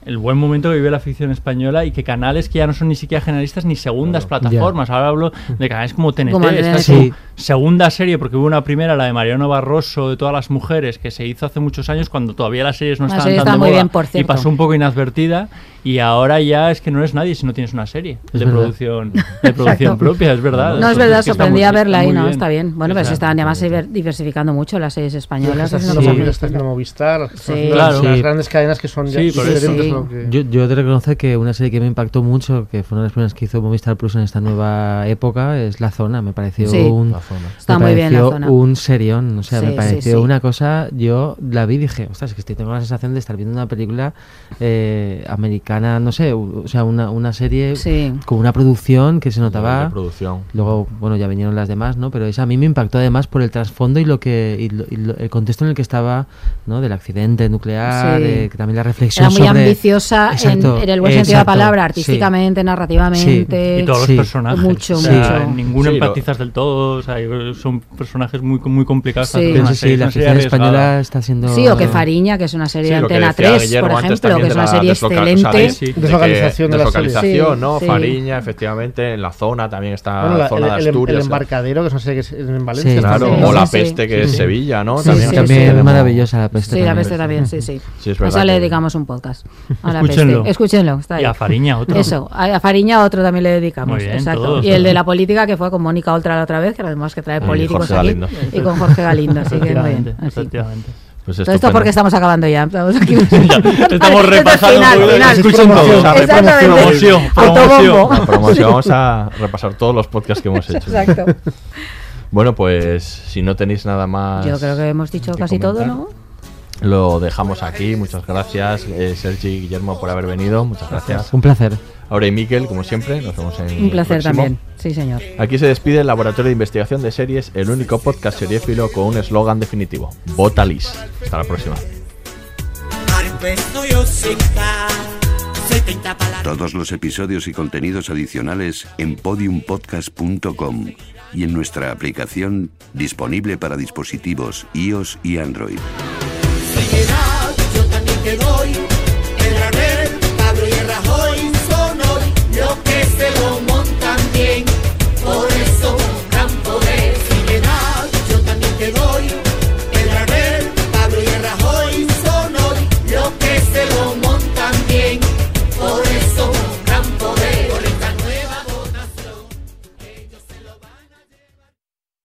el buen momento que vive la ficción española y que canales que ya no son ni siquiera generalistas ni segundas plataformas. Ahora hablo de canales como TNT, Como TNT. Sí. Segunda serie, porque hubo una primera, la de Mariano Barroso, de todas las mujeres, que se hizo hace muchos años cuando todavía las series no La estaban serie tan está de muy moda bien, por y pasó un poco inadvertida. Y ahora ya es que no eres nadie si no tienes una serie Es de verdad. producción, de producción propia, es verdad. No, es verdad, que está sorprendí muy- a verla ahí, ¿no? Está bien. Bueno, pero se Exacto. están además diver- diversificando mucho las series españolas. es Movistar, Movistar, está Sí. haciendo Claro. las Sí. grandes cadenas que son ya Sí, diferentes Sí. lo que- Yo, de reconocer que una serie que me impactó mucho, que fue una de las primeras que hizo Movistar Plus en esta nueva época, es La Zona. Me pareció Sí. un, La zona. Está me muy bien La pareció Zona. un serión. O sea, Sí, me sí, pareció sí. una cosa. Yo la vi y dije, ostras, es que estoy, tengo la sensación de estar viendo una película eh, americana, no sé, o sea, una, una serie Sí. con una producción que se notaba. producción. Luego, bueno, ya vinieron las demás, ¿no? Pero esa a mí me impactó además por el trasfondo y lo que y lo- y lo- el contexto en el que estaba, ¿no? Del accidente nuclear, Sí. de, que también la reflexión Era muy sobre- ambiciosa en, Exacto, en el buen sentido de la exacto, palabra, sí. artísticamente, narrativamente. Y todos Sí. los personajes. Mucho, o sea, mucho. Ninguno Sí, lo- empatizas del todo. O sea, son personajes muy, muy complicados. Sí. sí, sí, serie, la ficción española está siendo... Sí, o que Fariña, que es una serie Sí, de Antena decía 3, Guillermo por ejemplo, que es una la serie desloca- o sea, excelente. de- de que- Deslocalización de la serie. deslocalización, ¿no? sí. Fariña, efectivamente, en la zona también está Bueno, la zona el, de el- el Asturias. embarcadero, que es una serie que es en Valencia. Claro, o la peste sí. que es Sí. Sevilla, ¿no? Sí, también sí, También sí. es maravillosa la peste. Sí, la peste también, sí, sí. Sí, es o verdad sea, le dedicamos un podcast a la Escúchenlo. peste. Escúchenlo, está Y bien. a Fariña otro. Eso, a, Fariña otro también le dedicamos. Exacto. y el de la política que fue con Mónica Oltra la otra vez, que además que trae Y políticos Jorge aquí. Galindo. Y con Jorge Galindo, así que muy bien. así. Pues Todo esto estupendo. porque estamos acabando ya. Estamos aquí. Estamos repasando Exactamente. Promoción, promoción. Vamos a repasar todos los podcasts que hemos hecho. Exacto. Bueno, pues si no tenéis nada más. Yo creo que hemos dicho que casi todo, comentar, ¿no? Lo dejamos aquí. Muchas gracias, eh, Sergi y Guillermo, por haber venido. Muchas gracias. Un placer. Ahora y Miquel, como siempre, nos vemos en Un placer también. Sí, señor. Aquí se despide el Laboratorio de Investigación de Series, el único podcast seriéfilo con un eslogan definitivo: Vota Lis. Hasta la próxima. Todos los episodios y contenidos adicionales en podiumpodcast.com y en nuestra aplicación disponible para dispositivos iOS y Android.